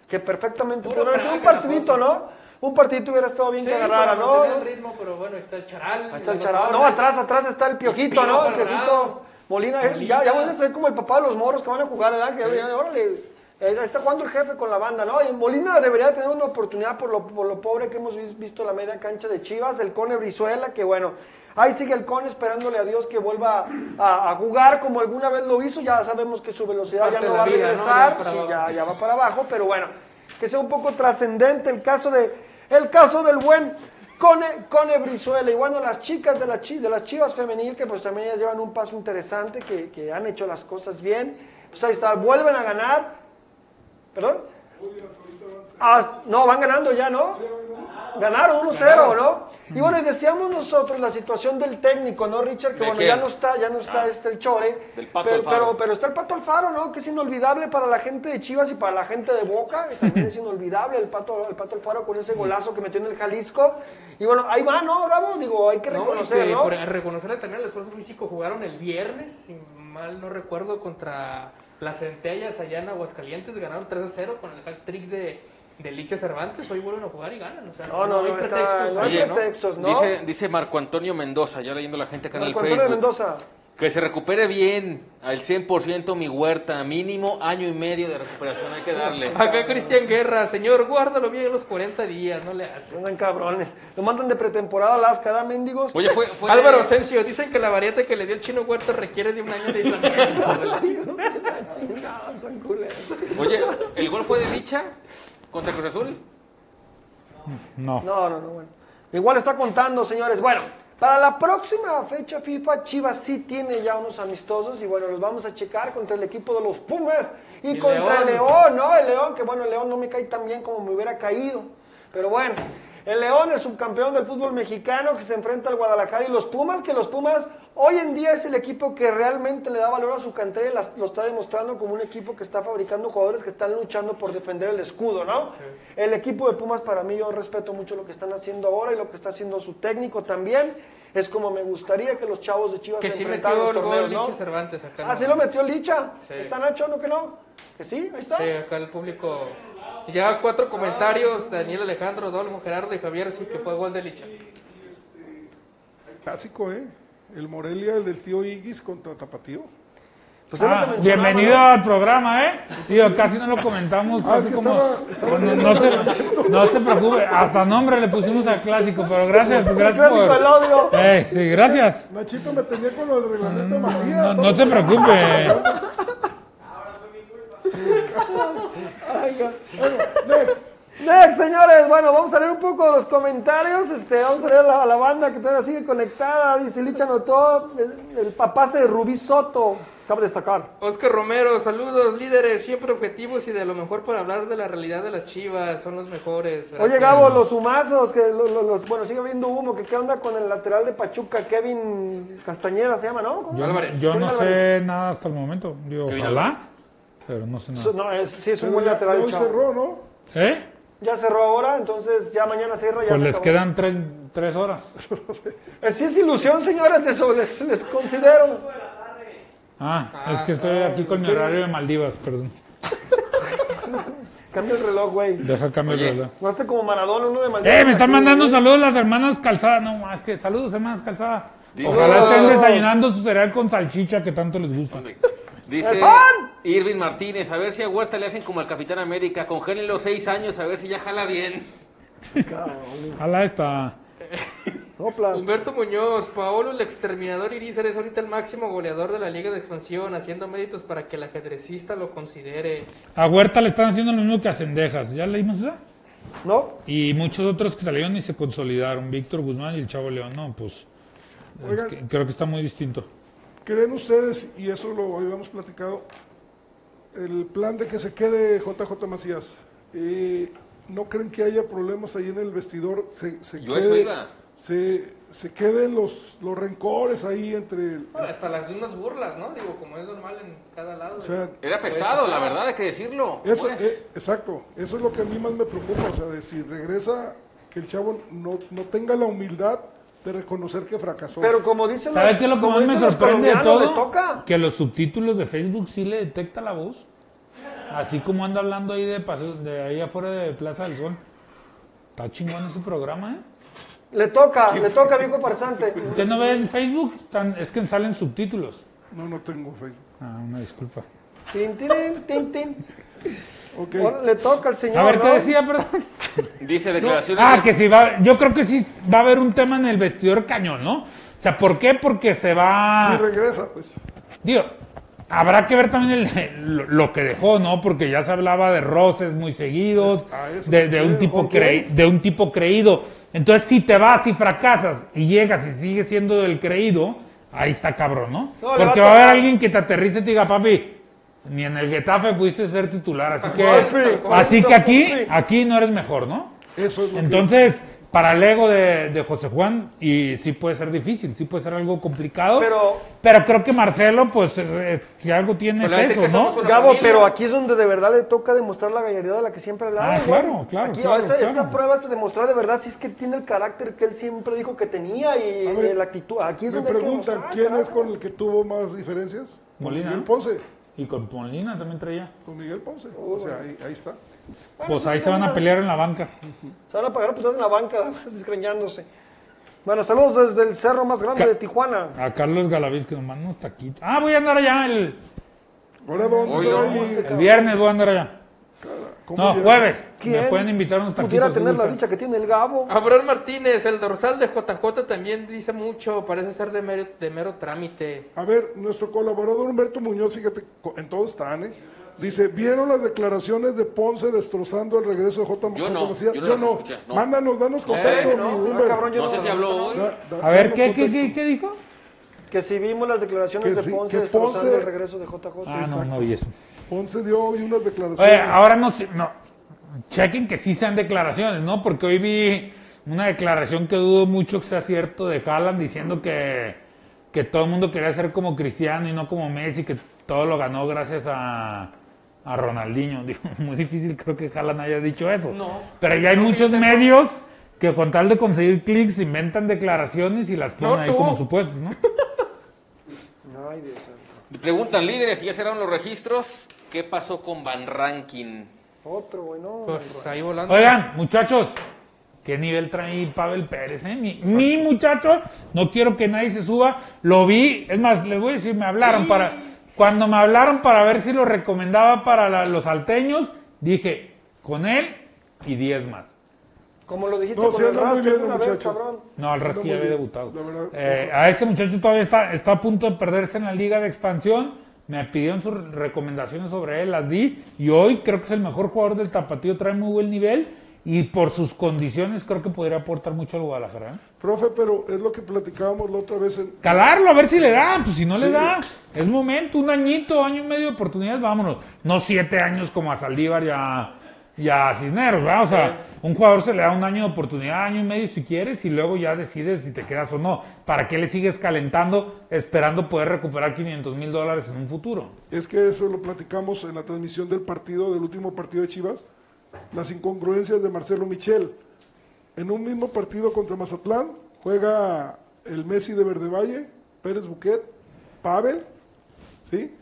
Speaker 1: que perfectamente meter un partidito, ¿no? Un partidito hubiera estado bien
Speaker 4: Sí,
Speaker 1: que agarrara, ¿no?
Speaker 4: el ritmo, pero bueno, está el charal.
Speaker 1: Ahí está el charal. No, atrás, atrás está el piojito,
Speaker 4: Pino
Speaker 1: ¿no? El piojito. Molina, eh,
Speaker 4: Molina.
Speaker 1: ya, ya van a ser como el papá de los moros que van a jugar, ¿verdad? Que ya, órale, eh, está jugando el jefe con la banda, ¿no? Y Molina debería tener una oportunidad por lo, por lo pobre que hemos vis- visto la media cancha de Chivas, el Cone Brizuela, que bueno, ahí sigue el Cone esperándole a Dios que vuelva a, a jugar como alguna vez lo hizo, ya sabemos que su velocidad ya no va a
Speaker 4: vida, ¿no?
Speaker 1: regresar,
Speaker 4: Ya
Speaker 1: sí, ya, ya va para abajo, pero bueno, que sea un poco trascendente el caso de el caso del buen Cone, Cone Brizuela. Y bueno, las chicas de, la de las Chivas femenil que pues también ellas llevan un paso interesante, que, que han hecho las cosas bien, pues ahí está, vuelven a ganar, ¿perdón? Ah, no, van ganando ya, ¿no? Ganaron 1-0, ¿no? Y bueno, y decíamos nosotros la situación del técnico, ¿no, Richard? Que
Speaker 3: ¿De
Speaker 1: bueno,
Speaker 3: quién?
Speaker 1: ya no está, ya no está este el Chore.
Speaker 3: Del Pato
Speaker 1: pero,
Speaker 3: Alfaro.
Speaker 1: pero, pero está el Pato Alfaro, ¿no? Que es inolvidable para la gente de Chivas y para la gente de Boca. que también es inolvidable el Pato, el Pato Alfaro con ese golazo que metió en el Jalisco. Y bueno, ahí va, ¿no, Gabo? Digo, hay que
Speaker 4: No, y
Speaker 1: reconocer,
Speaker 4: que
Speaker 1: ¿no?
Speaker 4: por reconocerle también el esfuerzo físico, jugaron el viernes, si mal no recuerdo, contra las Centellas allá en Aguascalientes, ganaron 3 a 0 con el trick de, de Licha Cervantes, hoy vuelven a jugar y ganan, o sea,
Speaker 1: No, no,
Speaker 4: hay
Speaker 1: no, está-
Speaker 4: pretextos.
Speaker 1: no hay pretextos, ¿no?
Speaker 3: Dice, dice Marco Antonio Mendoza, ya leyendo la gente acá en el
Speaker 1: Marco Antonio
Speaker 3: Facebook.
Speaker 1: Mendoza.
Speaker 3: Que se recupere bien al 100% mi huerta, mínimo año y medio de recuperación hay que darle.
Speaker 4: Acá Cristian Guerra, señor, guárdalo bien los 40 días, no le hace.
Speaker 1: Andan cabrones. Lo mandan de pretemporada a las cada mendigos.
Speaker 3: Oye, fue, fue
Speaker 4: Álvaro Asensio, dicen que la variante que le dio el chino Huerta requiere de un año de aislamiento.
Speaker 3: Oye, ¿el gol fue de dicha contra Cruz Azul?
Speaker 2: No.
Speaker 1: No, no, no, bueno. Igual está contando, señores. Bueno, para la próxima fecha FIFA, Chivas sí tiene ya unos amistosos y bueno, los vamos a checar contra el equipo de los Pumas y,
Speaker 4: Y
Speaker 1: contra el
Speaker 4: León.
Speaker 1: León, ¿no? El León, que bueno, el León no me cae tan bien como me hubiera caído. Pero bueno, el León, el subcampeón del fútbol mexicano que se enfrenta al Guadalajara y los Pumas, que los Pumas hoy en día es el equipo que realmente le da valor a su cantera y las- lo está demostrando como un equipo que está fabricando jugadores que están luchando por defender el escudo, ¿no? El equipo de Pumas para mí yo respeto mucho lo que están haciendo ahora y lo que está haciendo su técnico también. Es como me gustaría que los chavos de Chivas
Speaker 4: que
Speaker 1: se
Speaker 4: sí
Speaker 1: enfrentaran
Speaker 4: metió el
Speaker 1: los
Speaker 4: gol
Speaker 1: torneos, ¿no?
Speaker 4: Licha Cervantes acá.
Speaker 1: Ah,
Speaker 4: ¿no?
Speaker 1: sí lo metió Licha.
Speaker 4: Sí.
Speaker 1: ¿Está Nacho, no que no? Que sí, ahí está.
Speaker 4: Sí, acá el público. Ya cuatro comentarios, Daniel Alejandro, Dolmo, Gerardo y Javier, sí que fue gol de Licha.
Speaker 5: Clásico, ¿eh? El Morelia, el del tío Iguis contra Tapatío.
Speaker 1: Pues
Speaker 2: Ah, bienvenido
Speaker 1: ¿no?
Speaker 2: al programa, ¿eh? Digo, casi no lo comentamos.
Speaker 5: Ah, es
Speaker 2: hace
Speaker 5: que
Speaker 2: como-
Speaker 5: estaba- estaba
Speaker 2: no, no se, no se preocupe, hasta nombre le pusimos al clásico, pero gracias, gracias
Speaker 1: clásico
Speaker 2: por...
Speaker 1: del odio.
Speaker 2: Eh, sí, gracias.
Speaker 5: Nachito me tenía con el reglamento de Macías.
Speaker 2: No, no
Speaker 5: estamos-
Speaker 2: se preocupe.
Speaker 5: Bueno, next.
Speaker 1: Next, señores, bueno, vamos a leer un poco de los comentarios. Este, vamos a leer a la, la banda que todavía sigue conectada. Dice Licha anotó el, el papace de Rubí Soto. Cabe destacar.
Speaker 4: Oscar Romero, saludos líderes, siempre objetivos y de lo mejor para hablar de la realidad de las chivas, son los mejores.
Speaker 1: Oye,
Speaker 4: Gracias.
Speaker 1: Gabo, los humazos, que lo- lo- los, bueno, sigue habiendo humo, que qué onda con el lateral de Pachuca, Kevin Castañeda se llama, ¿no?
Speaker 2: Yo, yo no sé nada hasta el momento. Digo,
Speaker 3: Kevin
Speaker 2: ojalá,
Speaker 3: Álvarez.
Speaker 2: Pero no sé nada.
Speaker 1: No, es, sí, es un buen lateral.
Speaker 5: ya hoy
Speaker 1: chavo.
Speaker 5: cerró, ¿no?
Speaker 2: ¿Eh?
Speaker 1: Ya cerró ahora, entonces ya mañana cierra. Ya
Speaker 2: Pues
Speaker 1: se
Speaker 2: les
Speaker 1: acabó.
Speaker 2: quedan tres, tres horas.
Speaker 1: Eh, Sí es ilusión, señores, de eso les, les considero.
Speaker 2: Ah, es que estoy aquí con mi horario de Maldivas, perdón.
Speaker 1: Cambia el reloj, güey.
Speaker 2: Deja cambio
Speaker 3: Oye.
Speaker 2: el reloj.
Speaker 1: No esté como Maradona, uno de Maldivas.
Speaker 2: Eh, me están
Speaker 1: aquí,
Speaker 2: mandando
Speaker 1: güey.
Speaker 2: saludos las hermanas Calzada. No, más que saludos, hermanas Calzada.
Speaker 3: Dice-
Speaker 2: Ojalá estén desayunando su cereal con salchicha que tanto les gusta.
Speaker 3: Dice. Irving Martínez, a ver si a Huerta le hacen como al Capitán América, congelen los seis años, a ver si ya jala bien.
Speaker 2: Ojalá está.
Speaker 1: Soplas.
Speaker 4: Humberto Muñoz, Paolo el exterminador Irizar es ahorita el máximo goleador de la Liga de Expansión, haciendo méritos para que el ajedrecista lo considere.
Speaker 2: A Huerta le están haciendo lo mismo que a Cendejas. ¿Ya leímos esa?
Speaker 1: ¿No?
Speaker 2: Y muchos otros que salieron y se consolidaron. Víctor Guzmán y el Chavo León. No, pues. es
Speaker 5: Oigan.
Speaker 2: que- creo que está muy distinto.
Speaker 5: ¿Creen ustedes, y eso lo habíamos platicado, el plan de que se quede JJ Macías? eh, ¿No creen que haya problemas ahí en el vestidor? Se, se
Speaker 3: Yo eso iba.
Speaker 5: Se, se queden los, los rencores ahí entre... el-
Speaker 4: Bueno, hasta las mismas burlas, ¿no? Digo, como es normal en cada lado.
Speaker 5: o sea,
Speaker 3: Era pestado, la verdad, hay que decirlo.
Speaker 5: eso,
Speaker 3: ¿Cómo es?
Speaker 5: eh, exacto, eso es lo que a mí más me preocupa, o sea, de si regresa, que el chavo no, no tenga la humildad de reconocer que fracasó.
Speaker 1: Pero como dicen
Speaker 2: ¿Sabe
Speaker 1: los-
Speaker 2: qué es lo que más me sorprende de todo?
Speaker 1: le toca.
Speaker 2: Que los subtítulos de Facebook sí le detecta la voz. Así como anda hablando ahí de, de ahí afuera de Plaza del Sol. Está chingón ese programa, ¿eh?
Speaker 1: Le toca, le toca, viejo farsante.
Speaker 2: ¿Usted no ve en Facebook? Tan- es que salen subtítulos.
Speaker 5: No, no tengo Facebook.
Speaker 2: Ah, una disculpa.
Speaker 1: Tin, tin, tin, tin. Le toca al señor.
Speaker 2: A ver, ¿qué decía, perdón?
Speaker 3: Dice declaraciones.
Speaker 2: Ah, que sí va, yo creo que sí va a haber un tema en el vestidor cañón, ¿no? O sea, ¿por qué? Porque se va...
Speaker 5: Si regresa, pues.
Speaker 2: Digo, habrá que ver también el- lo, lo que dejó, ¿no? Porque ya se hablaba de roces muy seguidos, de, de un tipo de un tipo creído. Entonces, si te vas y fracasas y llegas y sigues siendo el creído, ahí está cabrón, ¿no?
Speaker 1: No,
Speaker 2: Porque
Speaker 1: va
Speaker 2: va
Speaker 1: a
Speaker 2: haber alguien que te aterrice y te diga, papi, ni en el Getafe pudiste ser titular, así que, así que aquí, aquí no eres mejor, ¿no?
Speaker 5: Eso es lo que-
Speaker 2: Entonces, para el ego de, de José Juan, y sí puede ser difícil, sí puede ser algo complicado.
Speaker 1: Pero-
Speaker 2: pero creo que Marcelo, pues, es- es- si algo tiene
Speaker 4: Pues
Speaker 2: es eso,
Speaker 4: que
Speaker 2: ¿no?
Speaker 1: Gabo,
Speaker 4: familia.
Speaker 1: pero aquí es donde de verdad le toca demostrar la gallardía de la que siempre hablaba.
Speaker 2: Ah, claro, claro,
Speaker 1: Aquí,
Speaker 2: claro,
Speaker 1: esta, esta
Speaker 2: claro.
Speaker 1: prueba es de demostrar de verdad si es que tiene el carácter que él siempre dijo que tenía y,
Speaker 5: ver,
Speaker 1: la actitud. Aquí es
Speaker 5: Me
Speaker 1: donde que
Speaker 5: preguntan, ¿quién es con el que tuvo más diferencias?
Speaker 2: Molina.
Speaker 5: Miguel Ponce.
Speaker 2: Y con Molina también traía.
Speaker 5: Con Miguel Ponce. O sea, ahí, ahí está.
Speaker 2: Pues ahí se van a pelear en la banca.
Speaker 1: Se van a pagar pues en la banca, desgreñándose. Bueno, saludos desde el cerro más grande
Speaker 2: Ca-
Speaker 1: de Tijuana.
Speaker 2: A Carlos Galaviz, que nos manda unos taquitos. Ah, voy a andar allá el,
Speaker 5: ¿Ahora dónde
Speaker 2: el viernes, voy a andar allá.
Speaker 5: ¿Cómo
Speaker 2: No, jueves.
Speaker 1: ¿Quién
Speaker 2: Me pueden invitar unos taquitos.
Speaker 1: Pudiera tener la dicha que tiene el Gabo.
Speaker 4: Abraham Martínez, el dorsal de JJ también dice mucho, parece ser de mero, de mero trámite.
Speaker 5: A ver, nuestro colaborador Humberto Muñoz, fíjate, en todos están, ¿eh? Dice, ¿vieron las declaraciones de Ponce destrozando el regreso de J.
Speaker 3: Yo
Speaker 5: J.
Speaker 3: no, yo no
Speaker 5: Yo no.
Speaker 3: escuché, no.
Speaker 5: Mándanos, danos contexto,
Speaker 4: Eh, no, no,
Speaker 5: Humber.
Speaker 1: cabrón, yo
Speaker 3: No sé si habló hoy.
Speaker 5: Da- da-
Speaker 2: A ver, ¿qué, qué, qué, qué dijo?
Speaker 1: Que si vimos las declaraciones
Speaker 5: Que
Speaker 1: de Ponce
Speaker 5: que
Speaker 1: destrozando el regreso de JJ.
Speaker 2: Ah, no,
Speaker 5: Exacto.
Speaker 2: no vi eso.
Speaker 5: Ponce dio hoy unas
Speaker 2: Oye,
Speaker 5: declaraciones.
Speaker 2: ahora no sé, no. Chequen que sí sean declaraciones, ¿no? Porque hoy vi una declaración que dudo mucho que sea cierto de Haaland diciendo que, que todo el mundo quería ser como Cristiano y no como Messi, que todo lo ganó gracias a, a Ronaldinho. Digo, muy difícil creo que Haaland haya dicho eso.
Speaker 4: No.
Speaker 2: Pero ya hay
Speaker 4: No,
Speaker 2: muchos
Speaker 4: no.
Speaker 2: medios que con tal de conseguir clics inventan declaraciones y las ponen
Speaker 4: No,
Speaker 2: ahí
Speaker 4: tú.
Speaker 2: como supuestos, ¿no?
Speaker 1: Ay, Dios
Speaker 3: Preguntan líderes si ya cerraron los registros. ¿Qué pasó con Van Rankin?
Speaker 1: Otro, güey, no.
Speaker 4: Pues ahí volando.
Speaker 2: Oigan, muchachos, ¿qué nivel trae Pavel Pérez? Eh? Mi, mi muchacho, no quiero que nadie se suba. Lo vi, es más, les voy a decir, me hablaron para. Cuando me hablaron para ver si lo recomendaba para la- los salteños, dije, con él y 10 más.
Speaker 1: Como lo dijiste
Speaker 5: No,
Speaker 1: con
Speaker 5: sí
Speaker 1: el
Speaker 5: bien el
Speaker 1: una vez, cabrón.
Speaker 2: No,
Speaker 5: Anda
Speaker 2: ya había debutado.
Speaker 5: la verdad.
Speaker 2: Eh, a ese muchacho todavía está, está a punto de perderse en la liga de expansión. Me pidieron sus recomendaciones sobre él, las di. Y hoy creo que es el mejor jugador del Tapatío, trae muy buen nivel. Y por sus condiciones creo que podría aportar mucho al Guadalajara. ¿eh?
Speaker 5: Profe, pero es lo que platicábamos la otra vez en,
Speaker 2: Calarlo, a ver si le da. Pues si no le da, es momento, un añito, año y medio de oportunidades, vámonos. No siete años como a Saldívar y a, y a Cisneros, ¿verdad? O sea, un jugador se le da un año de oportunidad, año y medio si quieres, y luego ya decides si te quedas o no. ¿Para qué le sigues calentando esperando poder recuperar 500 mil dólares en un futuro?
Speaker 5: Es que eso lo platicamos en la transmisión del partido, del último partido de Chivas, las incongruencias de Marcelo Michel. En un mismo partido contra Mazatlán juega el Messi de Verde Valle, Pérez Buquet, Pavel, ¿sí?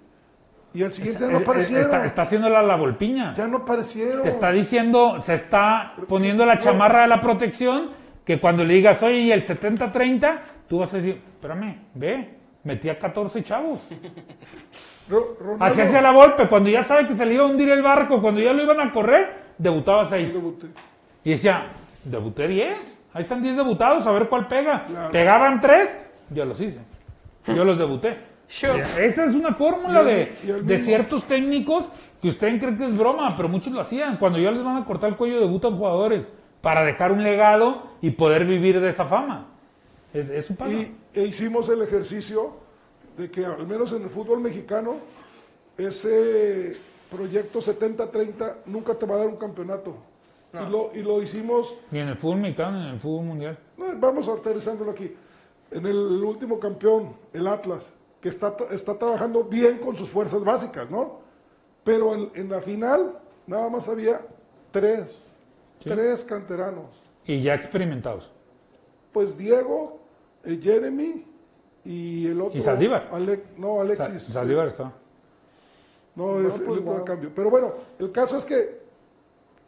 Speaker 5: Y al siguiente ya no
Speaker 2: Eh, eh,
Speaker 5: aparecieron.
Speaker 2: Está, está haciéndola la volpiña.
Speaker 5: Ya no aparecieron.
Speaker 2: Te está diciendo, se está poniendo la chamarra de la protección, que cuando le digas, oye, y el 70-30, tú vas a decir, espérame, ve, metía 14 chavos. Así hacía la golpe, cuando ya sabe que se le iba a hundir el barco, cuando ya lo iban a correr, debutaba 6.
Speaker 5: Debuté.
Speaker 2: Y decía, debuté 10, ahí están 10 debutados, a ver cuál pega.
Speaker 5: Claro.
Speaker 2: Pegaban 3, yo los hice, yo los debuté.
Speaker 4: Sure.
Speaker 2: Esa es una fórmula de, de ciertos técnicos que ustedes creen que es broma, pero muchos lo hacían. Cuando ya les van a cortar el cuello, debutan jugadores para dejar un legado y poder vivir de esa fama. Es, es su paga.
Speaker 5: Y e hicimos el ejercicio de que al menos en el fútbol mexicano, ese proyecto 70-30 nunca te va a dar un campeonato. Y, lo, y lo hicimos,
Speaker 2: Ni en el fútbol mexicano, ni en el fútbol mundial.
Speaker 5: no, vamos aterrizándolo aquí, en el último campeón, el Atlas, que está, está trabajando bien con sus fuerzas básicas, ¿no? Pero en, en la final nada más había tres, tres canteranos.
Speaker 2: Y ya experimentados.
Speaker 5: Pues Diego, eh, Jeremy y el otro.
Speaker 2: ¿Y Saldívar?
Speaker 5: Ale- no,
Speaker 2: Sa-
Speaker 5: Alexis.
Speaker 2: Saldívar está.
Speaker 5: No, es el
Speaker 1: pues,
Speaker 5: único
Speaker 1: wow.
Speaker 5: cambio. Pero bueno, el caso es que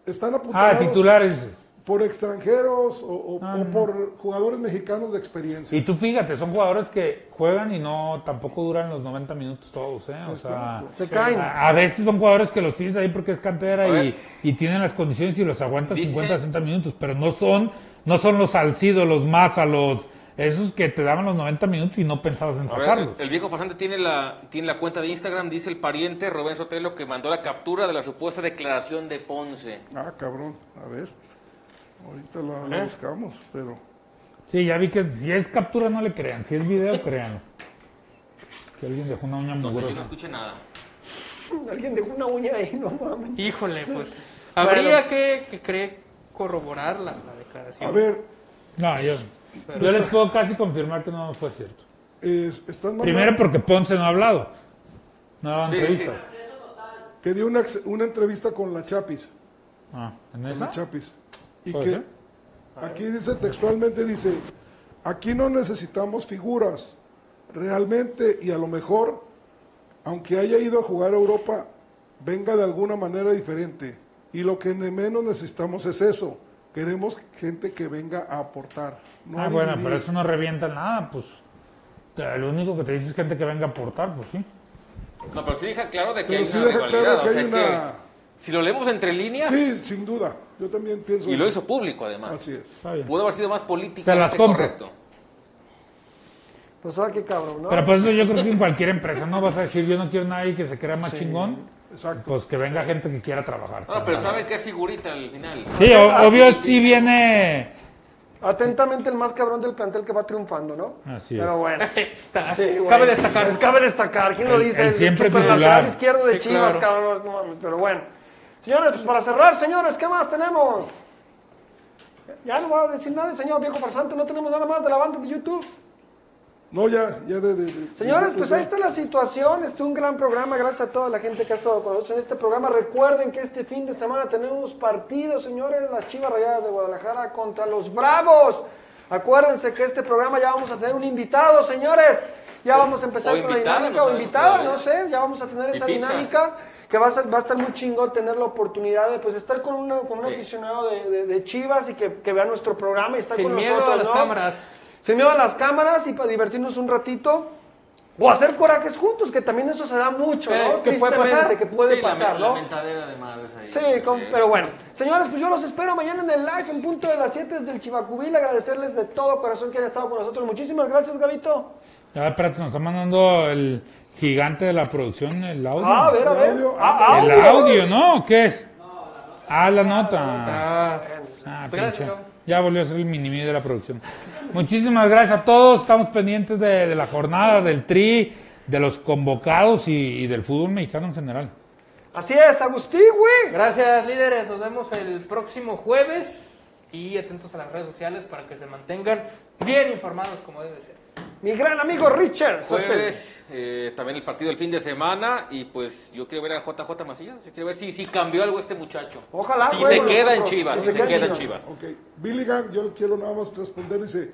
Speaker 5: están apuntados
Speaker 2: Ah, titulares.
Speaker 5: Por extranjeros o, o-
Speaker 2: Ah,
Speaker 5: o por jugadores mexicanos de experiencia.
Speaker 2: Y tú fíjate, son jugadores que juegan y no tampoco duran los 90 minutos todos, ¿eh? O sea,
Speaker 1: Te caen.
Speaker 2: a, a veces son jugadores que los tienes ahí porque es cantera y, y tienen las condiciones y los aguantas
Speaker 3: Dice-
Speaker 2: 50, 60 minutos, pero no son no son los Salcido, los Maza, los esos que te daban los 90 minutos y no pensabas en
Speaker 3: A ver,
Speaker 2: sacarlos.
Speaker 3: el viejo farsante tiene la, tiene la cuenta de Instagram, dice el pariente Rubén Sotelo que mandó la captura de la supuesta declaración de Ponce.
Speaker 5: Ah, cabrón. A ver. Ahorita la,
Speaker 2: ¿Eh?
Speaker 5: buscamos, pero.
Speaker 2: Sí, ya vi que si es captura no le crean, si es video créanlo. Que alguien dejó una uña
Speaker 3: No sé, yo no
Speaker 2: mugrosa.
Speaker 3: escuché nada.
Speaker 1: Alguien dejó una uña ahí, no mames.
Speaker 4: Híjole, pues. Habría que, que cree corroborar la, la declaración.
Speaker 5: A ver,
Speaker 2: No, yo, yo les puedo casi confirmar que no fue cierto.
Speaker 5: están mandando
Speaker 2: Primero porque Ponce no ha hablado. No ha dado
Speaker 3: Sí,
Speaker 2: entrevistas.
Speaker 5: que dio una, ex- una entrevista con la Chapis.
Speaker 2: Ah, ¿en esa?
Speaker 5: la Chapis. Y
Speaker 2: ¿Puede
Speaker 5: que
Speaker 2: ser?
Speaker 5: aquí dice textualmente, dice, aquí no necesitamos figuras. Realmente, y a lo mejor, aunque haya ido a jugar a Europa, venga de alguna manera diferente. Y lo que de menos necesitamos es eso. Queremos gente que venga a aportar. no
Speaker 2: ah, bueno, pero eso no revienta nada, pues. Lo único que te dice es gente que venga a aportar, pues sí.
Speaker 3: No, pero sí deja claro de que
Speaker 5: Pero
Speaker 3: hay
Speaker 5: sí
Speaker 3: una
Speaker 5: deja
Speaker 3: rivalidad.
Speaker 5: claro que
Speaker 3: o sea
Speaker 5: hay una...
Speaker 3: si lo leemos entre líneas,
Speaker 5: Sí, sin duda. Yo también pienso
Speaker 3: y lo
Speaker 5: eso.
Speaker 3: hizo público además.
Speaker 5: Así es.
Speaker 3: Pudo haber sido más
Speaker 2: Se las compro.
Speaker 3: correcto.
Speaker 1: Pues ahora qué cabrón, ¿no?
Speaker 2: Pero pues eso yo creo que en cualquier empresa no vas a decir yo no quiero nadie que se crea más chingón.
Speaker 5: Exacto.
Speaker 2: Pues que venga gente que quiera trabajar.
Speaker 3: No, pero sabe es figurita al final.
Speaker 2: Sí, o- obvio sí viene.
Speaker 1: Atentamente el más cabrón del plantel que va triunfando, ¿no?
Speaker 2: Así
Speaker 1: Pero
Speaker 2: es.
Speaker 1: bueno.
Speaker 4: Está-
Speaker 1: Sí.
Speaker 4: Cabe destacar.
Speaker 1: Pues cabe destacar. ¿Quién lo
Speaker 2: El-
Speaker 1: dice?
Speaker 2: el siempre
Speaker 1: superlateral
Speaker 2: titular.
Speaker 1: izquierdo de
Speaker 4: Sí,
Speaker 1: Chivas,
Speaker 4: claro.
Speaker 1: cabrón. No pero bueno. Señores, pues para cerrar, señores, ¿qué más tenemos? Ya no voy a decir nada, señor viejo farsante. No tenemos nada más de la banda de YouTube.
Speaker 5: No, ya, ya de... de- de-
Speaker 1: Señores,
Speaker 5: de-
Speaker 1: pues ahí está la situación. Este es un gran programa. Gracias a toda la gente que ha estado con nosotros en este programa. Recuerden que este fin de semana tenemos partidos, señores. Las Chivas Rayadas de Guadalajara contra los Bravos. Acuérdense que este programa ya vamos a tener un invitado, señores. Ya vamos a empezar
Speaker 3: O
Speaker 1: con la dinámica. o invitada, no sé. Ya vamos a tener
Speaker 3: Y
Speaker 1: esa
Speaker 3: pizzas.
Speaker 1: dinámica. Que va a, ser- va a estar muy chingón tener la oportunidad de pues estar con, una- con un
Speaker 3: Sí.
Speaker 1: aficionado de, de- de Chivas y que, que vea nuestro programa y estar
Speaker 4: Sin
Speaker 1: con
Speaker 4: miedo
Speaker 1: nosotros.
Speaker 4: a las
Speaker 1: ¿no?
Speaker 4: cámaras.
Speaker 1: Sin miedo a las cámaras y para divertirnos un ratito. O hacer corajes juntos, que también eso se da mucho,
Speaker 7: Pero,
Speaker 1: ¿no?
Speaker 7: ¿qué puede
Speaker 1: Tristemente,
Speaker 7: pasar?
Speaker 1: que puede
Speaker 3: Sí,
Speaker 1: pasar, ¿no?
Speaker 3: La mentadera de madres ahí.
Speaker 1: Sí, con- pero bueno. Señores, pues yo los espero mañana en el live en punto de las 7 desde el Chivacubil. Agradecerles de todo corazón que han estado con nosotros. Muchísimas gracias, Gabito.
Speaker 2: Ya, espérate, nos está mandando el gigante de la producción, el audio.
Speaker 1: Ah, a ver, a ver.
Speaker 5: audio.
Speaker 1: Ah,
Speaker 2: El
Speaker 1: audio.
Speaker 2: audio, ¿no? ¿Qué es? Ah, la nota.
Speaker 7: Ah,
Speaker 2: Ah,
Speaker 7: gracias,
Speaker 2: pinche. Ya volvió a ser el mini de la producción. Muchísimas gracias a todos. Estamos pendientes de, de la jornada, del tri, de los convocados y, y del fútbol mexicano en general.
Speaker 1: Así es, Agustín, güey.
Speaker 7: Gracias, líderes. Nos vemos el próximo jueves. Y atentos a las redes sociales para que se mantengan bien informados como debe ser.
Speaker 1: Mi gran amigo Richard.
Speaker 3: Jueves, eh, también el partido del fin de semana. Y pues yo quiero ver a JJ Macías. Yo quiero ver si, si cambió algo este muchacho.
Speaker 1: Ojalá,
Speaker 3: Si se queda en Chivas.
Speaker 1: si se
Speaker 3: se
Speaker 1: queda en. Chivas.
Speaker 5: Ok, Billigan, yo quiero nada más responder, dice,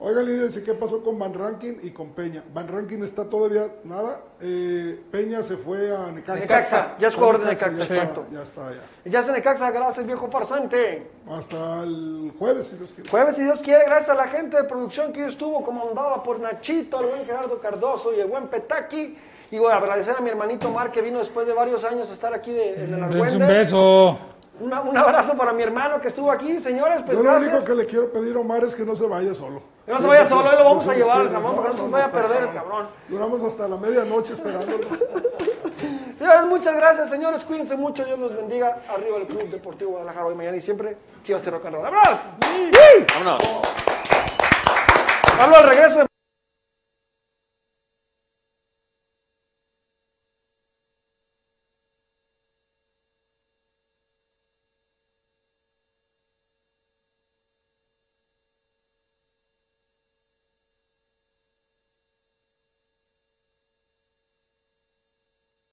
Speaker 5: oiga líder, dice, ¿qué pasó con Van Rankin y con Peña? Van Rankin está todavía nada, eh, Peña se fue a Necaxa.
Speaker 1: Necaxa, ya es jugador de Necaxa,
Speaker 5: ya está,
Speaker 1: exacto.
Speaker 5: ya está, ya.
Speaker 1: Ya se Necaxa, gracias, viejo farsante.
Speaker 5: Hasta el jueves, si Dios quiere.
Speaker 1: Jueves, si Dios quiere, gracias a la gente de producción que hoy estuvo comandada por Nachito, el buen Gerardo Cardoso y el buen Petaki. Y bueno, agradecer a mi hermanito Mar que vino después de varios años a estar aquí de, en el
Speaker 2: Dense un beso.
Speaker 1: Una- un abrazo para mi hermano que estuvo aquí, señores. Pues
Speaker 5: yo lo
Speaker 1: gracias.
Speaker 5: único que le quiero pedir a Omar es que no se vaya solo.
Speaker 1: Que no se vaya solo, ahí lo vamos a llevar al
Speaker 5: quiere.
Speaker 1: cabrón, porque no se vaya a perder el cabrón.
Speaker 5: Duramos hasta la medianoche esperándolo.
Speaker 1: Señores, muchas gracias, señores. Cuídense mucho. Dios los bendiga. Arriba el Club Deportivo Guadalajara hoy, mañana y siempre. Chivas and roll. ¡Abrazo!
Speaker 3: Vámonos.
Speaker 1: Hablo al regreso de